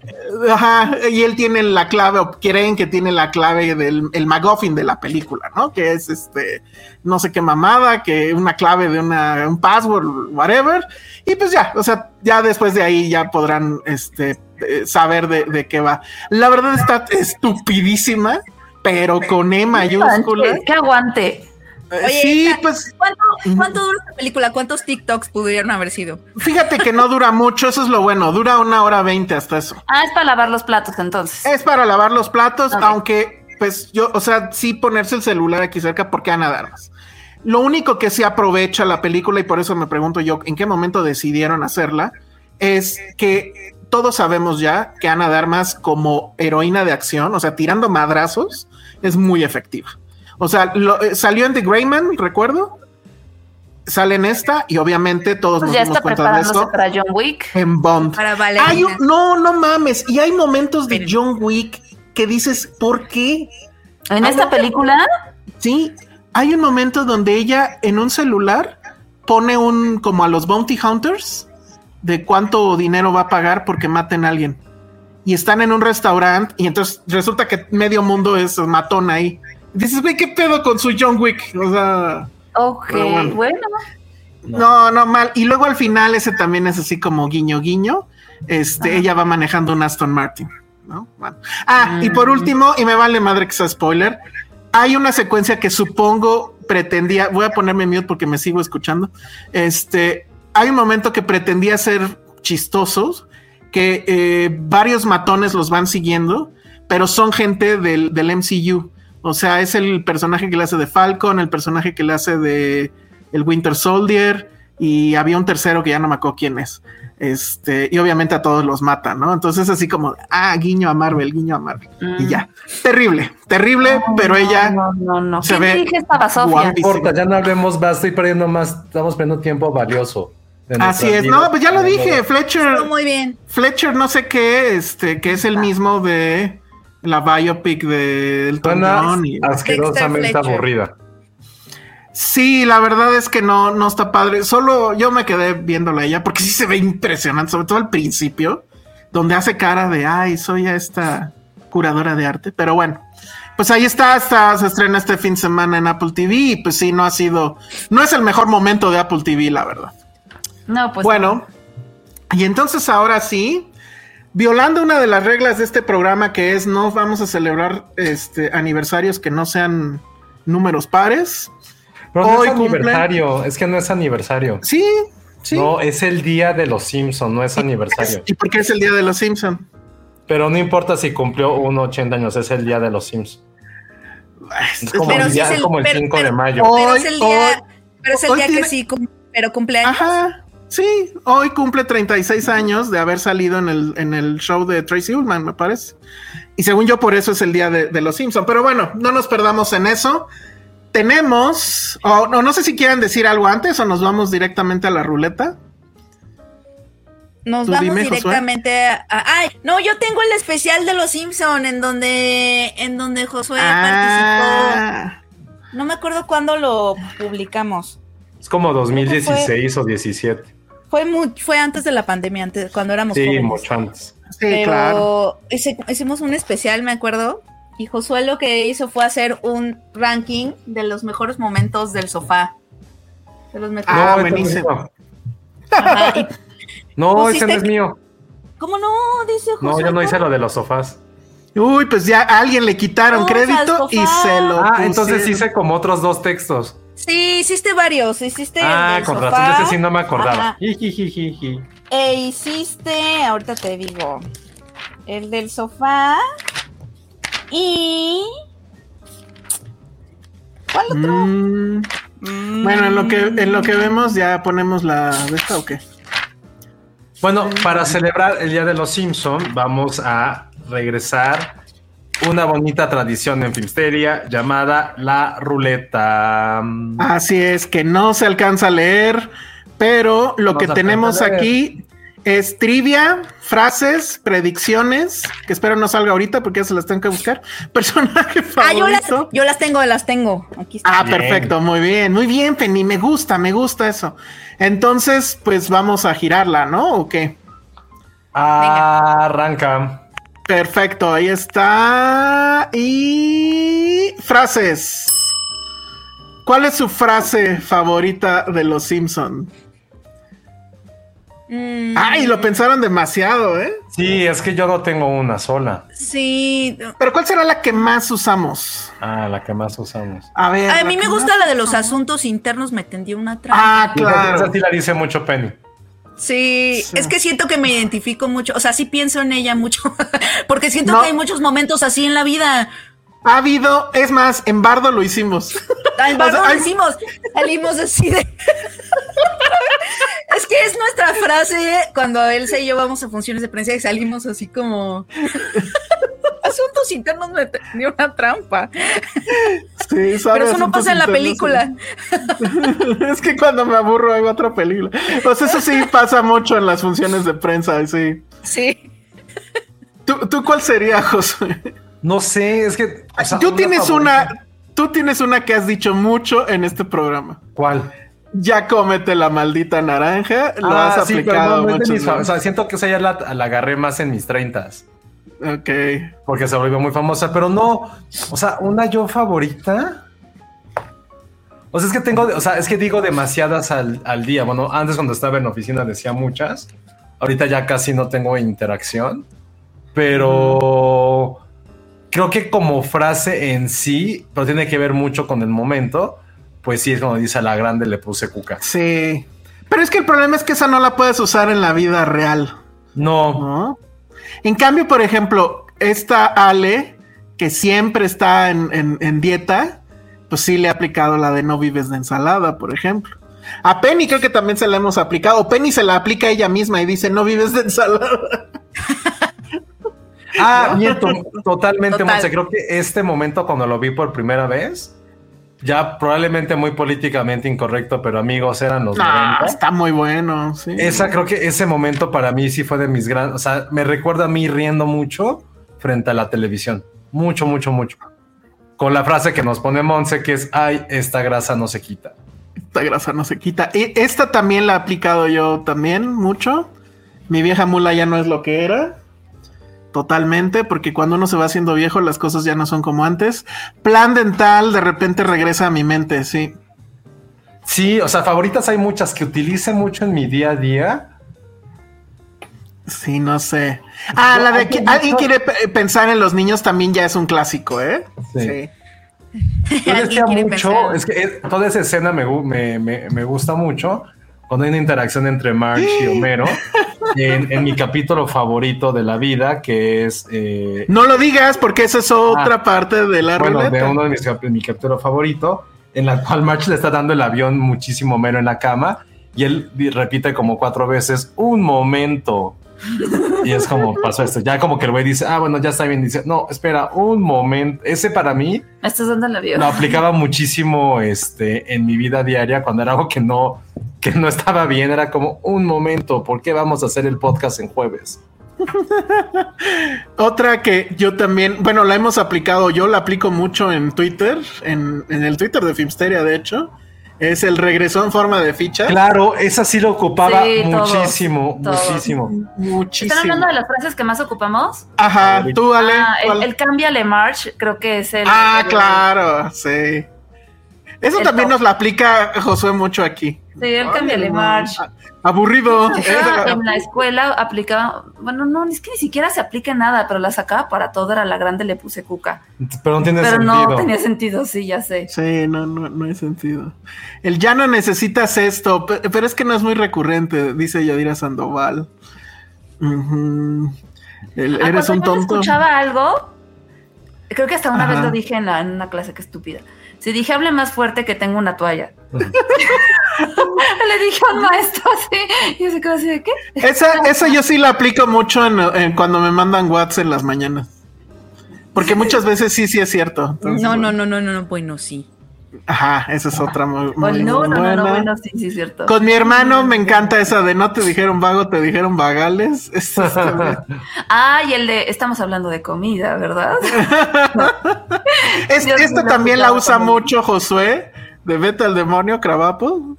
Ajá, y él tiene la clave, o creen que tiene la clave del el de la película, ¿no? Que es este, no sé qué mamada, que una clave de una, un password, whatever. Y pues ya, o sea, ya después de ahí ya podrán este, eh, saber de, de qué va. La verdad está estupidísima, pero con E mayúscula. Que aguante. Eh, Oye, sí, esta- pues ¿Cuánto, ¿Cuánto dura la película? ¿Cuántos TikToks pudieron haber sido? fíjate que no dura mucho, eso es lo bueno, dura una hora veinte hasta eso. Ah, es para lavar los platos entonces. Es para lavar los platos, aunque, pues yo, o sea, sí ponerse el celular aquí cerca porque Ana de Armas. Lo único que se aprovecha la película, y por eso me pregunto yo en qué momento decidieron hacerla, es que todos sabemos ya que Ana de Armas, como heroína de acción, o sea, tirando madrazos, es muy efectiva. O sea, lo- eh, salió en The Greyman, recuerdo. Sale en esta, y obviamente todos Pues nos ya dimos está cuenta de esto para John Wick. en Bond. Para Hay no, no mames. Y hay momentos de. John Wick que dices, ¿por qué? En esta película, Sí, hay un momento donde ella en un celular pone un como a los bounty hunters de cuánto dinero va a pagar porque maten a alguien. Y están en un restaurante y entonces resulta que medio mundo es matón ahí. Dices, güey, ¿qué pedo con su John Wick? O sea, ok, bueno. bueno. no, no mal. Y luego al final ese también es así como guiño guiño. Este, ella va manejando un Aston Martin, ¿no? Bueno. Ah, y por último, y me vale madre que sea spoiler, hay una secuencia que supongo pretendía, voy a ponerme mute porque me sigo escuchando. Este, hay un momento que pretendía ser chistosos, que eh, varios matones los van siguiendo, pero son gente del, del MCU. O sea, es el personaje que le hace de Falcon, el personaje que le hace de el Winter Soldier, y había un tercero que ya no me acuerdo quién es. Este, y obviamente a todos los mata, ¿no? Entonces, así como, ah, guiño a Marvel, guiño a Marvel. Y ya. Terrible, terrible, pero ella No, no, no. se ¿Qué ve dije estaba Sofía? No importa, ya no hablemos más, estoy perdiendo más, estamos perdiendo tiempo valioso. Así es. No, pues ya lo dije, Fletcher. Estuvo muy bien. Fletcher, no sé qué, este, que es el mismo de la biopic de Elton John. y- asquerosamente aburrida. Sí, la verdad es que no, no está padre. Solo yo me quedé viéndola ella porque *laughs* sí se ve impresionante, sobre todo al principio, donde hace cara de ay, soy esta curadora de arte. Pero bueno, pues ahí está, está, se estrena este fin de semana en Apple TV y pues sí, no ha sido, no es el mejor momento de Apple TV, la verdad. No, pues. Bueno, y entonces ahora sí, violando una de las reglas de este programa que es no vamos a celebrar este aniversarios que no sean números pares. Pero no Hoy es cumple- aniversario, es que no es aniversario. Sí, sí. No, es el día de los Simpson, no es aniversario. ¿Y por qué es el día de los Simpson? Pero no importa si cumplió uno 80 años, es el día de los Simpson. Es como Pero el, sí día- es el- como el pero- 5 de mayo. Oh, Pero Hoy- es el día, hoy- pero es el hoy día tiene- que sí, cum- pero cumpleaños. Ajá. Sí, hoy cumple 36 años de haber salido en el, en el show de Tracy Ullman, me parece. Y según yo, por eso es el día de, de los Simpson. Pero bueno, no nos perdamos en eso. Tenemos, o no, no sé si quieren decir algo antes o nos vamos directamente a la ruleta. Nos Tú vamos dime, directamente a, a- Ay, no, yo tengo el especial de los Simpson en donde en donde Josué participó. Ah, No me acuerdo cuándo lo publicamos. Es como 2016 o 17. Fue mu- fue antes de la pandemia, antes cuando éramos Sí, jóvenes. mucho antes. sí, Pero claro. hice- hicimos un especial, me acuerdo. Y Josué lo que hizo fue hacer un ranking de los mejores momentos del sofá. De los mejores. Ah, no, ese no es buenísimo. Ajá, *laughs* No, ese no es mío. ¿Cómo no? Dice Josué. No, yo no hice lo de los sofás. Uy, pues ya a alguien le quitaron No, crédito y se lo Ah, entonces hice como otros dos textos. Sí, hiciste varios. Hiciste. el Ah, del con sofá. razón, de ese sí no me acordaba. E hiciste, ahorita te digo, el del sofá y... ¿Cuál otro? Mm, Bueno, en lo que en lo que vemos ya ponemos la de esta o qué. Bueno, para celebrar el Día de los Simpson, vamos a regresar una bonita tradición en Filmsteria llamada la ruleta. Así es que no se alcanza a leer, pero lo No que tenemos aquí es trivia, frases, predicciones, que espero no salga ahorita porque ya se las tengo que buscar. *laughs* Personaje Ah, yo las, favorito. yo las tengo, las tengo. Aquí está. Ah, Bien. perfecto, muy bien, muy bien, Penny, me gusta, me gusta eso. Entonces, pues vamos a girarla, ¿no? ¿O qué? Arranca. Perfecto, ahí está. Y frases. ¿Cuál es su frase favorita de los Simpson? Mm, Ay, lo pensaron demasiado, ¿eh? Sí, es que yo no tengo una sola. sí. Pero ¿cuál será la que más usamos? Ah, la que más usamos. A ver. A mí me gusta la de los asuntos internos, me tendió una trampa. Ah, claro. Esa sí la dice mucho Penny. Sí, Sí. es que siento que me identifico mucho, o sea, sí pienso en ella mucho, *laughs* porque siento No. que hay muchos momentos así en la vida. Ha habido, es más, en Bardo lo hicimos. Ay, O sea, no hay- decimos, salimos así de. es que es nuestra frase cuando Elsa y yo vamos a funciones de prensa y salimos así como. *laughs* Asuntos internos me tendió una trampa. Sí, sabe Pero eso no pasa en la película. *laughs* es que cuando me aburro hago otra película. Pues eso sí pasa mucho en las funciones de prensa, sí. Sí. ¿Tú, tú cuál sería, José? No sé, es que. o sea, tú tienes favorita. una, tú tienes una que has dicho mucho en este programa. ¿Cuál? Ya cómete la maldita naranja. Lo Ah, has sí, pero aplicado no, no mis fa- O sea, siento que esa ya la, la agarré más en mis treintas. Ok. Porque se volvió muy famosa, pero no. O sea, una yo favorita. O sea, es que tengo, o sea, es que digo demasiadas al, al día. Bueno, antes cuando estaba en oficina decía muchas. Ahorita ya casi no tengo interacción. Pero creo que como frase en sí, pero tiene que ver mucho con el momento. Pues sí, es como dice a la grande, le puse cuca. Sí. Pero es que el problema es que esa no la puedes usar en la vida real. No, ¿no? En cambio, por ejemplo, esta Ale, que siempre está en, en- en dieta, pues sí le ha aplicado la de no vives de ensalada, por ejemplo. A Penny creo que también se la hemos aplicado. O Penny se la aplica ella misma y dice no vives de ensalada. *laughs* Ah, miento, totalmente, Total. Monse. Creo que este momento, cuando lo vi por primera vez, ya probablemente muy políticamente incorrecto, pero amigos, eran los Ah, 90. está muy bueno, sí. Esa creo que ese momento para mí sí fue de mis grandes. O sea, me recuerda a mí riendo mucho frente a la televisión. Mucho, mucho, mucho. Con la frase que nos pone Monse, que es: Ay, esta grasa no se quita. Esta grasa no se quita. Y esta también la he aplicado yo también mucho. Mi vieja mula ya no es lo que era. Totalmente, porque cuando uno se va haciendo viejo, las cosas ya no son como antes. Plan dental de repente regresa a mi mente, sí. Sí, o sea, favoritas hay muchas que utilice mucho en mi día a día. Sí, no sé. Ah, Yo- la de que alguien quiere pe- pensar en los niños también ya es un clásico, ¿eh? Sí. Sí. Yo *laughs* decía mucho, pensar. es que eh, toda esa escena me, me, me- me gusta mucho cuando hay una interacción entre Marge y Homero *laughs* en, en mi capítulo favorito de la vida, que es eh, No lo digas porque esa es otra parte de la bueno, de uno de mis cap- mi capítulo favorito, en la cual Marge le está dando el avión muchísimo Homero en la cama y él repite como cuatro veces, un momento. Y es como pasó esto. Ya como que el güey dice, ah, bueno, ya está bien. Dice, no, espera, un momento. Ese para mí ¿Estás dando el avión? lo aplicaba muchísimo este, en mi vida diaria cuando era algo que no, que no estaba bien, era como un momento, ¿por qué vamos a hacer el podcast en jueves? *laughs* Otra que yo también, bueno, la hemos aplicado, yo la aplico mucho en Twitter, en, en el Twitter de Filmsteria, de hecho, es el regreso en forma de ficha. Claro, esa sí lo ocupaba Sí, muchísimo, todos. muchísimo. Muchísimo. ¿Están hablando de las frases que más ocupamos? Ajá, tú, Ale. Ah, el, el cámbiale March, creo que es el. Ah, el- claro, sí. Eso también top. nos la aplica Josué mucho aquí. Sí, el March. Aburrido. *laughs* Ah, Esa- en la escuela aplicaba, bueno, no, es que ni siquiera se aplica nada, pero la sacaba para todo, era la grande, le puse cuca. Pero no tiene Pero sentido. no tenía sentido, sí, ya sé. Sí, no, no, no hay sentido. El ya no necesitas esto, pe- pero es que no es muy recurrente, dice Yadira Sandoval. El- Ah, eres un tonto. escuchaba algo, creo que hasta una Ajá. vez lo dije en, la- en una clase que estúpida. Si dije hable más fuerte que tengo una toalla. *laughs* Le dije a un maestro así, y se quedó así de qué. Esa, esa yo sí la aplico mucho en, en cuando me mandan WhatsApp en las mañanas. Porque muchas veces sí, sí es cierto. Entonces, No, no, no, no, no, no, bueno, sí. Ajá, esa es otra muy, no, muy no, no, no, buena. bueno, sí, sí, es cierto. Con mi hermano me encanta esa de no te dijeron vago, te dijeron vagales. *laughs* Es *laughs* Ah, y el de, estamos hablando de comida, ¿verdad? *laughs* Es- esta también la usa también. mucho Josué, de Vete al demonio, Cravapo.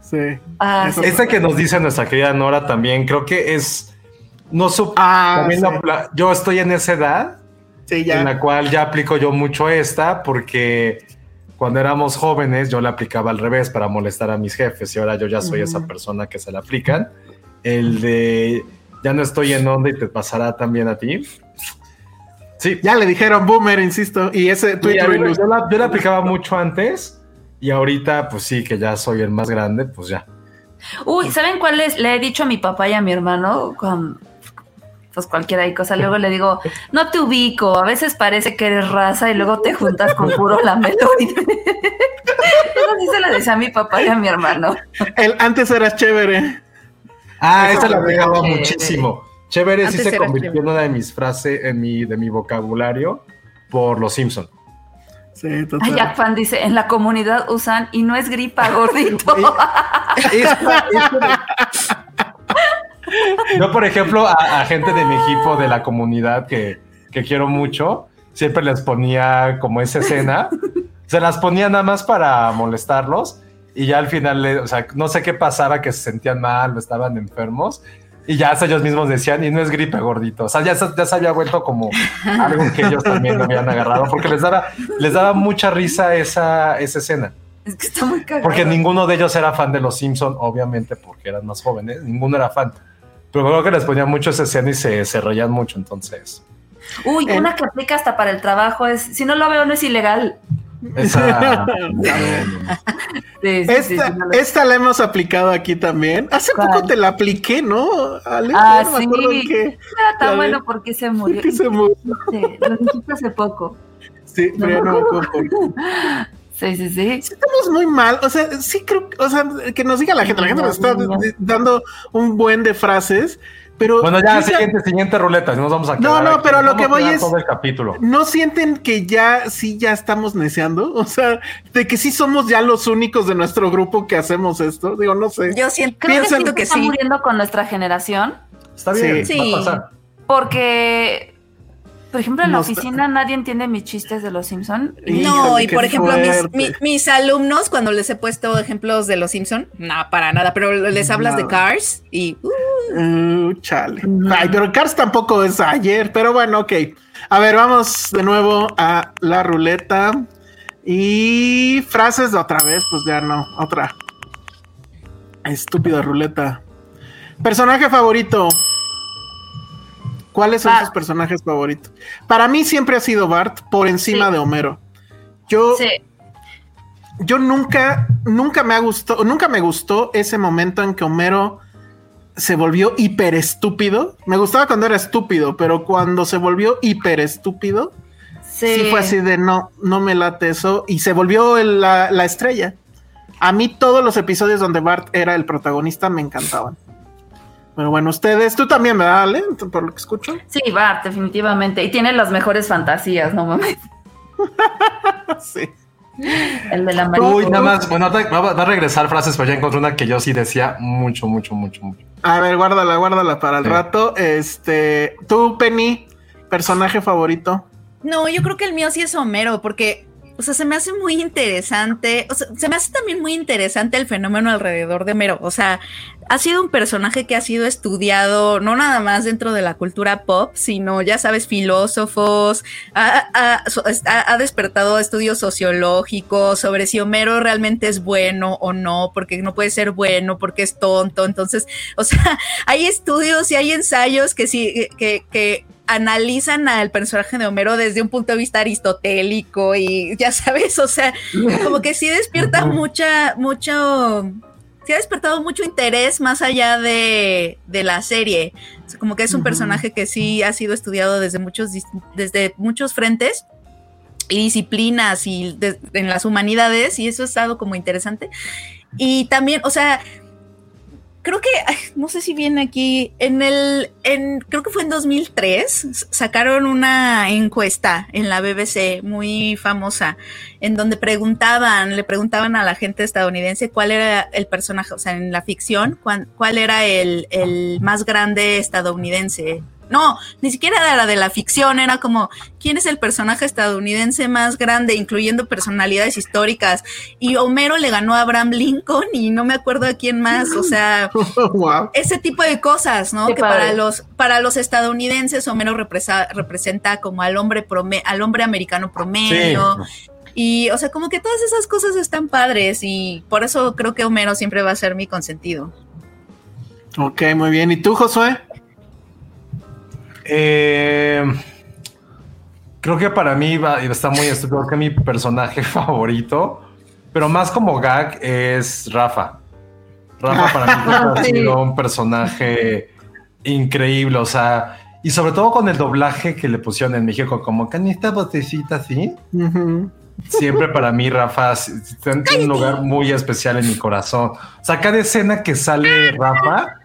Sí. Ah, Eso- sí. Esta que nos dice nuestra querida Nora también, creo que es. No sup- Ah, sí. yo estoy en esa edad Sí, ya. en la cual ya aplico yo mucho esta, porque cuando éramos jóvenes yo la aplicaba al revés para molestar a mis jefes y ahora yo ya soy esa persona que se la aplican. El de ya no estoy en onda y te pasará también a ti. Sí, Ya le dijeron boomer, insisto. Y ese Y renews- yo, la, yo la aplicaba mucho antes y ahorita, pues sí, que ya soy el más grande, pues ya. Uy, ¿saben cuál es? Le he dicho a mi papá y a mi hermano con pues cualquiera y cosa. Luego le digo, no te ubico, a veces parece que eres raza y luego te juntas con puro lameloide. *laughs* Eso sí se lo decía a mi papá y a mi hermano. El, antes eras chévere. Ah, Eso esa la Chévere. muchísimo. Chévere sí se convirtió chévere. en una de mis frases, en mi, de mi vocabulario por los Simpson. Sí, total. Ay, Jack Fan dice, en la comunidad usan y no es gripa, *laughs* gordito. Yo, por ejemplo, a, a gente de mi equipo de la comunidad que, que quiero mucho, siempre les ponía como esa escena. Se las ponía nada más para molestarlos y ya al final, o sea, no sé qué pasaba, que se sentían mal o estaban enfermos. Y ya hasta ellos mismos decían, y no es gripe gordito. O sea, ya, se- ya se había vuelto como algo que ellos también habían agarrado, porque les daba, les daba mucha risa esa, esa escena. es que está muy cagado. Porque ninguno de ellos era fan de los Simpson, obviamente, porque eran más jóvenes. Ninguno era fan. Pero creo que les ponía mucho esa escena y se, se reían mucho, entonces. Uy, En- una que aplica hasta para el trabajo es, si no lo veo no es ilegal. Esa. *laughs* Sí, sí, sí, Esta, sí, no lo- esta la hemos aplicado aquí también. Hace ¿Cuál? poco te la apliqué, ¿no? Ale? Ah, no sí. qué. Era tan bueno porque se murió. *laughs* que se murió. Sí, lo dijiste hace poco. Sí, pero ya no me acuerdo *laughs* Sí, sí, sí. Estamos muy mal. O sea, sí creo que, o sea, que nos diga la gente. La gente nos está dando un buen de frases, pero. Bueno, ya, siguiente, siguiente ruleta. Nos vamos a No, quedar no, aquí. pero lo que voy es- todo el capítulo. ¿No sienten que ya sí ya estamos neceando? O sea, de que sí somos ya los únicos de nuestro grupo que hacemos esto. Digo, no sé. Yo siento, Creo que, Piensan sí que está sí. muriendo con nuestra generación Está bien, Sí. va a pasar. porque, por ejemplo, en la oficina nadie entiende mis chistes de los Simpson. No, y por ejemplo, mis, mis alumnos, cuando les he puesto ejemplos de los Simpson, no, para nada, pero les hablas de. Cars y uh, Uh, chale. Ay, pero Cars tampoco es ayer, pero bueno, ok. A ver, vamos de nuevo a la ruleta. Y frases de otra vez, pues ya no, otra. Estúpida ruleta. Personaje favorito. ¿Cuáles son Bart. sus personajes favoritos? Para mí siempre ha sido Bart por encima Sí. de Homero. Yo, Sí. yo nunca, nunca me ha gustado, nunca me gustó ese momento en que Homero se volvió hiper estúpido. Me gustaba cuando era estúpido, pero cuando se volvió hiper estúpido, Sí. sí, fue así de no, no me late eso. Y se volvió el- la, la estrella. A mí todos los episodios donde Bart era el protagonista me encantaban. Pero bueno, ustedes, tú también, me Ale? Por lo que escucho. Sí, Bart, definitivamente. Y tiene las mejores fantasías, no mames. *laughs* sí. El de la Uy, mariposa. nada más, bueno, va, va- va a regresar frases, pero ya encontré una que yo sí decía mucho, mucho, mucho, mucho. A ver, guárdala, guárdala para el Sí. rato. Este, tú, Penny, personaje favorito. No, yo creo que el mío sí es Homero, porque, o sea, se me hace muy interesante, o sea, se me hace también muy interesante el fenómeno alrededor de Homero, o sea, ha sido un personaje que ha sido estudiado no nada más dentro de la cultura pop, sino, ya sabes, filósofos, ha, ha- ha despertado estudios sociológicos sobre si Homero realmente es bueno o no, porque no puede ser bueno, porque es tonto, entonces, o sea, *laughs* hay estudios y hay ensayos que sí, que, que analizan al personaje de Homero desde un punto de vista aristotélico y ya sabes, o sea, como que sí despierta mucha, mucho, sí ha despertado mucho interés más allá de, de la serie. O sea, como que es un personaje que sí ha sido estudiado desde muchos, desde muchos frentes y disciplinas y de- en las humanidades y eso ha estado como interesante. Y también, o sea, creo que, no sé si viene aquí, en el, en, creo que fue en 2003, s- sacaron una encuesta en la BBC muy famosa, en donde preguntaban, le preguntaban a la gente estadounidense cuál era el personaje, o sea, en la ficción, cuán- cuál era el, el más grande estadounidense. No, ni siquiera era de la ficción, era como, ¿quién es el personaje estadounidense más grande, incluyendo personalidades históricas? Y Homero le ganó a Abraham Lincoln y no me acuerdo a quién más, o sea, *laughs* wow. ese tipo de cosas, ¿no? Qué que padre. para los, para los estadounidenses Homero represa- representa como al hombre prome- al hombre americano promedio. Y, o sea, como que todas esas cosas están padres y por eso creo que Homero siempre va a ser mi consentido. Ok, muy bien. ¿Y tú, Josué? Eh, creo que para mí va, está muy estúpido que mi personaje *laughs* favorito, pero más como gag, es Rafa. Rafa para mí *laughs* ha sido un personaje increíble, o sea, y sobre todo con el doblaje que le pusieron en México, como esta botecita así. Ujú. Siempre para mí Rafa tiene un lugar muy especial en mi corazón. O sea, cada escena que sale Rafa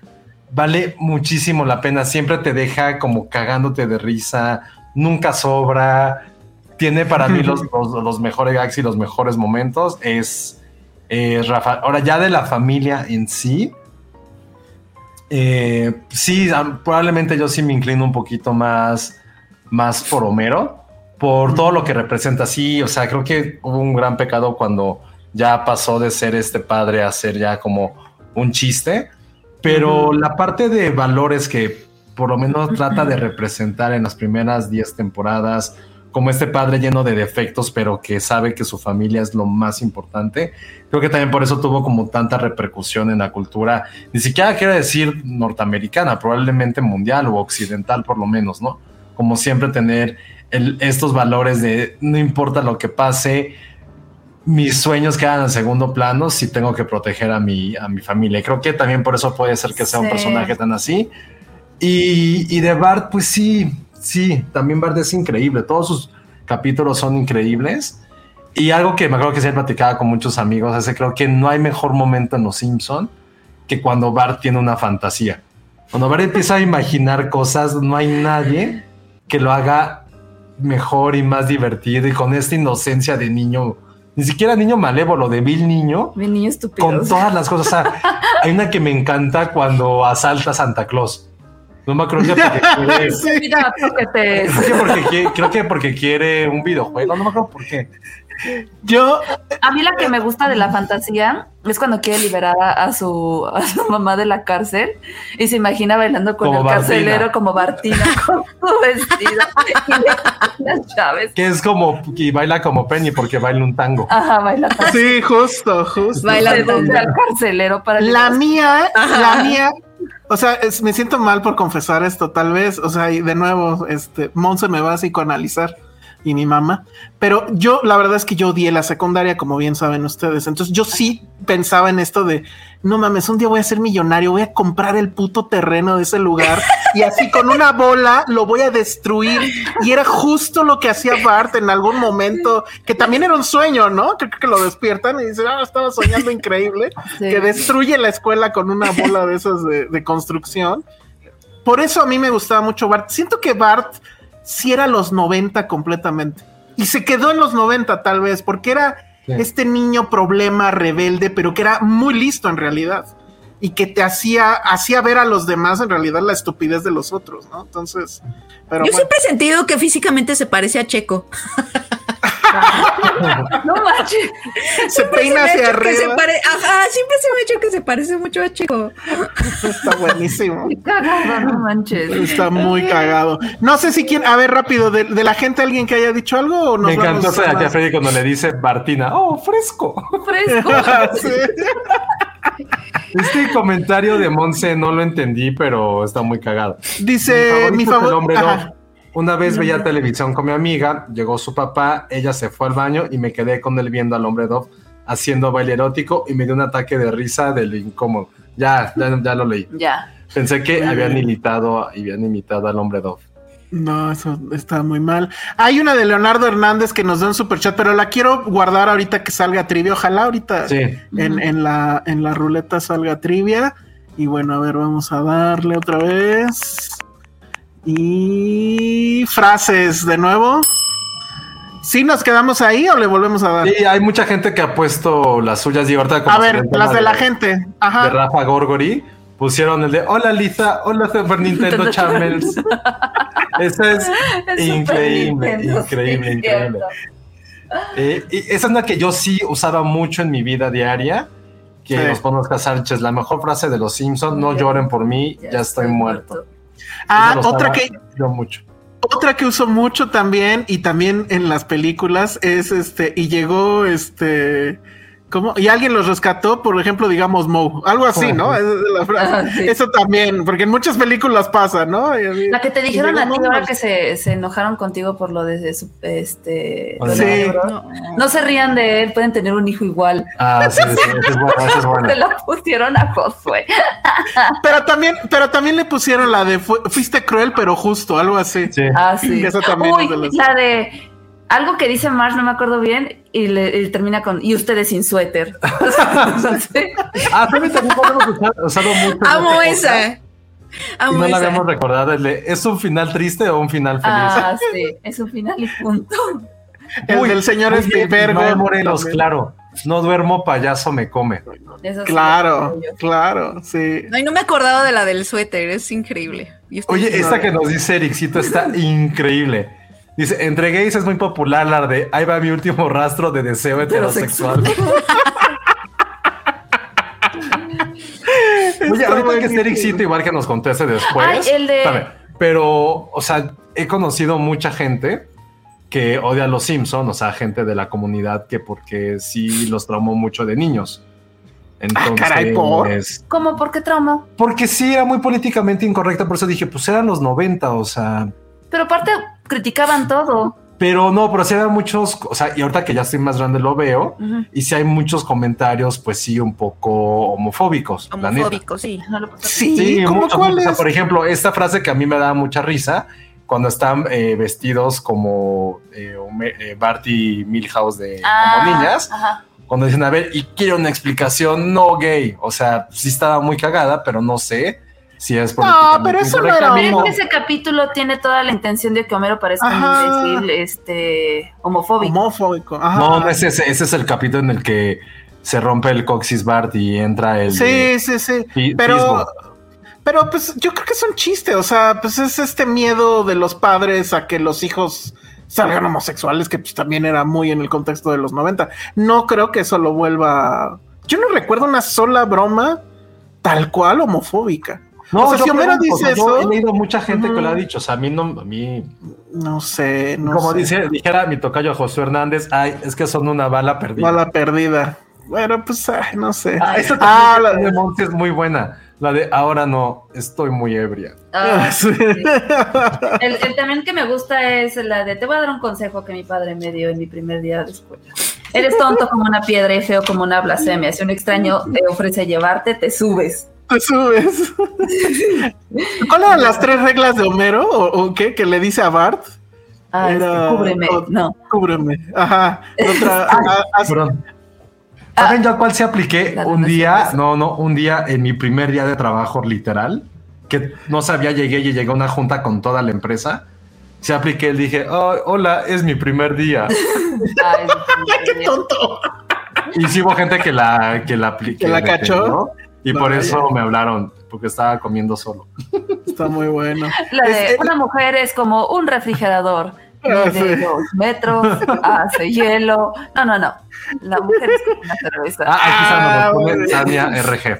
vale muchísimo la pena. Siempre te deja como cagándote de risa, nunca sobra. Tiene para mí los, *laughs* los- los mejores gags y los mejores momentos. Es, es Rafa. Ahora, ya de la familia en sí, eh, sí, probablemente yo sí me inclino un poquito más, más por Homero, por todo lo que representa. Sí, o sea, creo que hubo un gran pecado cuando ya pasó de ser este padre a ser ya como un chiste, pero la parte de valores que por lo menos trata de representar en las primeras 10 temporadas, como este padre lleno de defectos, pero que sabe que su familia es lo más importante. Creo que también por eso tuvo como tanta repercusión en la cultura, ni siquiera quiero decir norteamericana, probablemente mundial o occidental por lo menos, ¿no? Como siempre tener el- estos valores de no importa lo que pase, mis sueños quedan en segundo plano si tengo que proteger a mi, a mi familia. Y creo que también por eso puede ser que sea un personaje tan así. Y, y de Bart, pues sí, sí, también Bart es increíble. Todos sus capítulos son increíbles. Y algo que me acuerdo que se platicaba con muchos amigos, es que creo que no hay mejor momento en Los Simpson que cuando Bart tiene una fantasía. Cuando Bart empieza a imaginar cosas, no hay nadie que lo haga mejor y más divertido y con esta inocencia de niño, ni siquiera niño malévolo, de vil niño, Mi niño estúpido. con todas las cosas. O sea, hay una que me encanta cuando asalta a Santa Claus. No me acuerdo que porque *laughs* quiere, Mira, porque te- creo que porque quiere, creo que porque quiere un videojuego, no me acuerdo por qué. Yo, A mí la que me gusta de la fantasía es cuando quiere liberar a, a su, a su mamá de la cárcel y se imagina bailando con Como el Bartina. carcelero como Bartina *laughs* con su vestido y le las llaves. Que es como, y baila como Penny porque baila un tango. Ajá, baila sí, justo, justo. Baila al carcelero para La mía, la mía, o sea, es- me siento mal por confesar esto, tal vez, o sea, y de nuevo, este, Monse me va a psicoanalizar y mi mamá, pero yo, la verdad es que yo odié la secundaria, como bien saben ustedes, entonces yo sí pensaba en esto de, no mames, un día voy a ser millonario, voy a comprar el puto terreno de ese lugar y así con una bola lo voy a destruir y era justo lo que hacía Bart en algún momento, que también era un sueño, ¿no? Creo que lo despiertan y dicen, ah, estaba soñando increíble Sí. que destruye la escuela con una bola de esas de, de construcción. Por eso a mí me gustaba mucho Bart. Siento que Bart sí era los 90 completamente. Y se quedó en los 90 tal vez, porque era este niño problema rebelde, pero que era muy listo en realidad y que te hacía, hacía ver a los demás en realidad la estupidez de los otros, ¿no? Entonces, pero Yo bueno. siempre he sentido que físicamente se parece a Checo. *laughs* No manches. se Siempre peina se me ha hacia hecho que se arriba. pare- Ajá, siempre se me ha hecho que se parece mucho a Checo. *laughs* Está buenísimo. Cagado, no manches. Está muy cagado. No sé si quieren, a ver, rápido, de, de la gente alguien que haya dicho algo o nos Me encantó a Freddy cuando le dice Bartina, oh, fresco. Fresco. *laughs* Sí. Este comentario de Monse no lo entendí, pero está muy cagado. Dice mi favorito es el hombre ajá. Una vez veía televisión con mi amiga, llegó su papá, ella se fue al baño y me quedé con él viendo al hombre dog haciendo baile erótico y me dio un ataque de risa de lo incómodo. Ya, ya, ya lo leí. Ya. Pensé que habían imitado, habían imitado al hombre dog. No, eso está muy mal. Hay una de Leonardo Hernández que nos da un super chat, pero la quiero guardar ahorita que salga trivia. Ojalá ahorita Sí. en, en la, en la ruleta salga trivia. Y bueno, a ver, vamos a darle otra vez. Y frases de nuevo. ¿Sí nos quedamos ahí o le volvemos a dar? Sí, hay mucha gente que ha puesto las suyas y ahorita como a ver, las de la gente. de Ajá. Rafa Gorgori pusieron el de Hola Lisa, hola Super Nintendo *laughs* Channels. Eso *laughs* es increíble, Nintendo, increíble, sí, increíble. Eh, y esa es una que yo sí usaba mucho en mi vida diaria, que Sí. nos ponemos a Sánchez, la mejor frase de los Simpsons, no lloren por mí, ya, estoy muerto. Ah, otra que, Yo mucho. Otra que uso mucho también y también en las películas es este y llegó este ¿cómo? Y alguien los rescató, por ejemplo, digamos Moe, algo así, ¿no? Esa es la frase. Ah, sí. Eso también, porque en muchas películas pasa, ¿no? La que te dijeron a ti ahora que se, se enojaron contigo por lo de su, este. Sí. No. No se rían de él, pueden tener un hijo igual. Ah, sí, sí, es es. *laughs* Se la pusieron a Josué. *laughs* Pero también, pero también le pusieron la de fu- fuiste cruel pero justo, algo así. Sí. Ah, sí. Esa también Uy, es de las- la de algo que dice Marsh, no me acuerdo bien, y, le, y termina con y ustedes sin suéter. *laughs* Sí. Ah, también usado, mucho. Amo este podcast, esa. Y Amo no la esa. habíamos recordado. el de, ¿Es un final triste o un final feliz? Ah, sí, es un final y punto. El Uy, del señor bien, Spielberg. Noé Morelos, también. claro. No duermo, payaso me come. Eso Claro, claro, sí. Ay, no me acordaba de la del suéter, es increíble. Oye, esta que nos dice Ericito está increíble. Dice, entre gays es muy popular la de ahí va mi último rastro de deseo heterosexual. *laughs* Oye, ahorita que. Ericito, igual que nos conteste después. Ay, el de- Espérame, Pero, o sea, he conocido mucha gente que odia a los Simpson, o sea, gente de la comunidad que porque sí los traumó mucho de niños. Entonces, Ah, caray, ¿por? ¿Cómo? ¿Por qué traumó? porque sí era muy políticamente incorrecta, por eso dije, pues eran los 90, o sea, Pero aparte criticaban todo. pero no, pero sí había muchos, o sea, y ahorita que ya estoy más grande lo veo, y sí hay muchos comentarios, pues sí, un poco homofóbicos. la neta. Homofóbico, sí. No lo. Sí, Sí, ¿cómo cuál muchos. O sea, es? por ejemplo, esta frase que a mí me da mucha risa, cuando están eh, vestidos como eh, eh, Bart y Milhouse de Ah, como niñas, Ajá. cuando dicen, a ver, y quiero una explicación no gay. O sea, sí estaba muy cagada, pero no sé si es políticamente pero eso no era no. es que ese capítulo tiene toda la intención de que Homero parezca Ajá. un imbécil, este, homofóbico. Homofóbico. Ajá. No, no es ese, ese es el capítulo en el que se rompe el coxis Bart y entra el... Sí, de- sí, sí. Pero, pero pues yo creo que es un chiste. O sea, pues es este miedo de los padres a que los hijos salgan homosexuales, que pues también era muy en el contexto de los 90. No creo que eso lo vuelva. Yo no recuerdo una sola broma tal cual homofóbica. No, o sea, yo si Homero o yo eso, he leído mucha gente que lo ha dicho. O sea, a mí no, a mí no sé, no Como sé. dice, dijera mi tocayo Josué Hernández, ay, es que son una bala perdida. Bala perdida. Bueno, pues ay, no sé. Ah, esta Ah, la- de Monty es muy buena. La de ahora no, estoy muy ebria. Ah, Sí. sí. el, el también que me gusta es la de te voy a dar un consejo que mi padre me dio en mi primer día de escuela. Eres tonto como una piedra y feo como una blasfemia. Si un extraño te ofrece llevarte, te subes. Te subes. *laughs* ¿Cuáles eran las tres reglas de Homero? ¿O, o qué? Que le dice a Bart. Ah, Era- este, cúbreme. oh, No. Cúbreme. Ajá. *laughs* Otra. ah, ah, Perdón. ¿Saben yo a cuál se apliqué? Un día, no, no, un día en mi primer día de trabajo literal, que no sabía, llegué y llegué a una junta con toda la empresa. Se apliqué, le dije, "Oh, hola, es mi primer día. *laughs* Ay, ¡Qué tonto! Y sí hubo gente que la, que la apliqué. ¿Que la cachó? Y por eso me hablaron, porque estaba comiendo solo. *laughs* Está muy bueno. La de una mujer es como un refrigerador. *laughs* Ah, Mide sí. dos metros, hace hielo. No, no, no. La mujer es como una cerveza. Ah, aquí está, Ah, nos. Tania RG.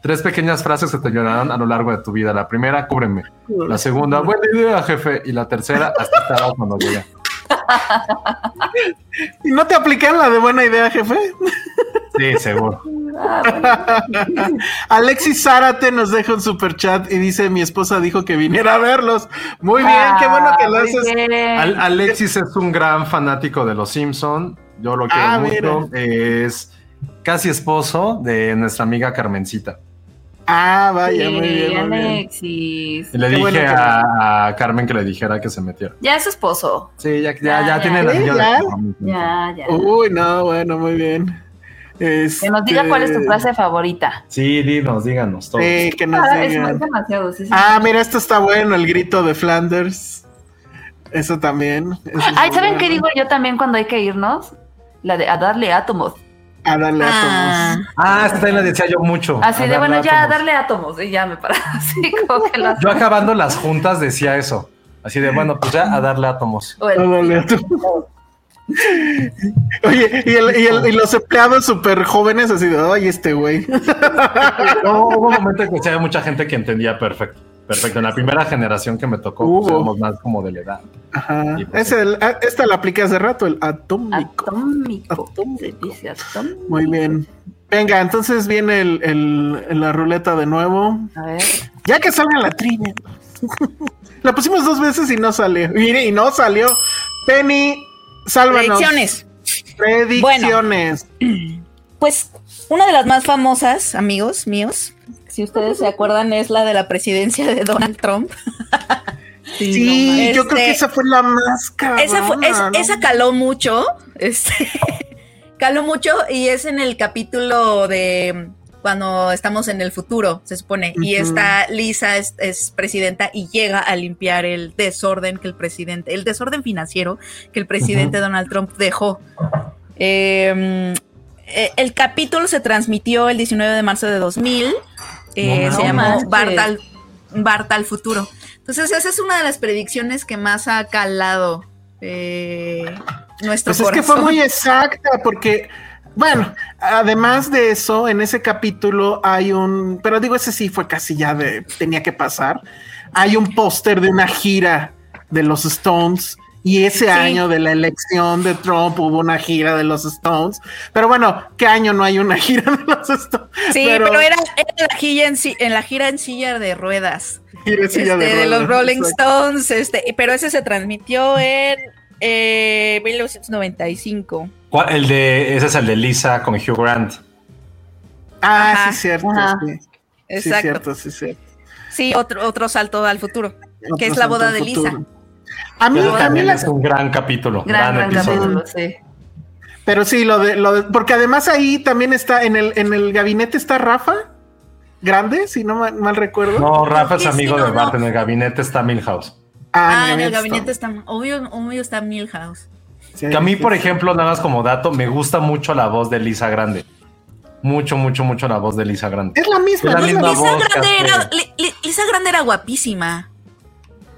Tres pequeñas frases que te ayudarán a lo largo de tu vida. La primera, cúbreme. La segunda, buena idea, jefe. Y la tercera, hasta estarás cuando llegue. ¿Y *laughs* no te aplican la de buena idea, jefe? Sí, seguro. Ah, *laughs* bueno. Alexis Zárate nos deja un super chat y dice: Mi esposa dijo que viniera a verlos. Muy bien, qué bueno que lo Ah, haces. Al- Alexis es un gran fanático de los Simpson. Yo lo quiero Ah, mucho. Es casi esposo de nuestra amiga Carmencita. Ah, vaya, muy bien, muy bien. Alexis. Y le Qué dije bueno que- a, Carmen que le dijera que se metiera. Ya es su esposo. Sí, ya, ya, Ya, ya, ya. tiene la Sí, niña de ya. compromiso. Ya, ya. Uy, no, bueno, muy bien. Que nos diga Este, cuál es tu frase favorita. Sí, dinos, díganos todos. Sí, que nos Ah, digan. es demasiado. sí, sí. Ah, mira, esto está bueno, el grito de Flanders. Eso también. eso Ay, ¿saben bueno. qué digo yo también cuando hay que irnos? La de a darle átomos. A darle Ah, átomos. Ah, esta también la decía yo mucho. Así de, bueno, ya, átomos. darle átomos. Y ya me para *laughs* así *laughs* como que las... Yo acabando las juntas decía eso. Así de, bueno, pues ya a darle átomos. A darle átomos. *laughs* Oye, y, el- y el- y los empleados súper jóvenes, así de, ay, este güey. No, hubo un momento en que había mucha gente que entendía perfecto. Perfecto. En la primera generación que me tocó, Hubo. pues, éramos más como de la edad. Ajá. Pues, Ese, el- ah, esta la apliqué hace rato, el atómico. Atómico. Atómico. Dice atómico. Muy bien. Venga, entonces viene el, el- la ruleta de nuevo. A ver. Ya que salga la trivia. *laughs* la pusimos dos veces y no salió. Mire, y no salió. Penny, sálvanos. predicciones. Predicciones. Pues una de las más famosas, amigos míos, si ustedes se acuerdan, es la de la presidencia de Donald Trump. *laughs* Sí, no yo creo que Este, esa fue la más cabrona. Esa, fue- es- ¿no? esa caló mucho. Este, *laughs* caló mucho y es en el capítulo de cuando estamos en el futuro, se supone. Y está Lisa, es, es presidenta y llega a limpiar el desorden que el presidente, el desorden financiero que el presidente Donald Trump dejó. Eh, eh, el capítulo se transmitió el 19 de marzo de 2000. Eh, No se llamó manches. Bart al, Bart al futuro. Entonces, esa es una de las predicciones que más ha calado eh, nuestro Pues es que fue muy exacta, porque, bueno, además de eso, en ese capítulo hay un, pero digo, ese sí fue casi ya de, tenía que pasar. Hay un póster de una gira de los Stones. Y ese año de la elección de Trump hubo una gira de los Stones. Pero bueno, ¿qué año no hay una *laughs* gira de los Stones? Sí, pero, era, era la gira en, la gira en silla de ruedas. gira de silla este, de, ruedas, los Rolling exacto. Stones, este, pero ese se transmitió en eh, 1995. ¿Cuál? El de, ese es el de Lisa con Hugh Grant. Ah, Ajá, sí, cierto. ajá. Sí, sí, Exacto. cierto, sí, cierto. Sí, otro, otro salto al futuro, que es la boda de Lisa. A mí, Pero a mí también la- es un gran capítulo. Gran, Gran, gran episodio. capítulo, sí. Pero sí, lo de, lo de- porque además ahí también está, en el, en el gabinete está Rafa, grande, si no mal, mal recuerdo. No, Rafa es sí, amigo no, de Bart. no. En el gabinete está Milhouse. Ah, en el gabinete está, obvio, obvio está Milhouse. Sí, Que a mí, por sí. ejemplo, nada más como dato, me gusta mucho la voz de Lisa Grande. Mucho, mucho, mucho la voz de Lisa Grande. Es la misma, Es la ¿no? misma Lisa voz Grande, era, Li- Li- Lisa Grande era guapísima.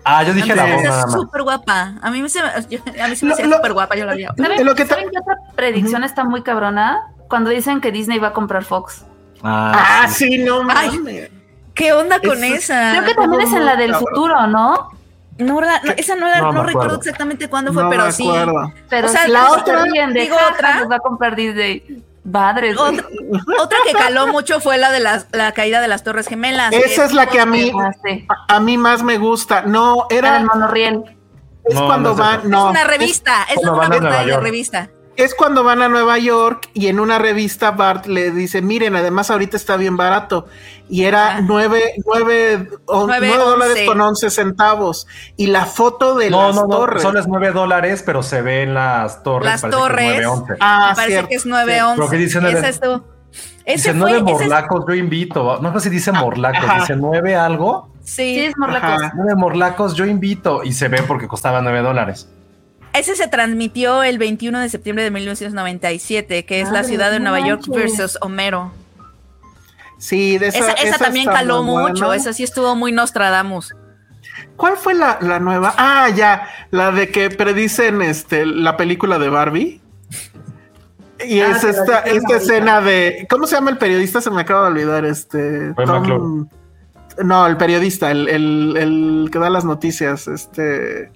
Ah, yo dije la voz nada Es más. súper guapa. A mí me, se, yo- a mí se me hacía súper guapa, yo la vi. ¿Saben, Lo que ¿saben qué otra predicción está muy cabrona? Cuando dicen que Disney va a comprar Fox. Ah, Ah, sí. sí, no Ay. mames. ¿Qué onda con Eso- esa? Creo que también es en la del cabrón. futuro, ¿no? No, la- no, esa no, la- No no me recuerdo exactamente cuándo fue, No pero me sí. Pero O sea, la otra- digo "Ja, otra. nos va a comprar Disney. Padres. güey. Otra, otra que caló mucho fue la de las, la caída de las Torres Gemelas. Esa es la que a mí, Ah, a, a mí más me gusta. No, Era era, el monorriel. es No, cuando no es van, no, es una es- revista, es, cuando una de revista. Es cuando van a Nueva York y en una revista Bart le dice, miren, además ahorita está bien barato. Y era Ah. nueve, nueve, o- Nueve, nueve dólares once. con once centavos. Y la foto de No, las no, no, torres. solo es 9 dólares, pero se ven las torres. Las parece que es torres. 9.11. Ah, Me parece cierto, que es cierto. 9-11. Creo que dice nueve- Esa estuvo. Ese Dice fue, 9 ese es- morlacos, yo invito. No sé si dice morlacos, ajá. dice 9 algo. Sí, Sí, es Morlacos. Ajá. de Morlacos, yo invito y se ve porque costaba 9 dólares. Ese se transmitió el 21 de septiembre de 1997, que es la Madre, ciudad de Nueva York versus Homero. Sí, de esa, Esa, esa esa también caló mucho, buena. esa sí estuvo muy Nostradamus. ¿Cuál fue la, la nueva? Ah, ya, la de que predicen este, la película de Barbie. Y Ah, es esta, esta escena de. ¿Cómo se llama el periodista? Se me acaba de olvidar. Este. McClure. No, el periodista, el, el, el que da las noticias. Este.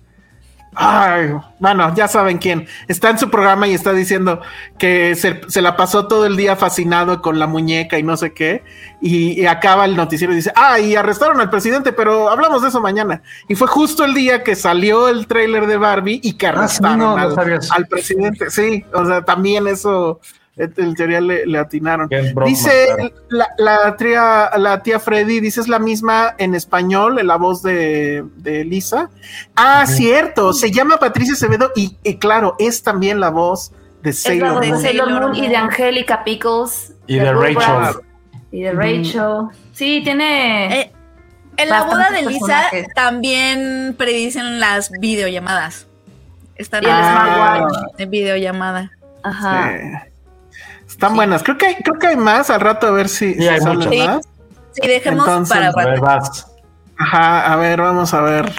Ay, bueno, ya saben quién. Está en su programa y está diciendo que se, se la pasó todo el día fascinado con la muñeca y no sé qué. Y, y acaba el noticiero y dice, ah, y arrestaron al presidente, pero hablamos de eso mañana. Y fue justo el día que salió el tráiler de Barbie y que Ah, sí, arrestaron no, al, al presidente. Sí, o sea, también eso, en teoría le, le atinaron. Dice claro. la, la tía, la tía Freddy, dice es la misma en español, en la voz de, de Lisa. Ah, cierto, se llama Patricia Acevedo y, y claro, es también la voz de Es la Sailor voz de Moon. Sailor Moon y de. Angélica Pickles. Y de Rachel. Y de Rachel. Sí, tiene. Eh, en la boda de Lisa personajes. también predicen las videollamadas. Están Y el Ah. smartwatch. en videollamada. Ajá. Sí. Están buenas. Creo que hay, creo que hay más al rato a ver si, Sí, si hay salen muchas. Sí. más. Sí, dejemos Entonces, para A ver, vas. Ajá, a ver, vamos a ver.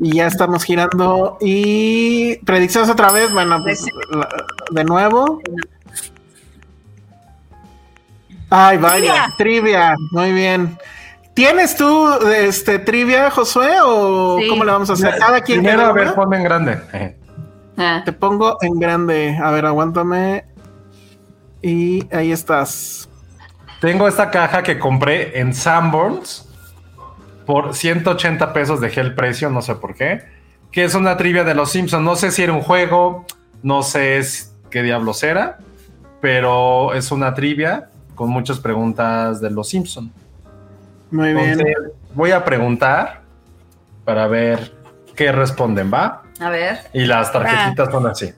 Y ya estamos girando. Y predicciones otra vez. Bueno, pues la- de nuevo. Ay, vaya, trivia. Muy bien. ¿Tienes tú este trivia, Josué? ¿O Sí. cómo le vamos a hacer? Cada quien Primero, a ver, ponme en grande. Eh. Ah. Te pongo en grande. A ver, aguántame. Y ahí estás. Tengo esta caja que compré en Sanborns por 180 pesos dejé el precio, no sé por qué. Que es una trivia de los Simpsons. No sé si era un juego, no sé qué diablos era, pero es una trivia con muchas preguntas de los Simpsons. Muy bien. Entonces, voy a preguntar para ver qué responden, ¿va? A ver. Y las tarjetitas son así.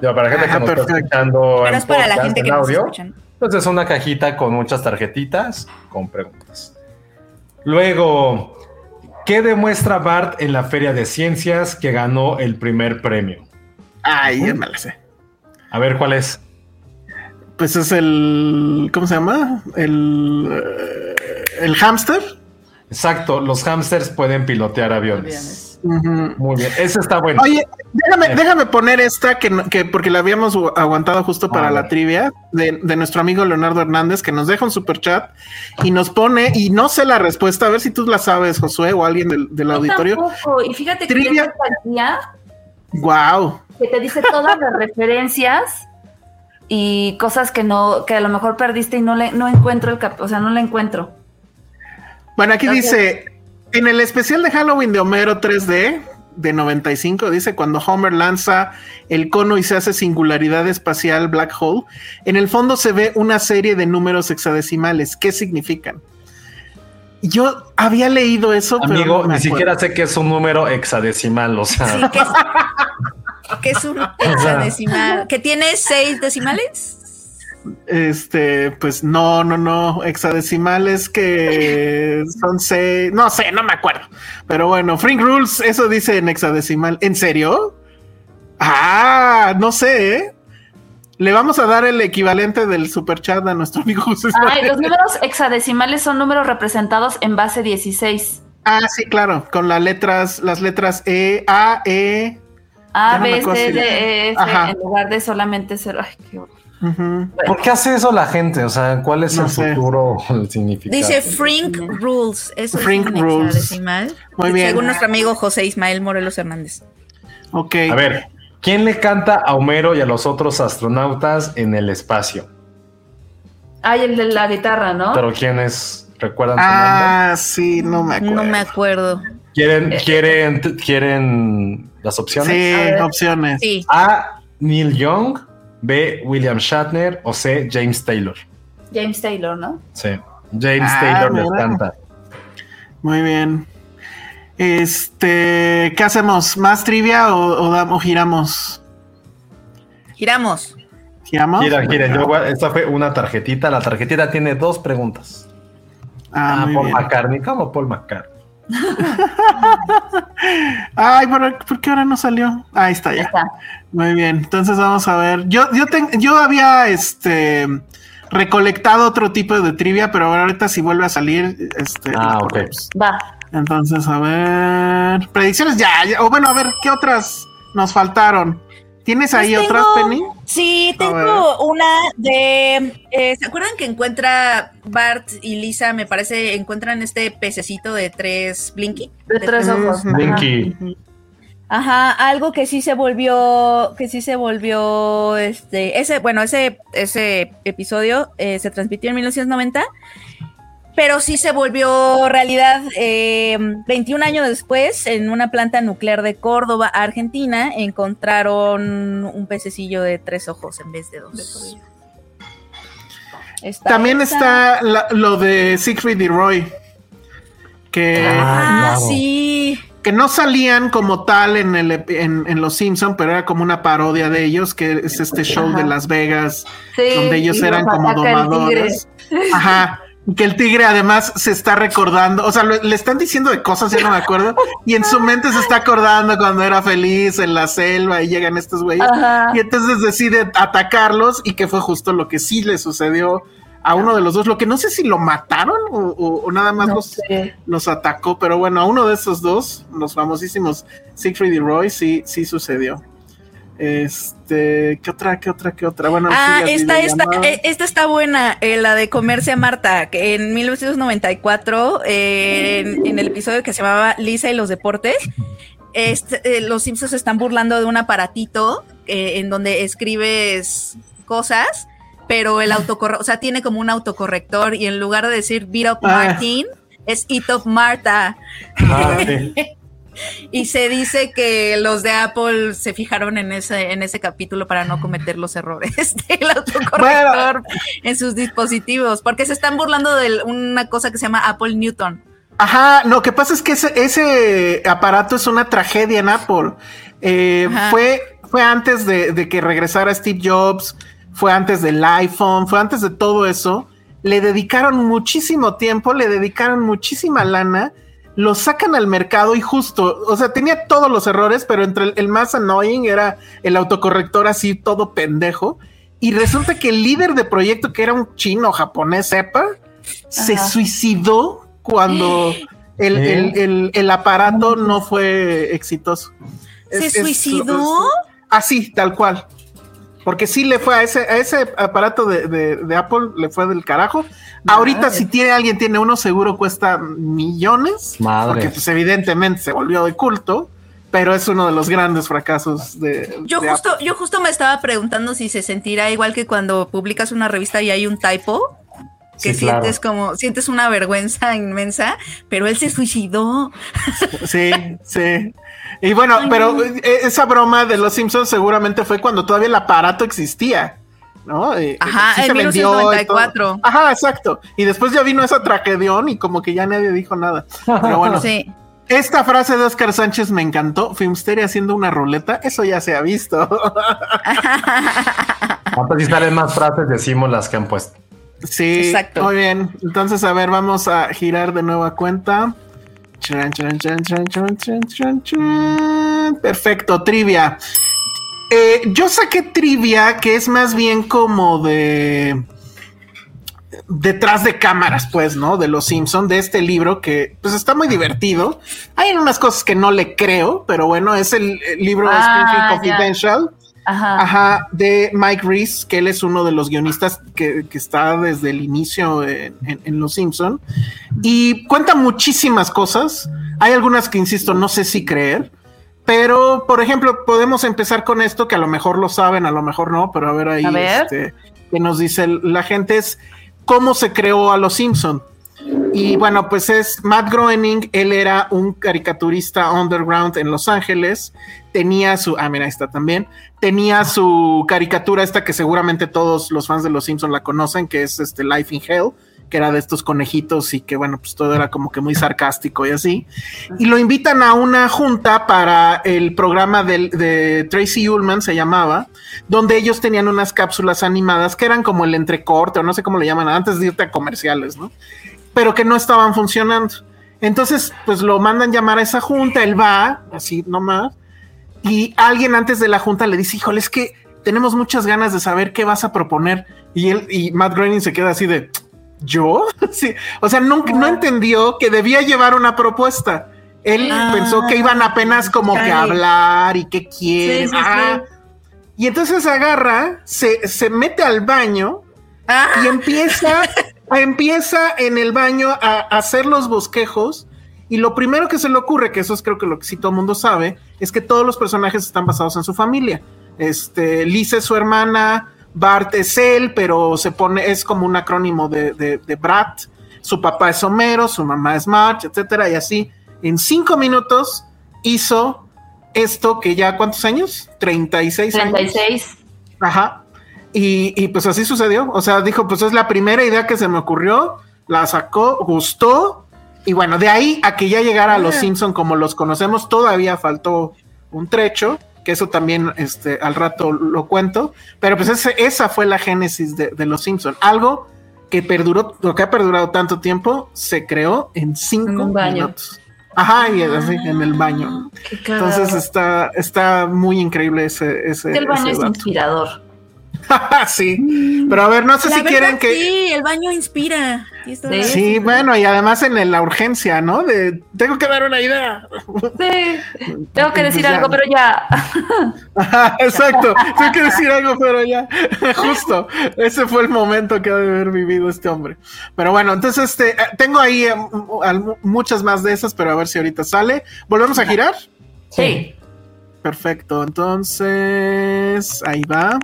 Digo, para la gente que nos está escuchando Pero en es para la gente en que nos audio, entonces es una cajita con muchas tarjetitas con preguntas. Luego, ¿qué demuestra Bart en la Feria de Ciencias que ganó el primer premio? Ay, ya me la sé. A ver cuál es. Pues es el. ¿Cómo se llama? El. eh, el hámster. Exacto, los hámsters pueden pilotear aviones. Aviones. Muy bien, ese está bueno. Oye, déjame, Eh. déjame poner esta que, que porque la habíamos gu- aguantado justo para A la trivia de, de nuestro amigo Leonardo Hernández que nos deja un super chat y nos pone, y no sé la respuesta, a ver si tú la sabes, Josué, o alguien del, del auditorio. tampoco. Y fíjate que Trivia. guía Wow. que te dice todas las referencias y cosas que no, que a lo mejor perdiste y no le, no encuentro el cap, o sea, no la encuentro. Bueno, aquí dice, en el especial de Halloween de Homero 3D de 95, dice, cuando Homer lanza el cono y se hace singularidad espacial black hole, en el fondo se ve una serie de números hexadecimales. ¿Qué significan? Yo había leído eso, pero Amigo, no me ni acuerdo. siquiera sé que es un número hexadecimal, o sea, Sí, que es, que es un *laughs* hexadecimal. ¿Que tiene seis decimales? Este, pues no, no, no, hexadecimales que *laughs* son seis, no sé, no me acuerdo. Pero bueno, Frink Rules, eso dice en hexadecimal. ¿En serio? Ah, no sé, ¿eh? Le vamos a dar el equivalente del super chat a nuestro amigo José. Ay, los números hexadecimales son números representados en base 16. Ah, sí, claro, con las letras, las letras E, A, E. A, no B, C, D, E, F, Ajá. en lugar de solamente cero. Ay, qué horror. ¿Por qué hace eso la gente? O sea, ¿cuál es No el sé. futuro el significado? Dice Frink Rules. Eso Frink es un Rules. hexadecimal. Muy bien. Según nuestro amigo José Ismael Morelos Hernández. Ok. A ver, ¿quién le canta a Homero y a los otros astronautas en el espacio? Ay, el de la guitarra, ¿no? Pero ¿quiénes recuerdan su nombre? Ah, sí, no me acuerdo. No me acuerdo. ¿Quieren, quieren, quieren las opciones? Sí, opciones. Sí. A. Neil Young, B. William Shatner o C. James Taylor. James Taylor, ¿no? Sí, James Ah, Taylor les mira. canta. Muy bien. Este, ¿qué hacemos? ¿Más trivia o, o dam- o giramos? Giramos. ¿Giramos? Gira, gira. Yo esta fue una tarjetita. La tarjetita tiene dos preguntas. Ah, Ah, muy Paul bien. McCartney, ¿cómo Paul McCartney? *laughs* Ay, ¿por, por qué ahora no salió? Ahí está Ya ya. está. Muy bien, entonces vamos a ver. Yo, yo, ten- yo había este recolectado otro tipo de trivia, pero ahorita si vuelve a salir, este, Ah, ok. Va. Entonces, a ver. Predicciones ya, ya. O bueno, a ver, ¿qué otras nos faltaron? ¿Tienes ahí Pues otras, Penny? Sí, tengo una de. eh, ¿Se acuerdan que encuentra Bart y Lisa? Me parece, encuentran este pececito de tres Blinky. De tres ojos. Ujú. Blinky. Ajá, algo que sí se volvió, que sí se volvió, este, ese, bueno, ese, ese episodio eh, se transmitió en 1990, pero sí se volvió realidad eh, 21 años después en una planta nuclear de Córdoba, Argentina, encontraron un pececillo de tres ojos en vez de dos. Está También esa. está la- lo de Siegfried y Roy. Que, Ah, claro. sí. que no salían como tal en, el, en, en Los Simpson, pero era como una parodia de ellos, que es este show de Las Vegas, Sí, donde ellos eran como domadores. Ajá. Que el tigre además se está recordando, o sea, lo- le están diciendo de cosas, ya no me acuerdo, y en su mente se está acordando cuando era feliz en la selva y llegan estos güeyes, Ajá. y entonces decide atacarlos y que fue justo lo que sí le sucedió a uno de los dos, lo que no sé si lo mataron o, o- o nada más No los, los atacó, pero bueno, a uno de esos dos, los famosísimos Siegfried y Roy, sí, sí sucedió. Este, ¿qué otra, qué otra, qué otra? Bueno, Ah, sí, esta, esta, eh, esta está buena, eh, la de comerse a Marta, que en 1994, eh, en, en el episodio que se llamaba Lisa y los deportes, este, eh, los Simpsons se están burlando de un aparatito en donde escribes cosas, pero el autocorrector, o sea, tiene como un autocorrector y en lugar de decir beat up Ah. Martin, es eat up Marta. Ah, sí. *laughs* Y se dice que los de Apple se fijaron en ese, en ese capítulo para no cometer los errores *laughs* del autocorrector en sus dispositivos, porque se están burlando de una cosa que se llama Apple Newton. Ajá, lo que pasa es que ese, ese aparato es una tragedia en Apple. Eh, fue, fue antes de, de que regresara Steve Jobs, fue antes del iPhone, fue antes de todo eso. Le dedicaron muchísimo tiempo, le dedicaron muchísima lana, lo sacan al mercado y justo, o sea, tenía todos los errores, pero entre el, el más annoying era el autocorrector así todo pendejo. Y resulta que el líder de proyecto, que era un chino japonés, sepa, se suicidó cuando *gasps* el, ¿Eh? el- el- el aparato no fue exitoso. ¿Se Es- es- suicidó? es- así, tal cual. Porque sí le fue a ese, a ese aparato de, de- de Apple, le fue del carajo. Ahorita, si tiene alguien tiene uno, seguro cuesta millones. Madre. Porque, pues, evidentemente se volvió de culto. Pero es uno de los grandes fracasos de. Yo de justo, yo justo me estaba preguntando si se sentirá igual que cuando publicas una revista y hay un typo. Que Sí, claro. sientes como, sientes una vergüenza inmensa, pero él se suicidó. Sí, sí. Y bueno, pero eh, esa broma de los Simpsons seguramente fue cuando todavía el aparato existía. ¿No? Eh, Ajá, sí en se vendió y todo. 1994. Ajá, exacto. Y después ya vino esa tragedión y como que ya nadie dijo nada. Pero bueno, Sí. esta frase de Oscar Sánchez me encantó. Filmsteria haciendo una ruleta, eso ya se ha visto. *laughs* Antes si salen más frases, decimos las que han puesto. Sí, Exacto. muy bien. Entonces, a ver, vamos a girar de nueva cuenta. Perfecto, trivia. Eh, yo saqué trivia que es más bien como de detrás de cámaras, pues, ¿no? De los Simpson, de este libro que pues está muy divertido. Hay unas cosas que no le creo, pero bueno, es el, el libro Ah, Springfield. Confidential. Ajá. Ajá, de Mike Reese, que él es uno de los guionistas que, que está desde el inicio en, en- en Los Simpson y cuenta muchísimas cosas. Hay algunas que, insisto, no sé si creer, pero, por ejemplo, podemos empezar con esto, que a lo mejor lo saben, a lo mejor no, pero a ver ahí, A ver. este, que nos dice la gente es cómo se creó a Los Simpson. Y bueno, pues es Matt Groening, él era un caricaturista underground en Los Ángeles, tenía su, ah, mira, está también, tenía su caricatura esta que seguramente todos los fans de Los Simpson la conocen, que es este Life in Hell, que era de estos conejitos y que bueno, pues todo era como que muy sarcástico y así. Y lo invitan a una junta para el programa del- de Tracy Ullman, se llamaba, donde ellos tenían unas cápsulas animadas que eran como el entrecorte o no sé cómo le llaman, antes de irte a comerciales, ¿no? Pero que no estaban funcionando. Entonces, pues lo mandan llamar a esa junta, él va, así nomás, y alguien antes de la junta le dice, híjole, es que tenemos muchas ganas de saber qué vas a proponer. Y él, y Matt Groening se queda así de, ¿yo? *laughs* sí. O sea, nunca, no entendió que debía llevar una propuesta. Él Ah, pensó que iban apenas como que a hablar y qué quieren. Sí, sí, Ah. Y entonces agarra, se, se mete al baño Ah, y empieza, *laughs* empieza en el baño a, hacer los bosquejos. Y lo primero que se le ocurre, que eso es creo que lo que sí todo el mundo sabe, es que todos los personajes están basados en su familia. Este, Lisa es su hermana, Bart es él, pero se pone, es como un acrónimo de, de, de Brat. Su papá es Homero, su mamá es Marge, etcétera, y así. En cinco minutos hizo esto que ya, ¿cuántos años? 36 años. 36. Ajá. Y, y pues así sucedió. O sea, dijo, pues es la primera idea que se me ocurrió, la sacó, gustó. Y bueno, de ahí a que ya llegara a los Simpson como los conocemos, todavía faltó un trecho, que eso también este, al rato lo cuento. Pero pues ese- esa fue la génesis de, de los Simpson. Algo que perduró, lo que ha perdurado tanto tiempo, se creó en cinco En baño. minutos. Ajá, y así, en el baño. Entonces está, está muy increíble ese, ese, el baño ese es dato. inspirador. *laughs* sí, pero a ver, no sé la si verdad, quieren que. Sí, el baño inspira. Sí, está- Sí. Sí, bueno, y además en la urgencia, ¿no? De tengo que dar una idea. Sí. Tengo que decir *laughs* ya. algo, pero ya. Ajá, Exacto, tengo que decir algo, pero ya, *laughs* justo, ese fue el momento que ha de haber vivido este hombre. Pero bueno, entonces este, eh, tengo ahí eh, muchas más de esas, pero a ver si ahorita sale. ¿Volvemos a girar? Sí. Perfecto, entonces ahí va.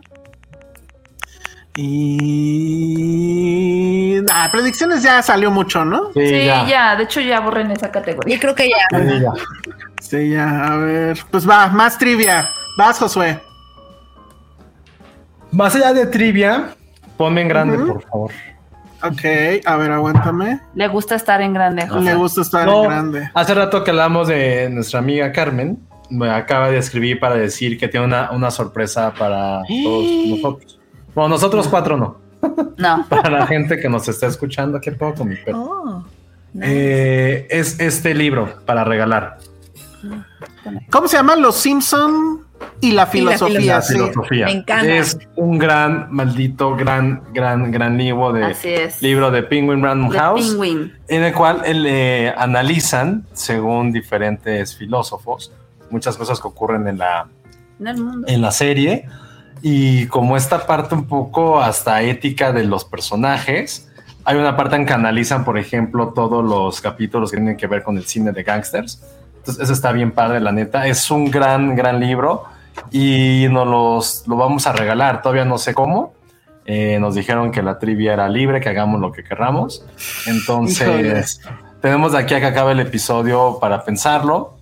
Y. Ah, predicciones ya salió mucho, ¿no? Sí, Sí, ya. ya. De hecho, ya borren esa categoría. Yo creo que ya. Sí, ya. Sí, ya, a ver. Pues va, más trivia. Vas, Josué. Más allá de trivia, ponme en grande, por favor. Ok, a ver, aguántame. Le gusta estar en grande. José. Le gusta estar No, en grande. Hace rato que hablamos de nuestra amiga Carmen, me acaba de escribir para decir que tiene una, una sorpresa para todos *gasps* nosotros. Bueno, nosotros cuatro no. No. *laughs* Para la gente que nos está escuchando, ¿qué puedo con mi perro? Oh, nice. Eh, es este libro para regalar. ¿Cómo se llama? Los Simpson y la Y la filosofía. La sí. filosofía. Me encanta. Es un gran, maldito, gran, gran, gran libro de libro de Penguin Random The House. Penguin. en el cual eh, analizan, según diferentes filósofos, muchas cosas que ocurren en la, En el mundo. en la serie y como esta parte un poco hasta ética de los personajes. Hay una parte en que analizan, por ejemplo, todos los capítulos que tienen que ver con el cine de gangsters. Entonces, eso está bien padre, la neta. Es un gran, gran libro y nos los, lo vamos a regalar. Todavía no sé cómo. Eh, nos dijeron que la trivia era libre, que hagamos lo que querramos. Entonces, tenemos de aquí a que acabe el episodio para pensarlo.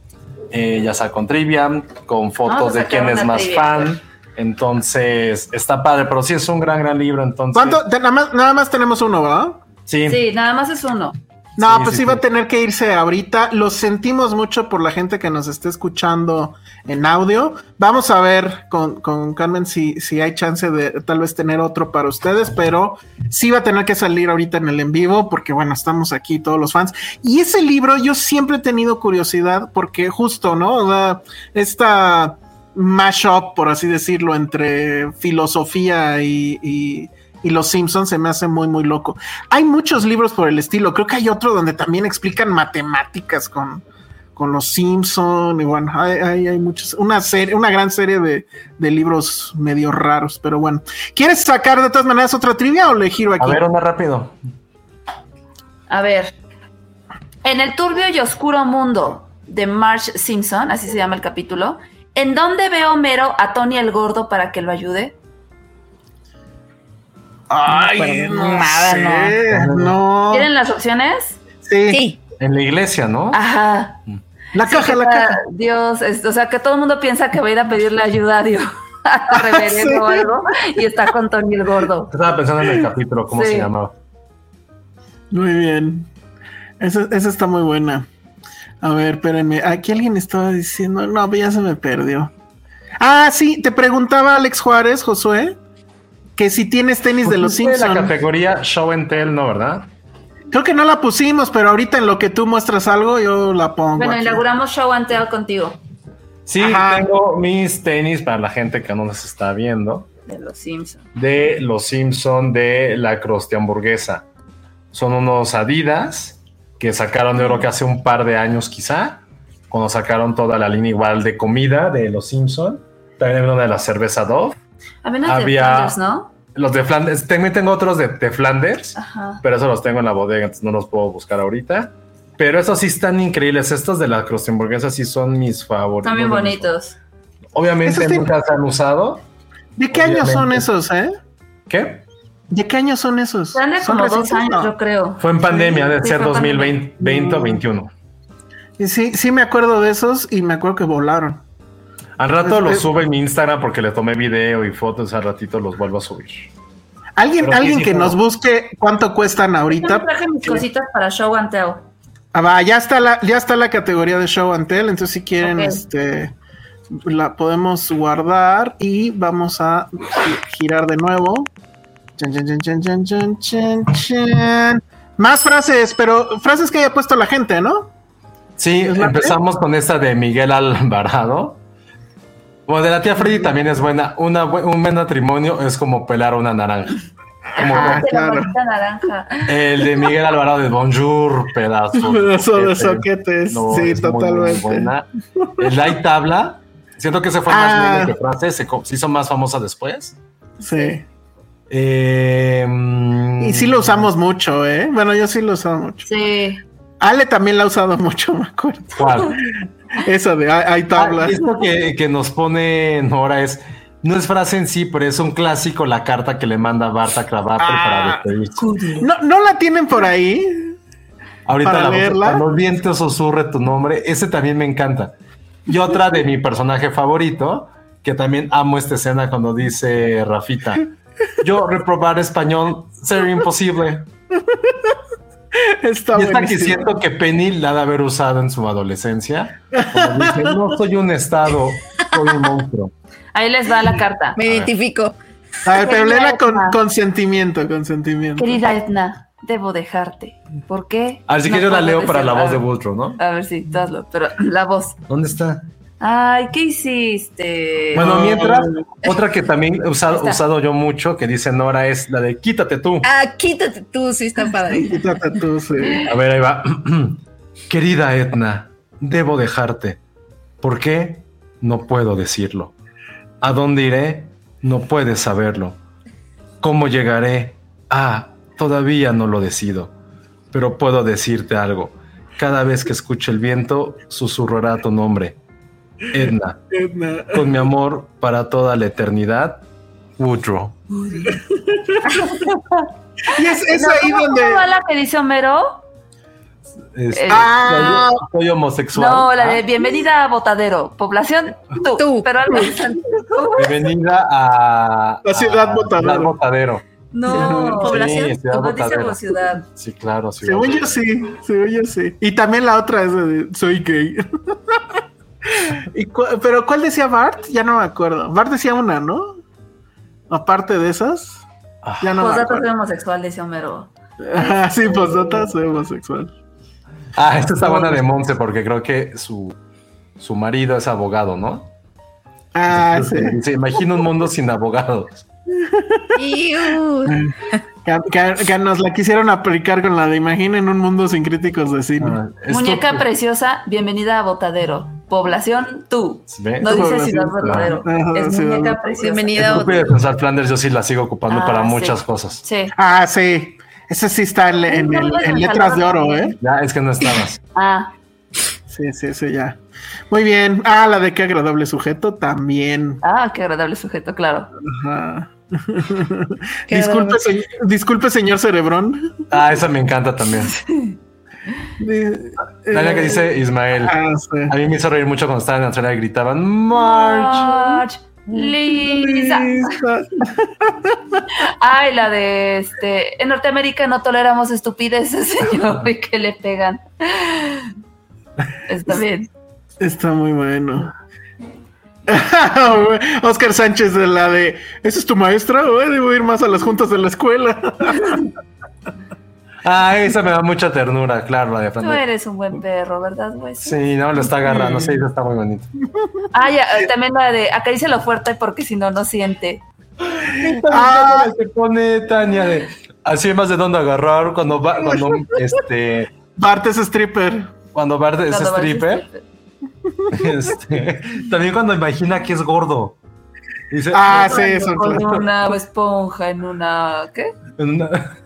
Eh, ya sea con trivia, con fotos de quién es más trivia. fan. Entonces, está padre, pero sí es un gran, gran libro. Entonces, ¿Cuánto? Nada, más, nada más tenemos uno, ¿verdad? Sí, Sí, nada más es uno. No, Sí, pues sí, iba sí. a tener que irse ahorita. Lo sentimos mucho por la gente que nos esté escuchando en audio. Vamos a ver con, con Carmen si, si hay chance de tal vez tener otro para ustedes, pero sí va a tener que salir ahorita en el en vivo porque bueno, estamos aquí todos los fans. Y ese libro yo siempre he tenido curiosidad porque justo, ¿no? O sea, esta mashup, por así decirlo, entre filosofía y, y- y los Simpsons se me hace muy, muy loco. Hay muchos libros por el estilo. Creo que hay otro donde también explican matemáticas con, con los Simpson y bueno, hay, hay, hay muchos, una serie, una gran serie de, de libros medio raros, pero bueno. ¿Quieres sacar de todas maneras otra trivia o le giro aquí? a ver, una rápido. A ver. En el turbio y oscuro mundo de Marge Simpson, así se llama el capítulo, ¿en dónde ve Homero a Tony el gordo para que lo ayude? Ay, No no nada, sé, no. ¿Tienen las opciones? Sí, Sí. En la iglesia, ¿no? Ajá. la Sí, caja, la caja. Dios, es- o sea, que todo el mundo piensa que va a ir a pedirle ayuda a Dios, *laughs* a reverendo o algo, y está con Tony el gordo. Estaba pensando en el capítulo, ¿cómo Sí. se llamaba? Muy bien. Esa, esa está muy buena. A ver, espérenme. Aquí alguien estaba diciendo. No, ya se me perdió. Ah, sí, te preguntaba Alex Juárez, Josué, que si tienes tenis de los Pusiste la Simpsons. categoría Show and Tell, ¿no, verdad? Creo que no la pusimos, pero ahorita en lo que tú muestras algo, yo la pongo. Bueno, aquí. inauguramos Show and Tell contigo. Sí, Ajá. tengo mis tenis para la gente que no nos está viendo. De los Simpsons. de los Simpson de la Croste Hamburguesa. Son unos Adidas que sacaron yo creo que hace un par de años quizá, cuando sacaron toda la línea igual de comida de los Simpson. También había una de la cerveza Dove. Había unas de Había- Flanders, ¿no? Los de Flanders, también tengo otros de, de Flanders, Ajá. pero esos los tengo en la bodega, entonces no los puedo buscar ahorita. Pero esos sí están increíbles. Estos de la Croste Hamburguesa sí son mis favoritos. Están bien bonitos. Obviamente Esos nunca se han usado. ¿De qué años son esos, eh? ¿Qué? ¿De qué años son esos? ¿Son como dos años, No. yo creo. Fue en pandemia, debe Sí, ser fue 2020 20 o 21. Y Sí, sí me acuerdo de esos y me acuerdo que volaron. Al rato los subo en mi Instagram porque le tomé video y fotos. Al ratito los vuelvo a subir. Alguien, Pero alguien sí, que nos busque cuánto cuestan Yo ahorita. traje mis cositas para Show and Tell. Ah, va, ya está la, ya está la categoría de show and tell, entonces si quieren, este la podemos guardar y vamos a gi- girar de nuevo. Chan, chan, chan, chan, chan, chan, chan, chan. Más frases, pero frases que haya puesto la gente, ¿no? Sí, ¿Es la empezamos con esta de Miguel Alvarado. Bueno, de la tía Freddy también es buena. Una, un buen matrimonio es como pelar una naranja. Como Ah, claro. naranja. el de Miguel Alvarado de Bonjour, pedazo. Pedazo de soquete. soquetes, No, sí, muy, muy totalmente. El Light Tabla. Siento que ese fue Ah. más meme que frase. Se, se hizo más famosa después. Sí. Eh, mm, Y sí lo usamos mucho, ¿eh? Bueno, yo sí lo usaba mucho. Sí. Ale también la ha usado mucho, me acuerdo. ¿Cuál? *laughs* Esa de hay, tablas. Ah, esto que, que nos pone Nora es, no es frase en sí, pero es un clásico la carta que le manda Barta Cravater Ah. para despedirse. No, no la tienen por ahí. Ahorita para la leerla. cuando el viento susurre tu nombre, ese también me encanta. Y otra de mi personaje favorito, que también amo esta escena cuando dice Rafita, yo reprobar español sería imposible. Está y esta que siento que Penny la ha de haber usado en su adolescencia. Dice, no soy un estado, soy un monstruo. Ahí les va la carta. Me identifico. A ver, pero léela con Edna. consentimiento, consentimiento. Querida Edna, debo dejarte. ¿Por qué? A ver, si No quieres yo la leo para la voz de Bultro, ¿no? A ver si, tú hazlo, pero la voz. ¿Dónde está? Ay, ¿qué hiciste? Bueno, mientras, otra que también he usado, usado yo mucho, que dice Nora, es la de quítate tú. Ah, quítate tú, sí está padre. *laughs* Quítate tú, sí. A ver, ahí va. *clears throat* Querida Edna, debo dejarte. ¿Por qué? No puedo decirlo. ¿A dónde iré? No puedes saberlo. ¿Cómo llegaré? Ah, todavía no lo decido. Pero puedo decirte algo. Cada vez que escuche el viento, susurrará tu nombre. Edna, Edna. con mi amor para toda la eternidad, Woodrow. Y es, es No, ahí ¿cómo- donde. ¿Cómo va la que dice Homero? Este, Ah. soy, soy homosexual. No, la de bienvenida a Botadero. Población, tú. Tú. Pero algo. Bienvenida a La ciudad a Botadero. Ciudad Botadero. No, Población. Sí, ciudad ¿Cómo dice Botadero. como ciudad? Sí, claro. Ciudad Según yo sí, según yo sí. Y también la otra es de soy gay. *laughs* ¿Y cu- pero ¿cuál decía Bart? Ya no me acuerdo. Bart decía una, ¿no? Aparte de esas. Ya no Posdata soy homosexual, dice Homero. Ajá, sí, postdata soy homosexual. Ah, esta está buena de Monse porque creo que su, su marido es abogado, ¿no? Ah, sí. Se imagina un mundo sin abogados. Que, que- que nos la quisieron aplicar con la de imaginen un mundo sin críticos de cine. Ah, Muñeca preciosa, bienvenida a Botadero. Población, tú. ¿Ve? No dice ciudad. Ajá, Es ciudad. muñeca preciosa. Bienvenida de pensar Flanders, yo sí la sigo ocupando Ah, para sí. muchas cosas. Sí. Ah, sí. Ese sí está en, en- No, en- no, en no, letras de oro, no. ¿eh? Ya, es que no estabas. *laughs* Ah, Sí, sí, sí, ya. Muy bien. Ah, la de qué agradable sujeto también. ah, qué agradable sujeto, claro. Ajá. *laughs* Disculpe, se- disculpe, señor Cerebrón. Ah, esa me encanta también. De- *laughs* La eh, que dice Ismael. Ah, sí. A mí me hizo reír mucho cuando estaban en la trena y gritaban March. March, Lisa. Lisa. *laughs* Ay, la de este. En Norteamérica no toleramos estupideces, *laughs* señor, y que le pegan. Está bien. Está muy bueno. *laughs* Oscar Sánchez de la de ¿Esa es tu maestra? Ay, debo ir más a las juntas de la escuela. Ah, esa me da mucha ternura, claro, la de Tú Fran. eres un buen perro, ¿verdad, güey? Sí, no, lo está agarrando, sí, eso está muy bonito. *laughs* Ah, ya, eh, también la de acarícialo fuerte porque si no, no siente. *laughs* Ah, se pone Tania de así más de dónde agarrar cuando va, cuando *laughs* este Bart es stripper. cuando Bart es Cuando stripper, este, también cuando imagina que es gordo. Dice, Ah, sí, eso. Con una esponja en una. ¿Qué? en una-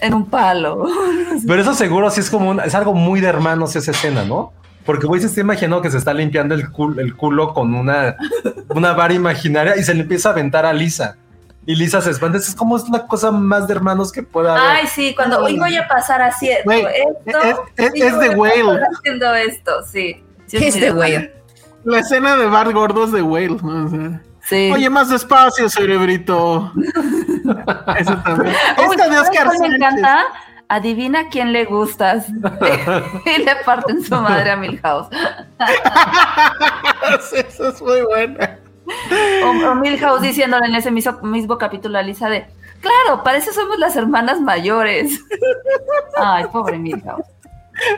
En un palo. *laughs* Pero eso seguro sí es como un- es algo muy de hermanos esa escena, ¿no? Porque güey se está imaginando que se está limpiando el culo, el culo con una, una vara imaginaria y se le empieza a aventar a Lisa. Y Lisa se espanta. Es como es la cosa más de hermanos que pueda haber. Ay, sí, cuando hoy voy a pasar esto. es- es- sí, es de Whale. Haciendo esto, sí. Sí, Es de güey. La escena de Bart gordo es de Whale. ¿no? O sea, Sí. Oye, más despacio, cerebrito. *laughs* Eso también. Uy, Esta de ¿sabes Oscar me Sánchez. encanta? Adivina quién le gustas. *laughs* y le parten su madre a Milhouse. *laughs* Eso es muy buena. O, o Milhouse diciéndole en ese mismo, mismo capítulo a Lisa de, claro, parece somos las hermanas mayores. Ay, pobre Milhouse.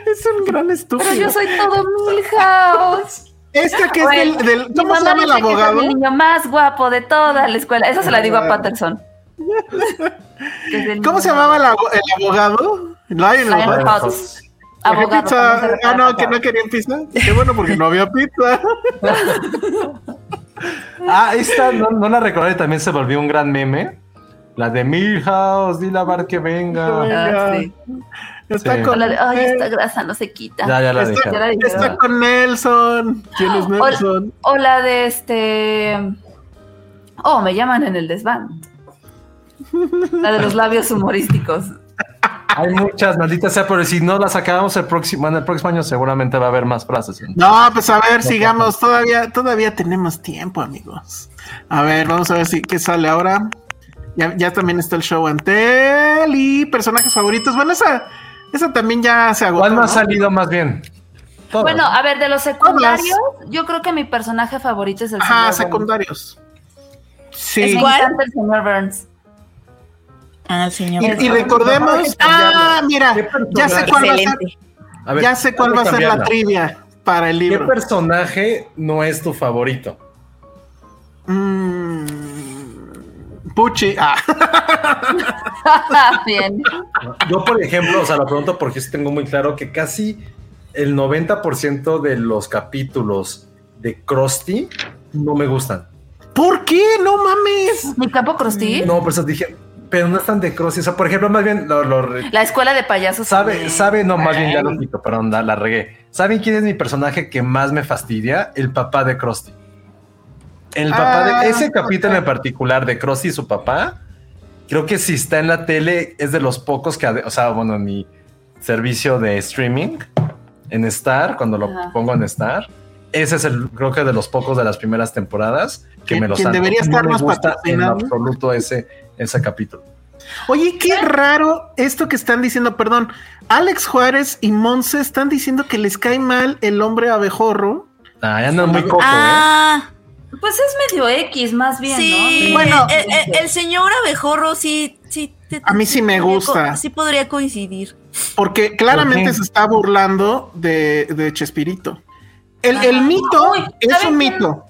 Es un gran estúpido. Pero yo soy todo Milhouse. Esta que es Bueno, del, del- ¿Cómo se llama el abogado? el niño más guapo de toda la escuela. Eso se la digo a Patterson. *laughs* Es el ¿Cómo se llamaba el, abo- el abogado? Lionel Lionel Hutz. Hutz. ¿Quería Abogado. pizza? Ah, no, que no querían pizza. Qué bueno, porque no había pizza. *laughs* Ah, esta no, no la recordé, también se volvió un gran meme. La de Milhouse, dile a Bar que venga. Ah, sí. Está Sí. con, de, Ay, esta grasa no se quita. Ya, ya la está. Ya la está con Nelson. ¿Quién es *gasps* O- Nelson? O la de este. Oh, me llaman en el desván. La de los labios humorísticos. *laughs* Hay muchas, maldita sea, pero si no las acabamos el próximo, en el próximo año seguramente va a haber más frases. No, pues a ver, sigamos. Todavía, todavía tenemos tiempo, amigos. A ver, vamos a ver si qué sale ahora. Ya, ya también está el show Antel y personajes favoritos. Bueno, esa, esa también ya se agotó. ¿Cuál no ha ¿no? salido más bien? Todas. Bueno, a ver, de los secundarios, yo creo que mi personaje favorito es el Ajá, señor Burns. secundarios. Sí. Es encanta el señor Burns. Ah, señor. Y, y recordemos. Ah, mira, ya sé cuál va a ser. Excelente. A ver, Ya sé cuál va a ser la trivia para el ¿Qué libro. personaje no es tu favorito? Mm, Pucci. Ah. *laughs* Bien. Yo, por ejemplo, o sea, lo pregunto porque sí tengo muy claro que casi el 90% de los capítulos de Krusty no me gustan. ¿Por qué? No mames. Mi capo Krusty. No, por eso dije, pero no están de Krusty. O sea, por ejemplo, más bien lo, lo re- La escuela de payasos. sabe, también. sabe, no, más bien ya lo quito, perdón, la, la regué. ¿Saben quién es mi personaje que más me fastidia? El papá de Krusty. El papá Ah, de ese capítulo en particular de Krusty y su papá, creo que si está en la tele es de los pocos que, o sea, bueno, en mi servicio de streaming en Star, cuando lo Ajá. pongo en Star, ese es el, creo que de los pocos de las primeras temporadas que me lo salto. debería No estarnos me gusta en absoluto ese, ese capítulo. Oye, qué raro esto que están diciendo. Perdón, Alex Juárez y Monse están diciendo que les cae mal el hombre abejorro. Ah, ya andan muy coco, ¿eh? Pues es medio X, más bien, sí. ¿no? Bueno. el, el- el señor abejorro sí, sí. te- A mí sí me gusta. Sí podría coincidir. Porque claramente se está burlando de, de Chespirito. El, el mito Uy, es ¿saben un mito.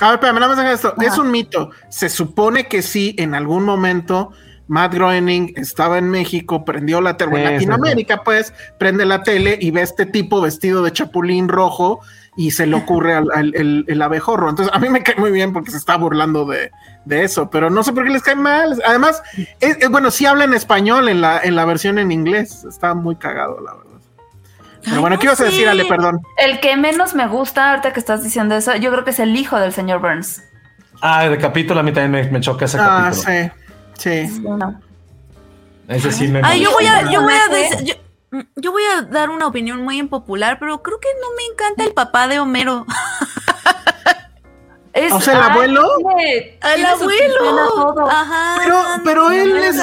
A ver, espérame, nada más deja esto. Ajá. Es un mito. Se supone que sí, en algún momento Matt Groening estaba en México, prendió la tele, en Sí, sí, Latinoamérica, pues, prende la tele y ve a este tipo vestido de chapulín rojo y se le ocurre al, al- el, el abejorro. Entonces, a mí me cae muy bien porque se está burlando de, de eso, pero no sé por qué les cae mal. Además, es- es- bueno, sí habla en español en la, en la versión en inglés. Está muy cagado, la verdad. Pero Ay, bueno, no ¿qué ibas a decir. Ale? Perdón. El que menos me gusta, ahorita que estás diciendo eso, yo creo que es el hijo del señor Burns. Ah, de capítulo a mí también me, me choca ese Ah, capítulo. sí. Sí. No. Ese sí me Ay, yo voy a, yo voy a, yo, mm, yo voy a dar una opinión muy impopular, pero creo que no me encanta el papá de Homero. *laughs* Es- O sea, ¿el ay, abuelo? tiene- ¡Al tiene su chistera abuelo! Ajá. Pero, pero él es.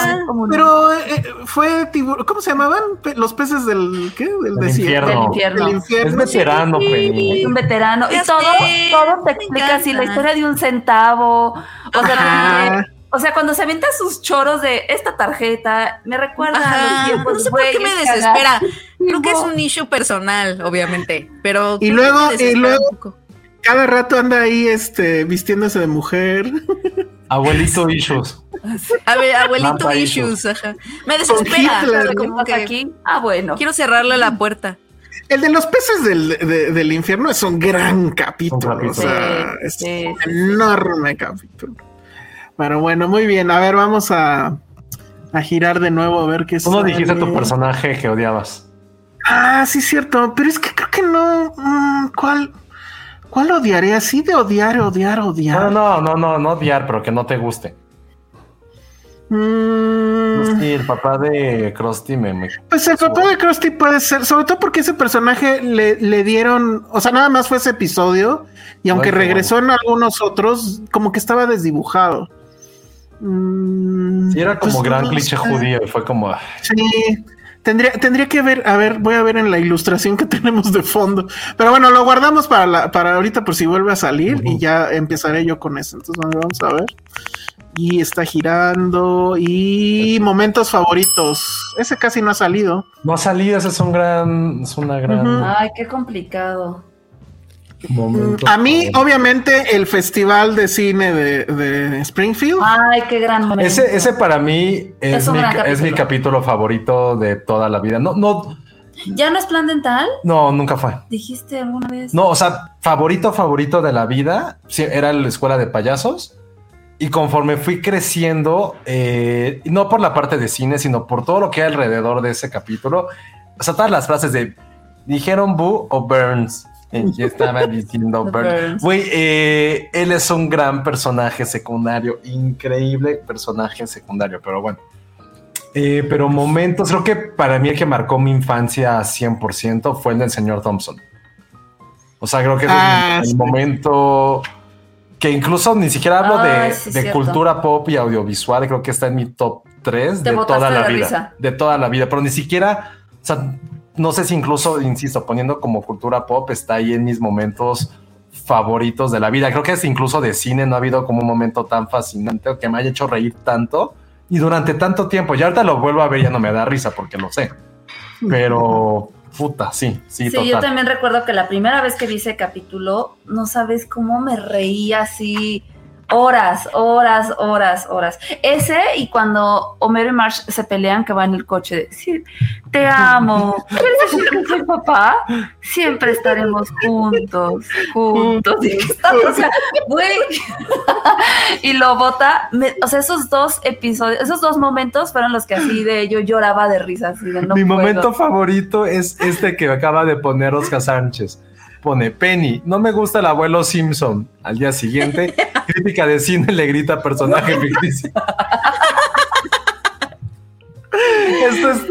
Pero eh, fue tiburón. ¿Cómo se llamaban? Pe- Los peces del. ¿Qué? Del Del desierto. Del infierno. infierno. Del infierno. Es veterano, Penny. Es un veterano. Ya y todo, sé, todo te explica así la historia de un centavo. O sea, O sea, cuando se avienta sus choros de esta tarjeta, me recuerda a Ajá, los tiempos no sé por qué me desespera. Creo que es un issue personal, obviamente, pero Y luego- y luego-. Cada rato anda ahí este, vistiéndose de mujer. *laughs* Abuelito issues. A ver, abuelito Lampa issues, ajá. Me desespera, como que aquí. Ah, bueno. quiero cerrarle la puerta. El de los peces del, de- del infierno es un gran capítulo. Un capítulo. O sea, Sí, es sí, un sí, enorme capítulo. Pero bueno, muy bien. A ver, vamos a, a girar de nuevo a ver qué Tú no sale. dijiste tu personaje que odiabas. Ah, sí, cierto. Pero es que creo que no. mm, ¿Cuál? ¿Cuál odiaré? Así de odiar, odiar, odiar. No, no, no, no, no odiar, pero que no te guste. Mm, Sí, el papá de Krusty me, me- Pues el papá de Krusty puede ser, sobre todo porque ese personaje le, le dieron, o sea, nada más fue ese episodio, y aunque regresó en algunos otros, como que estaba desdibujado. Mm, Sí, era como pues, gran no cliché judío y fue como. ah, Sí, tendría, tendría que ver, a ver, voy a ver en la ilustración que *laughs* tenemos de fondo. Pero bueno, lo guardamos para, la, para ahorita por si vuelve a salir y ya empezaré yo con eso. Entonces vamos a ver. Y está girando y momentos favoritos. Ese casi no ha salido. No ha salido, ese es un gran. Es una gran. Ay, qué complicado. Momento. A mí, obviamente, el festival de cine de, de Springfield. Ay, qué gran momento. Ese, ese para mí es, mi, gran es mi capítulo. capítulo favorito de toda la vida. No, no, ¿Ya no es plan dental? no, nunca fue. ¿Dijiste alguna vez? No, o sea, favorito, favorito de la vida sí, era la escuela de payasos. Y conforme fui creciendo, eh, no por la parte de cine, sino por todo lo que hay alrededor de ese capítulo, o sea, todas las frases de dijeron Boo o Burns. Yo estaba diciendo *laughs* Burns. Güey, eh, él es un gran personaje secundario, increíble personaje secundario, pero bueno. Eh, pero momentos, creo que para mí el que marcó mi infancia 100% fue el del señor Thompson. O sea, creo que es Ah, el, sí. momento que incluso ni siquiera hablo Ay, de, sí, de cierto. cultura pop y audiovisual, creo que está en mi top 3 Te de toda la de vida. risa. De toda la vida, pero ni siquiera, o sea, no sé si incluso, insisto, poniendo como cultura pop, está ahí en mis momentos favoritos de la vida. Creo que es incluso de cine, no ha habido como un momento tan fascinante o que me haya hecho reír tanto y durante tanto tiempo. Y ahorita lo vuelvo a ver, ya no me da risa porque lo sé. Pero, puta, sí, sí, Sí, total. yo también recuerdo que la primera vez que vi ese capítulo, no sabes cómo me reía así horas, horas, horas, horas. Ese y cuando Homero y Marsh se pelean que va en el coche de decir, te amo, ¿quieres decir que soy papá? Siempre estaremos juntos, juntos. Y está, o sea, güey. *laughs* y lo bota, me- o sea, esos dos episodios, esos dos momentos fueron los que así de yo lloraba de risa, así de no Mi puedo. momento favorito es este que acaba de poner Oscar Sánchez. Pone Penny, no me gusta el abuelo Simpson. Al día siguiente, *laughs* crítica de cine le grita personaje ficticio. Esto es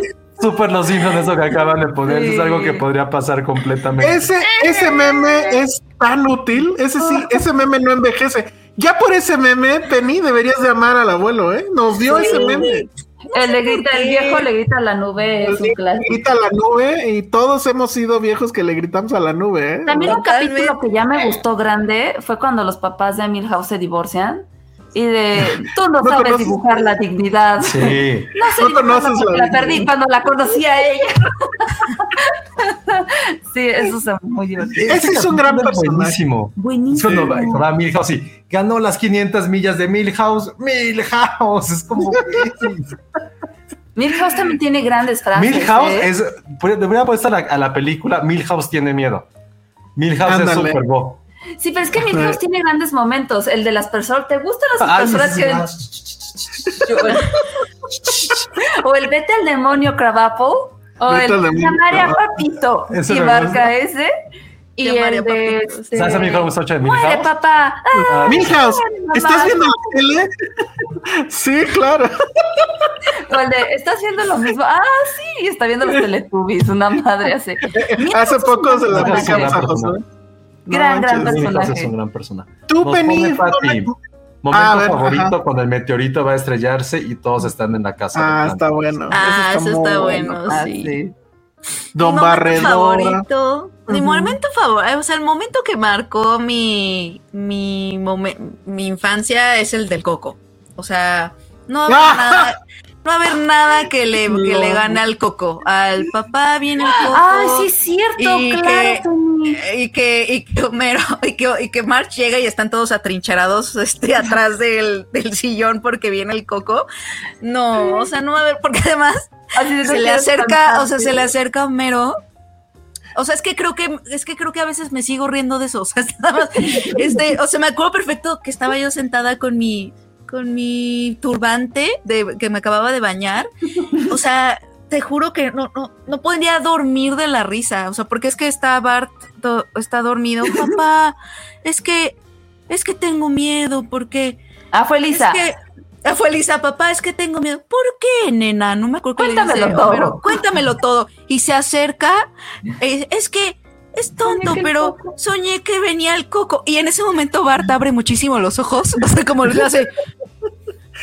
súper los Simpsons, eso que acaban de poner. Es algo que podría pasar completamente. Ese, ese meme es tan útil. Ese sí, ese meme no envejece. Ya por ese meme, Penny, deberías de amar al abuelo, ¿eh? Nos dio ese meme. El, le grita, el viejo le grita a la nube, es un clásico. Grita a la nube y todos hemos sido viejos que le gritamos a la nube, ¿eh? También un capítulo que ya me gustó grande fue cuando los papás de Milhouse se divorcian y de tú no, No sabes conoces- dibujar la dignidad. Sí. No sé No conoces la la perdí cuando la conocí a ella. *laughs* sí, eso es muy divertido. Ese es un gran personaje. Buenísimo. Buenísimo. Va Milhouse y ganó las 500 millas de Milhouse. Milhouse. Es como... *laughs* Milhouse también tiene grandes frases. Milhouse ¿eh? es. Debería puesto a la, a la película Milhouse tiene miedo. Milhouse es Ándale. super bo. Sí, pero es que Milhouse tiene grandes momentos. El de las personas. ¿Te gustan las personas que.? o el vete al demonio Crabapple. O Vete el llamaría Crabapple. papito. Y marca ese. Y el de. este, ¿Sabes a mí me gusta mucho de Muere, Milhouse? papá. Ah, Milhouse. ¿estás viendo la tele? sí, claro. O el de, ¿estás viendo lo mismo? Ah, sí, está viendo los *laughs* Teletubbies, una madre hace. Hace poco se la aplicamos a José. Gran, gran manches. Personaje. es un gran personaje. Tú, Nos Penny, pone momento- Momento A ver, favorito ajá. cuando el meteorito va a estrellarse y todos están en la casa. Ah, está bueno. Ah, eso está bueno, Ah, sí. sí. Don mi momento Barredora. favorito, mi momento favorito, o sea, el momento que marcó mi, mi, momen- mi infancia es el del coco. O sea, no *laughs* nada, no va a haber nada que le, que le gane al coco. Al papá viene el coco. Ay, sí es cierto, y claro. que, y que, y que Homero, *laughs* y que, y que March llega y están todos atrincherados este, atrás del, del sillón porque viene el coco. No, o sea, no va a haber, porque además Así se le acerca, o sea, se le acerca a Homero. O sea, es que creo que, es que creo que a veces me sigo riendo de eso. O sea, *laughs* más, este, o sea, me acuerdo perfecto que estaba yo sentada con mi, con mi turbante de, que me acababa de bañar. O sea, te juro que no, no, no podía dormir de la risa. O sea, porque es que está Bart, do- está dormido. *laughs* Papá, es que, es que tengo miedo porque Ah, fue Lisa. es que ah, fue Lisa, papá, es que tengo miedo. ¿Por qué, nena? No me acuerdo Cuéntamelo dice, todo. pero cuéntamelo todo. Y se acerca. eh, es que es tonto, pero soñé que venía el coco. Y en ese momento Bart abre muchísimo los ojos. *laughs* O sea, como le hace.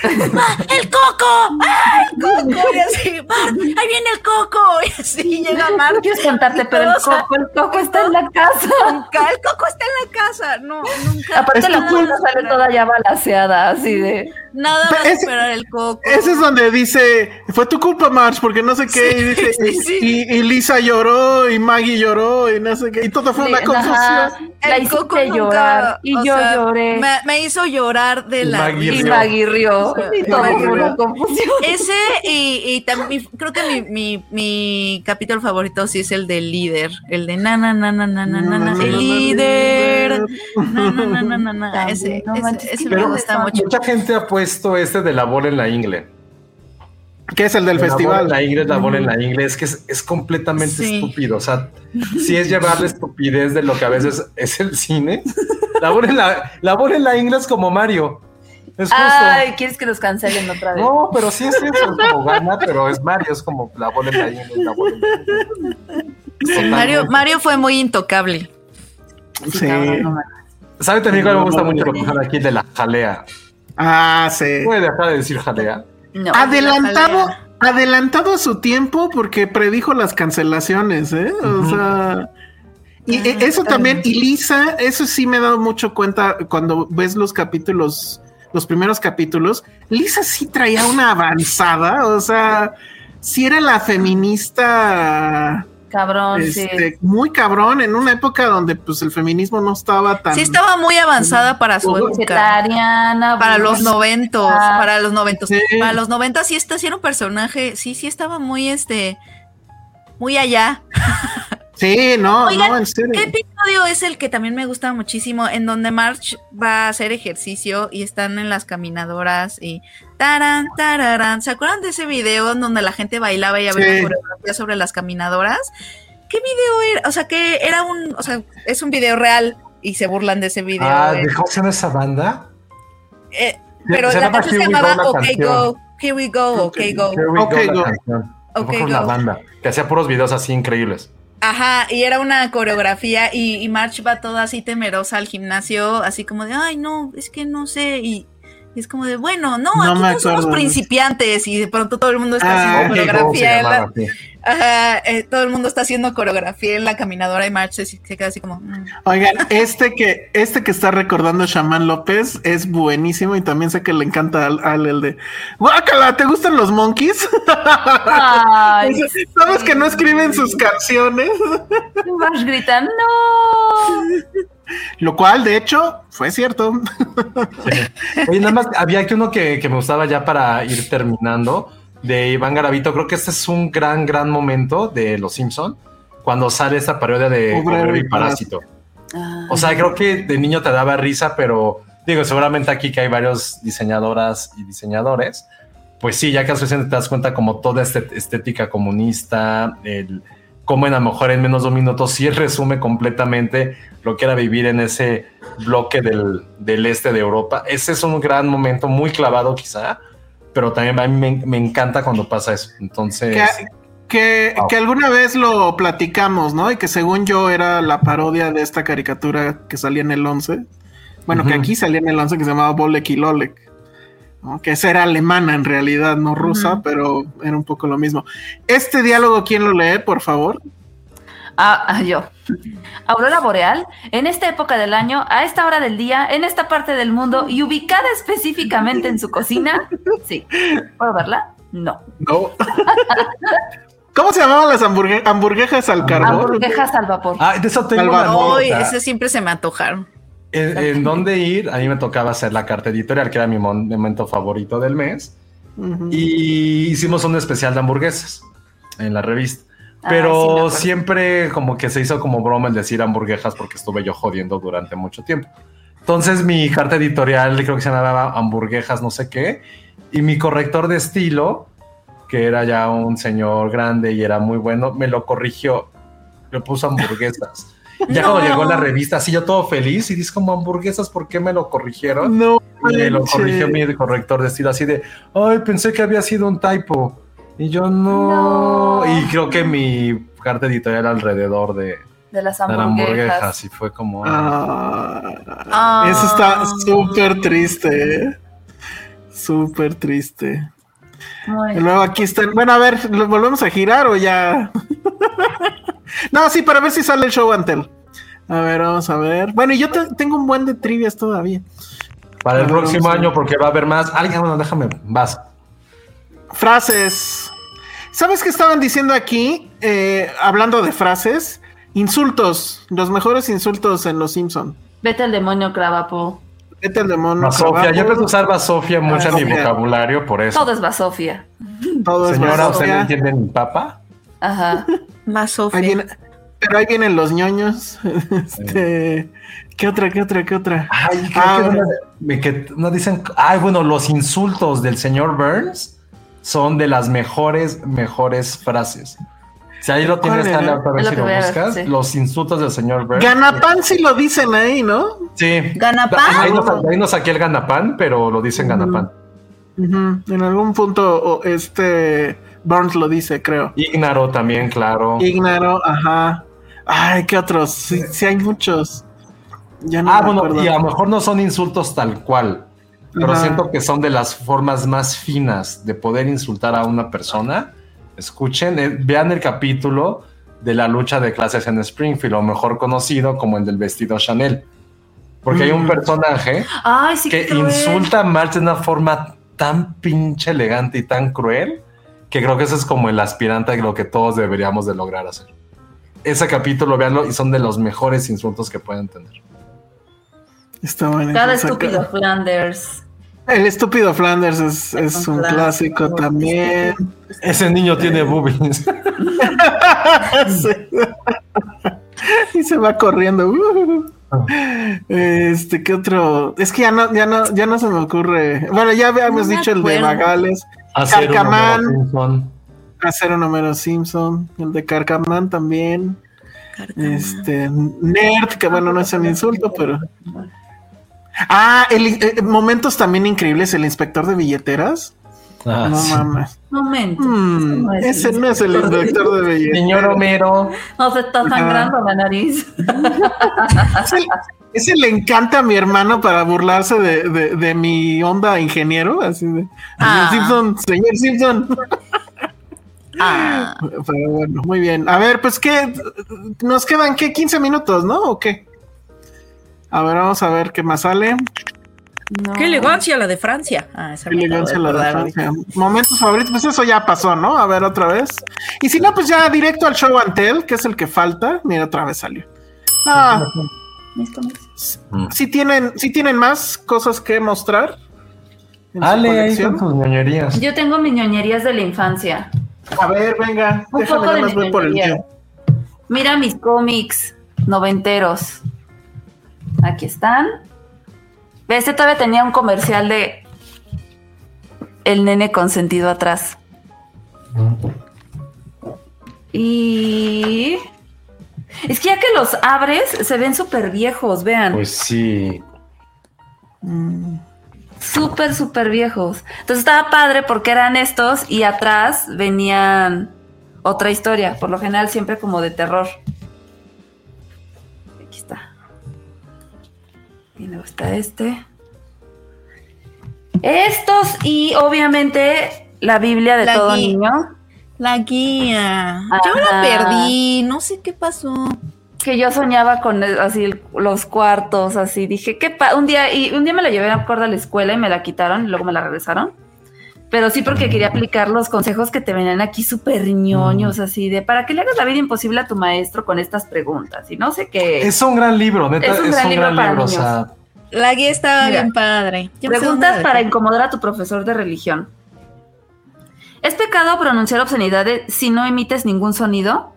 "Ah, ¡El coco! ¡Ah, el coco! Y así, ahí viene el coco. Y así llega Bart. quiero espantarte, pero el coco, el coco está en la *laughs* casa. Nunca, el coco está en la casa. No, nunca. Aparte la puerta sale toda ya balaseada, así de... Nada más ese- esperar el coco. Ese es donde dice, fue tu culpa, March, porque no sé qué. y, dice, sí, sí. y- y Lisa lloró, y Maggie lloró, y no sé qué. Y todo fue una confusión. La El coco nunca, llorar y yo sea, lloré. Me, me hizo llorar de Y la Maggie Y. Maggie rió. O sea, Y todo fue una confusión. Ese y, y también creo que mi, mi, mi capítulo favorito sí es el del líder, el de na na na na na na na, na, el líder. Na, na, na, na, na, na. También, Ese, no ese, manches, ese qué me gusta mucho. Mucha gente ha puesto este de la bola en la ingle. Que es el del La bola en festival. la ingle es la bola en la ingle. Es que es, es completamente Sí. estúpido. O sea, *laughs* si es llevar la estupidez de lo que a veces es el cine. La bola en la, la bola en la ingle es como Mario. Es justo. Ay, ¿quieres que nos cancelen otra vez? No, pero sí es eso, es como gana, pero es Mario, es como la bola en la ingle, la bola en la ingle. Sí, Mario, Mario fue muy intocable. Sí. cabrón, no manches. ¿Sabe también cuál me gusta mucho lo que usan aquí de la jalea? Ah, sí. ¿Puede dejar de decir jalea? No. Adelantado, jalea. adelantado a su tiempo porque predijo las cancelaciones, ¿eh? O sea. Y e- eso también, y Lisa, eso sí me he dado mucho cuenta cuando ves los capítulos, los primeros capítulos, Lisa sí traía una avanzada, o sea, sí era la feminista Cabrón, este, sí. muy cabrón en una época donde pues el feminismo no estaba tan Sí estaba muy avanzada para su época. Para los noventos, para los noventos. Sí. Para los noventas sí está sí era un personaje, sí, sí estaba muy este, muy allá. *laughs* Sí, no, Oigan, no, en serio. ¿Qué episodio es el que también me gusta muchísimo? En donde March va a hacer ejercicio y están en las caminadoras y taran, tararán. ¿Se acuerdan de ese video en donde la gente bailaba y había Sí. una coreografía sobre las caminadoras? ¿Qué video era? O sea, que era un, o sea, es un video real y se burlan de ese video. Ah, eh. ¿de cómo se llama esa banda? Eh, pero se la canción se Here We Go, llamaba la OK canción. Go, Here We Go, OK Go. Here we Ok, go, la go. canción. Ok, Fue la go. banda que hacía puros videos así increíbles. Ajá, y era una coreografía y, y March va toda así temerosa al gimnasio, así como de, ay, no, es que no sé, y, y es como de, bueno, no, No aquí no somos principiantes y de pronto todo el mundo está Ah, haciendo se coreografía en la, llamaba, sí. ajá, eh, todo el mundo está haciendo coreografía en la caminadora y March se, se queda así como, mm. Oigan, este que, este que está recordando Shaman López es buenísimo y también sé que le encanta al, al el de Guácala, ¿te gustan los monkeys? Ay, *laughs* ¿Sabes que no escriben sus canciones? Marsh grita, no. *laughs* Lo cual, de hecho, fue cierto. Oye, nada más, había aquí uno que, que me gustaba ya para ir terminando, de Iván Garavito. Creo que este es un gran, gran momento de Los Simpson cuando sale esta parodia de Obrero y Parásito. O sea, creo que de niño te daba risa, pero digo, seguramente aquí que hay varios diseñadoras y diseñadores, pues sí, ya que te das cuenta como toda esta estética comunista, el cómo en a lo mejor en menos de un minuto sí resume completamente lo que era vivir en ese bloque del, del este de Europa. Ese es un gran momento, muy clavado quizá, pero también a mí me, me encanta cuando pasa eso. Entonces, Que, que, Wow. que alguna vez lo platicamos, ¿no? Y que según yo era la parodia de esta caricatura que salía en el 11. Bueno, que aquí salía en el 11 que se llamaba Bolek y Lolek. ¿No? Que esa era alemana en realidad, no rusa, pero era un poco lo mismo. Este diálogo, ¿quién lo lee, por favor? Ah, ah, yo. Aurora boreal, en esta época del año, a esta hora del día, en esta parte del mundo y ubicada específicamente en su cocina. *laughs* Sí. ¿Puedo verla? No. No. *laughs* ¿Cómo se llamaban las hamburgue- hamburguesas al carbón? Hamburguesas al vapor. Ah, de eso tengo Al una vapor. Ay, ese siempre se me antojaron. En, en dónde ir, a mí me tocaba hacer la carta editorial, que era mi momento favorito del mes. Ujú. Y hicimos un especial de hamburguesas en la revista. Ah, sí Pero acuerdo. siempre como que se hizo como broma el decir hamburguesas porque estuve yo jodiendo durante mucho tiempo. Entonces mi carta editorial creo que se llamaba hamburguesas no sé qué. Y mi corrector de estilo, que era ya un señor grande y era muy bueno, me lo corrigió. Le puso *laughs* hamburguesas. Ya No. cuando llegó la revista, así yo todo feliz y dices como hamburguesas, ¿por qué me lo corrigieron? No. me lo corrigió mi corrector de estilo así de, ay, pensé que había sido un typo. Y yo no. No. Y creo que mi carta editorial alrededor de, De las de la hamburguesas. y fue como... Ah, Ah. Eso está súper triste. ¿eh? Súper triste. Muy luego aquí están. Bueno, a ver, ¿lo volvemos a girar o ya? *laughs* no, sí, para ver si sale el show Antel. A ver, vamos a ver. Bueno, y yo te- tengo un buen de trivias todavía. Para el ver, próximo año, porque va a haber más. Alguien, bueno, déjame, vas. Frases. ¿Sabes qué estaban diciendo aquí? Eh, hablando de frases. Insultos. Los mejores insultos en Los Simpson. Vete al demonio, Cravapo. Vete al demonio. Basofia. Yo empecé a usar Basofia mucho en mi vocabulario, por eso. Todo es Basofia. Todo es Señora, ¿usted no entiende mi papa? Ajá. *laughs* Más viene- pero ahí vienen los ñoños. *laughs* Este, ¿Qué otra, qué otra, qué otra? Ay, creo Ah, que que no dicen. Ay, bueno, los insultos del señor Burns son de las mejores, mejores frases. Si ahí lo tienes, si lo buscas. sí. Los insultos del señor Burns. Ganapán sí lo dicen ahí, ¿no? Sí. ¿Ganapán? Ahí no, ahí no saqué el ganapán, pero lo dicen ganapán. En algún punto este Burns lo dice, creo. Ignaro también, claro. Ignaro, ajá. Ay, ¿qué otros? Sí, sí hay muchos. Ya no ah, me bueno, acuerdo. y a lo mejor no son insultos tal cual, pero Ajá. siento que son de las formas más finas de poder insultar a una persona. Escuchen, eh, vean el capítulo de la lucha de clases en Springfield, o mejor conocido como el del vestido Chanel. Porque hay un Mm. personaje Ay, sí, que insulta a Marge de una forma tan pinche elegante y tan cruel que creo que ese es como el aspirante a lo que todos deberíamos de lograr hacer. Ese capítulo, véanlo, y son de los mejores insultos que pueden tener. Está bueno. Cada estúpido Flanders. El estúpido Flanders es, es un un clásico también. Ese niño tiene boobies. *laughs* Y se va corriendo. Uh. Este, ¿qué otro? Es que ya no, ya no, ya no se me ocurre. Bueno, ya habíamos No dicho el de acuerdo. Hacer un Carcamán. Homero Simpson. hacer un número Simpson, el de Carcamán también. Carcamán. Este, Nerd, que bueno, no es un insulto, pero. Ah, el, eh, momentos también increíbles, el inspector de billeteras. Ah, no sí. mames. Momento. Mm, ese no es el inspector de billeteras. Señor Homero. No se está sangrando la nariz. *laughs* ese le encanta a mi hermano para burlarse de, de- de mi onda ingeniero, así de Ah. señor Simpson, señor Simpson. *laughs* Ah, Pero bueno, muy bien. A ver, pues qué nos quedan qué 15 minutos, ¿no? ¿O qué? A ver, vamos a ver qué más sale. No. qué elegancia la de Francia. Ah, esa Qué elegancia la de Francia. Momentos favoritos, pues eso ya pasó, ¿no? A ver otra vez. Y si no, pues ya directo al show Antel, que es el que falta. Mira, otra vez salió. Ah, Mis cómics. si tienen, si tienen más cosas que mostrar. Ale, ahí colección. con tus ñoñerías. Yo tengo mis ñoñerías de la infancia. A ver, venga, Un déjame poco nada de más ver por el ñoñería. tiempo. Mira mis cómics noventeros. Aquí están. Este todavía tenía un comercial de el nene consentido atrás. Y es que ya que los abres, se ven súper viejos, vean. Pues sí. Súper, súper viejos. Entonces estaba padre porque eran estos y atrás venían otra historia, por lo general siempre como de terror. Aquí está. Y luego está este. Estos y obviamente la Biblia de La todo niño. La guía. Yo la Ajá. perdí, no sé qué pasó. Que yo soñaba con así los cuartos, así dije, ¿qué pa-? Un día, y un día me la llevé a acuerdo a la escuela y me la quitaron y luego me la regresaron. Pero sí porque quería aplicar los consejos que te venían aquí súper ñoños, así de para que le hagas la vida imposible a tu maestro con estas preguntas. Y no sé qué. Es un gran libro, neta. Es un gran libro para niños. sea, La guía estaba Mira, bien padre. Yo Preguntas para incomodar a tu profesor de religión. ¿Es pecado pronunciar obscenidades si no emites ningún sonido?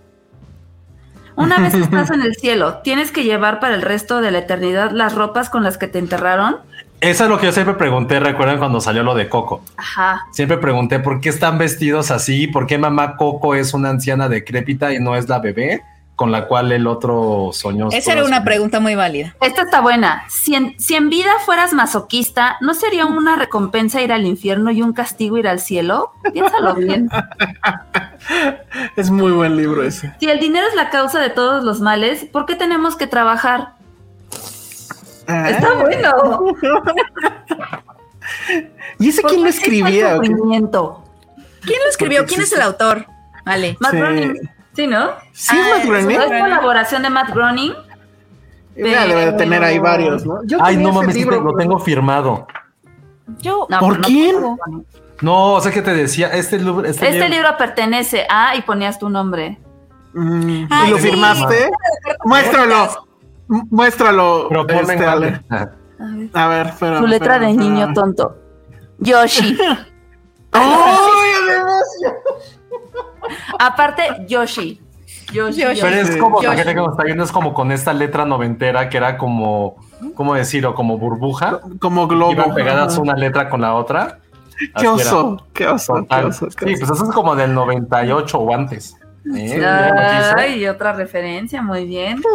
Una vez *laughs* estás en el cielo, ¿tienes que llevar para el resto de la eternidad las ropas con las que te enterraron? eso es lo que yo siempre pregunté, recuerden cuando salió lo de Coco. Ajá. Siempre pregunté por qué están vestidos así, por qué mamá Coco es una anciana decrépita y no es la bebé con la cual el otro soñó. Esa era una pregunta muy válida. Esta está buena. Si en, si en vida fueras masoquista, ¿no sería una recompensa ir al infierno y un castigo ir al cielo? Piénsalo bien. *laughs* Es muy buen libro ese. Si el dinero es la causa de todos los males, ¿por qué tenemos que trabajar? Ah, Está bueno. *laughs* ¿Y ese quién lo ¿Por qué existe el escribía? ¿Quién lo escribió? ¿Quién es el autor? Vale. Sí. Sí, ¿no? ¿Sí es Ah, Matt Groening? Es colaboración de Matt Groening. Ya debe de tener ahí varios, ¿no? Yo Ay, no mames, libro, lo tengo firmado. Yo. No, ¿Por no quién? puedo. No, o sea que te decía, este libro. Este, Este libro pertenece a y ponías tu nombre. Mm, Ay, ¿Y lo sí. firmaste? Muéstralo. Muéstralo. Este. A ver, espera. Tu letra espera, de espera. niño tonto. Yoshi. *laughs* ¡Ay! *laughs* Aparte, Yoshi. Yoshi. Yoshi. Pero es como, la gente que nos está viendo es como con esta letra noventera que era como, ¿cómo decirlo? Como burbuja. Como globo. Iban pegadas una letra con la otra. Qué oso, qué oso, qué oso. Sí, pues eso es como del 98 o antes. ¿Eh? Ay, otra referencia, muy bien. *laughs*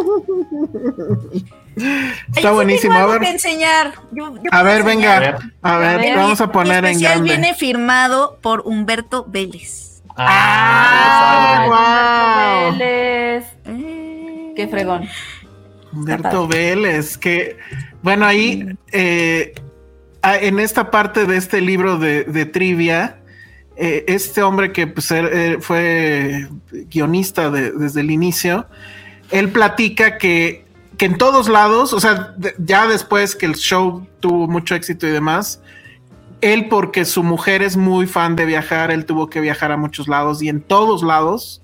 Está Ay, buenísimo. A ver, enseñar. Yo- yo a ver, enseñar. venga. A A ver, vamos a poner en especial grande. viene firmado por Humberto Vélez. Ah, ¡Ah, wow! Vélez. Eh, Qué fregón. Humberto Vélez, que bueno, ahí eh, ah, en esta parte de este libro de, de trivia, eh, este hombre que pues, er- eh, fue guionista de- desde el inicio, él platica que, que en todos lados, o sea, de- ya después que el show tuvo mucho éxito y demás, él porque su mujer es muy fan de viajar, él tuvo que viajar a muchos lados y en todos lados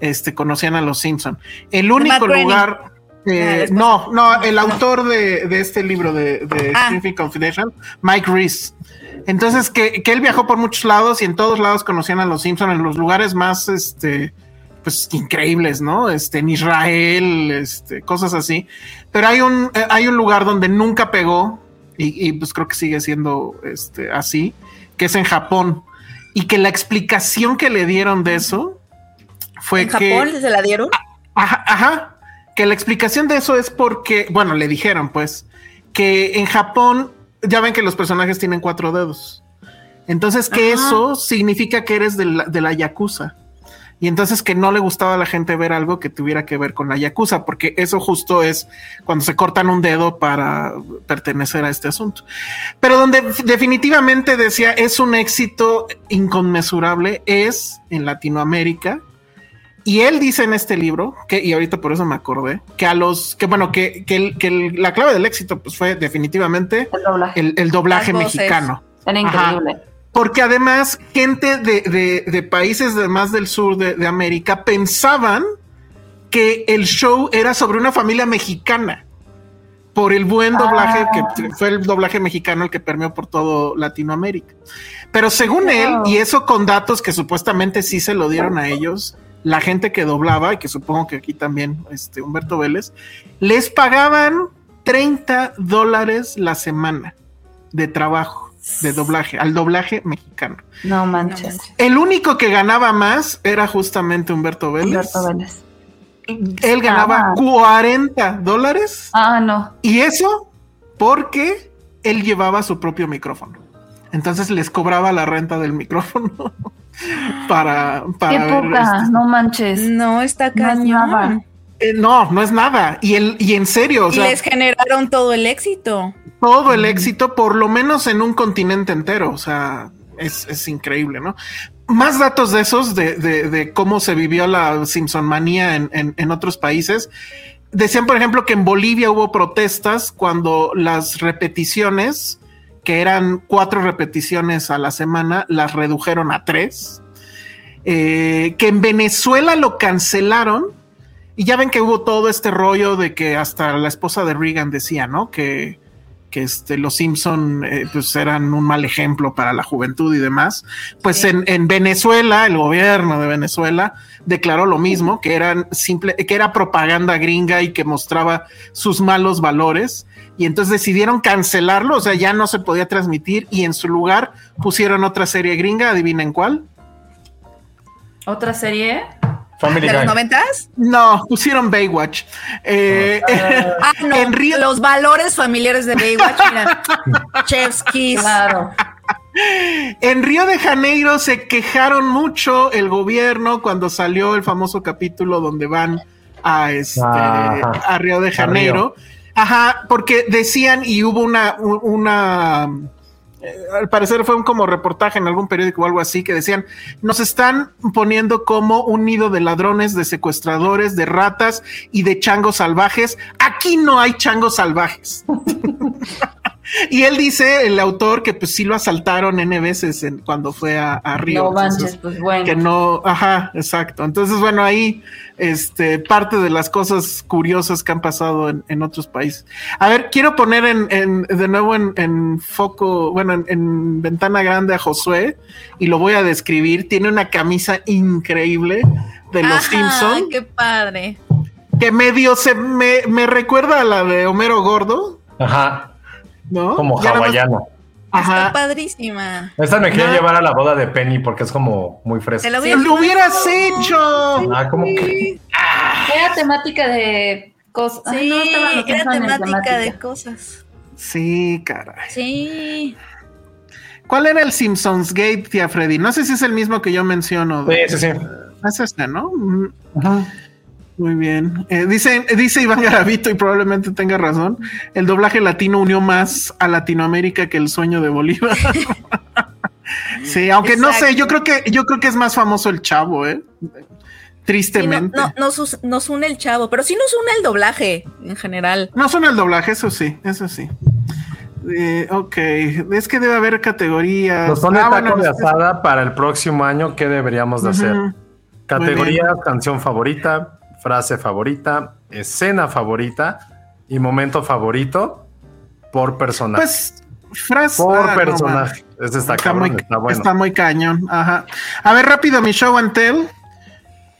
este, conocían a los Simpson. El único lugar... eh, Ah, después- no, no, el autor de, de este libro de, de Ah. Confidential, Mike Reese. Entonces, que, que él viajó por muchos lados y en todos lados conocían a los Simpson en los lugares más, este, pues increíbles, ¿no? Este, en Israel, este, cosas así. Pero hay un, eh, hay un lugar donde nunca pegó y, y, pues creo que sigue siendo, este, así, que es en Japón. Y que la explicación que le dieron de eso fue ¿En que... Japón se la dieron? Ajá, ajá. Que la explicación de eso es porque, bueno, le dijeron pues que en Japón ya ven que los personajes tienen cuatro dedos. Entonces que Ajá. eso significa que eres de la, de la yakuza. Y entonces que no le gustaba a la gente ver algo que tuviera que ver con la yakuza, porque eso justo es cuando se cortan un dedo para pertenecer a este asunto. Pero donde definitivamente decía es un éxito inconmensurable es en Latinoamérica. Y él dice en este libro, que, y ahorita por eso me acordé, que a los, que bueno, que, que, el- que el- la clave del éxito pues fue definitivamente El doblaje. el, el doblaje Las voces. mexicano. Era Ajá. Porque además, gente de, de- de países de más del sur de, de América pensaban que el show era sobre una familia mexicana. Por el buen doblaje, que fue el doblaje mexicano el que permeó por todo Latinoamérica. Pero según él, y eso con datos que supuestamente sí se lo dieron a ellos, la gente que doblaba, y que supongo que aquí también este, Humberto Vélez, les pagaban 30 dólares la semana de trabajo de doblaje, al doblaje mexicano. No manches. El único que ganaba más era justamente Humberto Vélez. Humberto Vélez. Él ganaba Ah. 40 dólares Ah, no. y eso porque él llevaba su propio micrófono. Entonces les cobraba la renta del micrófono *laughs* para, para Qué ver, poca. este, No manches. No, está No cañón. Eh, no, no es nada. Y, el, y en serio, o y sea, les generaron todo el éxito. todo el éxito, por lo menos en un continente entero. O sea, es, es increíble, ¿no? más datos de esos, de, de- de cómo se vivió la Simpson manía en, en- en otros países. Decían, por ejemplo, que en Bolivia hubo protestas cuando las repeticiones, que eran cuatro repeticiones a la semana, las redujeron a tres. Eh, que en Venezuela lo cancelaron. Y ya ven que hubo todo este rollo de que hasta la esposa de Reagan decía, ¿no? Que, que este, los Simpson eh, pues eran un mal ejemplo para la juventud y demás. Pues en, en Venezuela, el gobierno de Venezuela declaró lo mismo, que eran simple, que era propaganda gringa y que mostraba sus malos valores. Y entonces decidieron cancelarlo, o sea, ya no se podía transmitir y en su lugar pusieron otra serie gringa, adivinen cuál. Otra serie. Family ¿De los Guy. noventas? No, pusieron Baywatch. Eh, Ah, *laughs* no. En Río- Los valores familiares de Baywatch, mira. *laughs* Chef's Kiss. Claro. En Río de Janeiro se quejaron mucho el gobierno cuando salió el famoso capítulo donde van a, este, Ajá. a Río de Janeiro. Ajá, porque decían y hubo una, una eh, al parecer fue un como reportaje en algún periódico o algo así que decían, nos están poniendo como un nido de ladrones, de secuestradores, de ratas y de changos salvajes. Aquí no hay changos salvajes. *laughs* *laughs* Y él dice, el autor, que pues sí lo asaltaron N veces en- cuando fue a, a Río. No Entonces, manches, pues bueno. que no, ajá, exacto. Entonces, bueno, ahí, este, parte de las cosas curiosas que han pasado en, en otros países. A ver, quiero poner en, en- de nuevo en, en foco, bueno, en, en ventana grande a Josué y lo voy a describir. Tiene una camisa increíble de los Ajá, Simpson qué padre. que medio se me, me recuerda a la de Homero Gordo, Ajá, ¿no? como Ya hawaiano. Ajá. Está padrísima. Esta me quería Ajá. llevar a la boda de Penny porque es como muy Te fresca. ¡Si a lo hubieras hecho! Ah, como que Era temática de cosas. Sí, Ay, no, era temática de cosas. Sí, caray. Sí. ¿Cuál era el Simpsons Gate, tía Freddy? No sé si es el mismo que yo menciono. Sí, sí, sí. Es este, ¿no? Mm, Muy bien. Eh, dice, dice Iván Garavito, y probablemente tenga razón, el doblaje latino unió más a Latinoamérica que el sueño de Bolívar. *laughs* sí, aunque no sé, yo creo que yo creo que es más famoso el chavo, ¿eh? Sí, no, Tristemente. no, nos, nos une el chavo, pero sí nos une el doblaje en general. No son el doblaje, eso sí, eso sí. Eh, ok, es que debe haber categorías. Nos pone Ah, taco bueno, de asada para el próximo año. ¿Qué deberíamos de hacer? Categoría, canción favorita, frase favorita, escena favorita y momento favorito por personaje. Pues, frase. por ah, no, personaje. Ese está, Está cabrón, muy, está bueno. está muy cañón. Ajá. A ver, rápido, mi show and tell.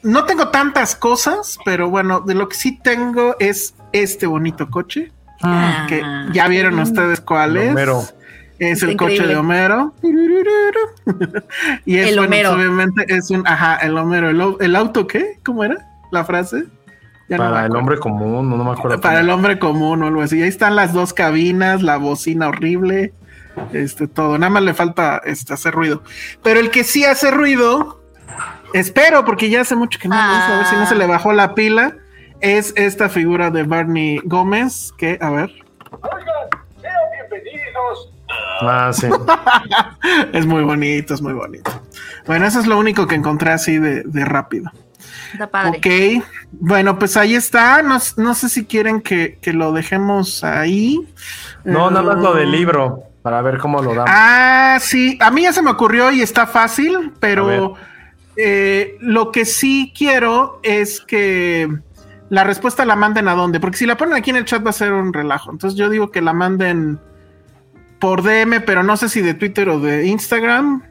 No tengo tantas cosas, pero bueno, de lo que sí tengo es este bonito coche. Ah. Que ya vieron ustedes cuál es. Homero. Es el coche de Homero. *laughs* y es, El bueno, Homero. obviamente es un, ajá, el Homero. ¿El, el auto qué? ¿Cómo era la frase? Ya no me Para el hombre común, no, no me acuerdo. Para cómo. el hombre común o algo así. Ahí están las dos cabinas, la bocina horrible, este todo. Nada más le falta este, hacer ruido. Pero el que sí hace ruido, espero, porque ya hace mucho que no lo uso, a ver si no se le bajó la pila, es esta figura de Barney Gómez, que, a ver, Ah, sí. *laughs* es muy bonito, es muy bonito. Bueno, eso es lo único que encontré así de, de rápido. Está padre. Ok, bueno, pues ahí está. No, no sé si quieren que, que lo dejemos ahí. No, nada más lo del Eh, libro, para ver cómo lo damos. Ah, sí, a mí ya se me ocurrió y está fácil, pero eh, lo que sí quiero es que la respuesta la manden a dónde, porque si la ponen aquí en el chat va a ser un relajo. Entonces yo digo que la manden por DM, pero no sé si de Twitter o de Instagram.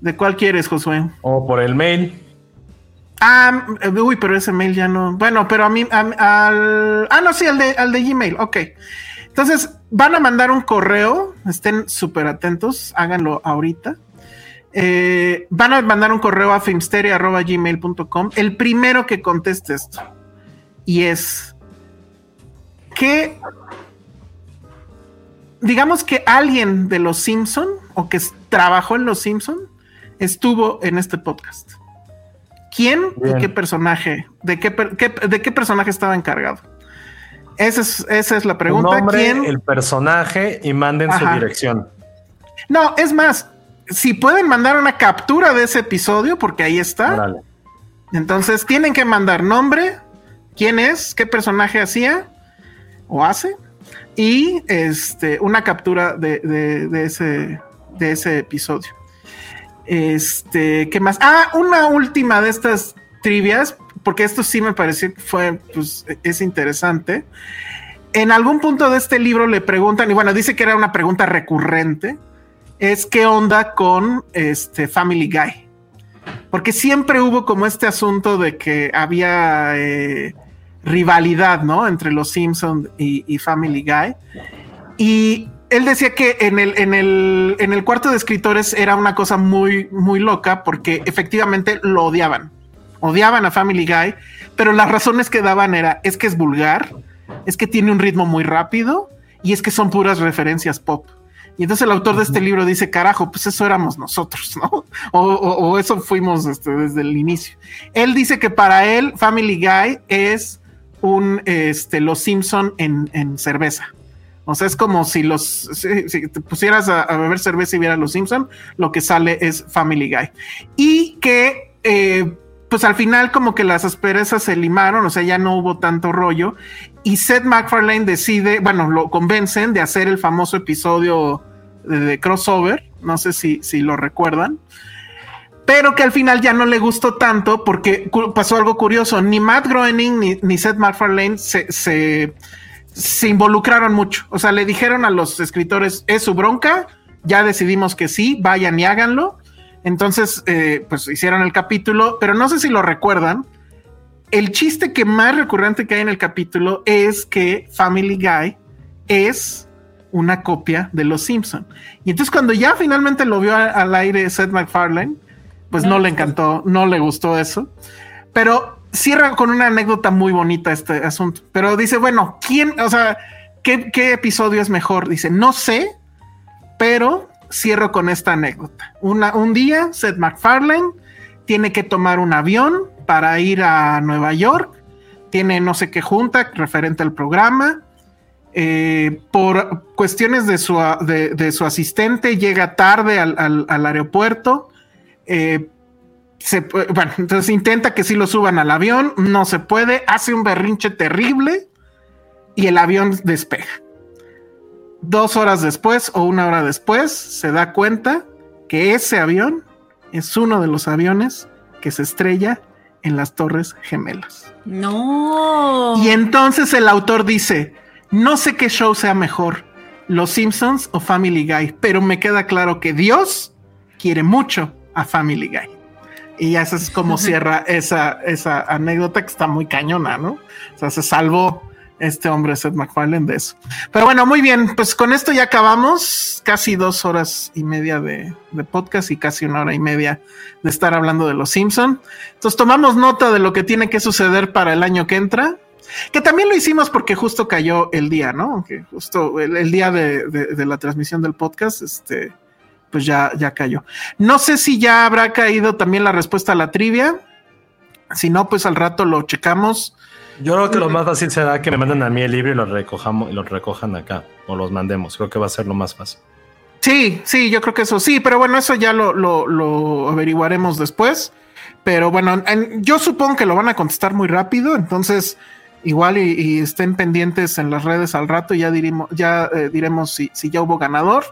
¿De cuál quieres, Josué? O por el mail. Ah, eh, uy, pero ese mail ya no. Bueno, pero a mí, al. Ah, no, sí, al de, al de Gmail, ok. Entonces, van a mandar un correo, estén súper atentos, háganlo ahorita. Eh, van a mandar un correo a filmsteria.gmail.com. El primero que conteste esto. Y es que digamos que alguien de los Simpson o que trabajó en los Simpson estuvo en este podcast. ¿Quién Bien. y qué personaje? ¿De qué, per- qué- de qué personaje estaba encargado? Esa es, esa es la pregunta. Un nombre, ¿Quién? el personaje y manden Ajá. su dirección. No, es más, si pueden mandar una captura de ese episodio, porque ahí está. Entonces tienen que mandar nombre, quién es, qué personaje hacía o hace, y este, una captura de, de- de ese, de ese episodio. Este, ¿qué más? Ah, una última de estas trivias, porque esto sí me pareció que fue, pues, es interesante. En algún punto de este libro le preguntan, y bueno, dice que era una pregunta recurrente, es qué onda con este Family Guy. Porque siempre hubo como este asunto de que había eh, rivalidad, ¿no? Entre los Simpsons y, y Family Guy. Y él decía que en el, en, el, en el cuarto de escritores era una cosa muy, muy loca porque efectivamente lo odiaban. Odiaban a Family Guy, pero las razones que daban era, es que es vulgar, es que tiene un ritmo muy rápido y es que son puras referencias pop. Y entonces el autor de este libro dice, carajo, pues eso éramos nosotros, ¿no? *laughs* O, o- o eso fuimos este, desde el inicio. Él dice que para él Family Guy es un, este, los Simpson en, en cerveza. O sea, es como si los, si, te pusieras a, beber cerveza y vieras los Simpson, lo que sale es Family Guy. Y que, eh, pues al final como que las asperezas se limaron, o sea, ya no hubo tanto rollo. Y Seth MacFarlane decide, bueno, lo convencen de hacer el famoso episodio de, crossover, no sé si, si lo recuerdan, pero que al final ya no le gustó tanto porque pasó algo curioso, ni Matt Groening ni, Seth MacFarlane se, se involucraron mucho, o sea, le dijeron a los escritores, es su bronca, ya decidimos que sí, vayan y háganlo, entonces, eh, pues hicieron el capítulo, pero no sé si lo recuerdan, el chiste que más recurrente que hay en el capítulo es que Family Guy es una copia de Los Simpson. Y entonces cuando ya finalmente lo vio al aire Seth MacFarlane, pues no le encantó, no le gustó eso. Pero cierra con una anécdota muy bonita este asunto. Pero dice, bueno, ¿quién, o sea, qué, episodio es mejor? Dice, no sé, pero cierro con esta anécdota. Un día, Seth MacFarlane tiene que tomar un avión para ir a Nueva York. Tiene no sé qué junta referente al programa. Eh, por cuestiones de su, de su asistente, llega tarde al, al- al aeropuerto. Eh, se bueno, entonces intenta que sí lo suban al avión, no se puede, hace un berrinche terrible y el avión despega. Dos horas después o una hora después se da cuenta que ese avión es uno de los aviones que se estrella en las Torres Gemelas. No. Y entonces el autor dice, no sé qué show sea mejor, Los Simpsons o Family Guy, pero me queda claro que Dios quiere mucho a Family Guy. Y ya es como cierra esa, esa anécdota que está muy cañona, ¿no? O sea, se salvó este hombre Seth MacFarlane de eso. Pero bueno, muy bien, pues con esto ya acabamos casi dos horas y media de, de podcast y casi una hora y media de estar hablando de los Simpson. Entonces tomamos nota de lo que tiene que suceder para el año que entra. Que también lo hicimos porque justo cayó el día, ¿no? Que justo el, el día de, de- de la transmisión del podcast, este, pues ya, ya cayó. No sé si ya habrá caído también la respuesta a la trivia. Si no, pues al rato lo checamos. Yo creo que lo más fácil será que me manden a mí el libro y lo recojamos y lo recojan acá o los mandemos. Creo que va a ser lo más fácil. Sí, sí, yo creo que eso sí, pero bueno, eso ya lo, lo, lo averiguaremos después. Pero bueno, en- yo supongo que lo van a contestar muy rápido, entonces igual y, y estén pendientes en las redes al rato y ya diremos, ya eh, diremos si, si ya hubo ganador.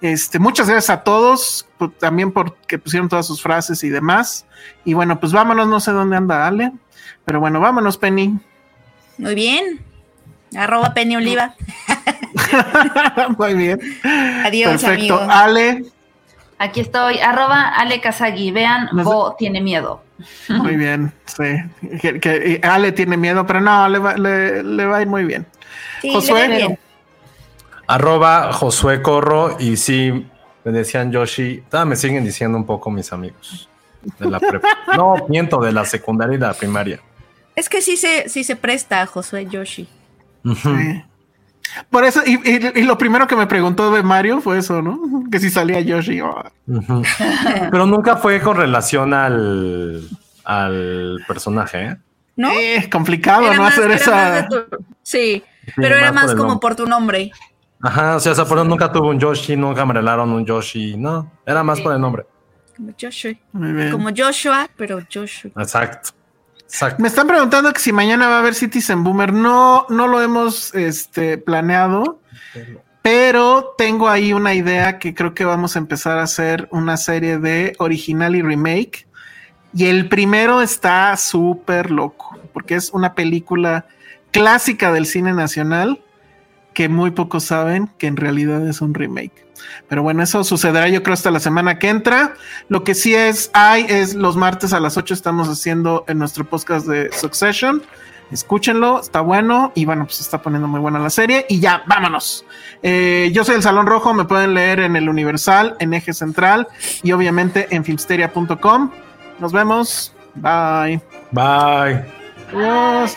Este, muchas gracias a todos, por- también porque pusieron todas sus frases y demás. Y bueno, pues vámonos, no sé dónde anda Ale, pero bueno, vámonos, Penny. Muy bien. Arroba Penny Oliva. *laughs* Muy bien. Adiós, Perfecto. amigo. Ale, Aquí estoy, arroba Ale Kazagi. Vean, No sé- Bo tiene miedo. Muy *laughs* bien, sí. Que, Ale tiene miedo, pero no, le va, le, le va a ir muy bien. Sí, Josué. le va bien. Arroba Josué Corro y sí, me decían Yoshi. Me siguen diciendo un poco mis amigos de la prepa. *laughs* No, miento, de la secundaria y la primaria. Es que sí se, sí se presta a Josué Yoshi. Sí. Por eso, y, y- y lo primero que me preguntó de Mario fue eso, ¿no? Que si salía Yoshi. oh. *laughs* Pero nunca fue con relación al, al personaje, ¿eh? ¿No? eh, complicado, Era ¿no? más- Hacer esa. tu- Sí, pero era más por más el como nombre. por tu nombre. Ajá, o sea, Sapporo nunca tuvo un Yoshi, nunca me regalaron un Yoshi, no, era más Sí. por el nombre. Como Joshua. Como Joshua, pero Joshua. Exacto. Exacto. Me están preguntando que si mañana va a haber Citizen Boomer. No, no lo hemos este, planeado, pero tengo ahí una idea que creo que vamos a empezar a hacer una serie de original y remake. Y el primero está súper loco, porque es una película clásica del cine nacional que muy pocos saben que en realidad es un remake. Pero bueno, eso sucederá yo creo hasta la semana que entra. Lo que sí es, hay, es los martes a las 8 estamos haciendo en nuestro podcast de Succession. Escúchenlo, está bueno y bueno, pues se está poniendo muy buena la serie. Y ya, vámonos. Eh, yo soy el Salón Rojo, me pueden leer en el Universal, en Eje Central y obviamente en filmsteria.com. Nos vemos. Bye. Bye. Adiós.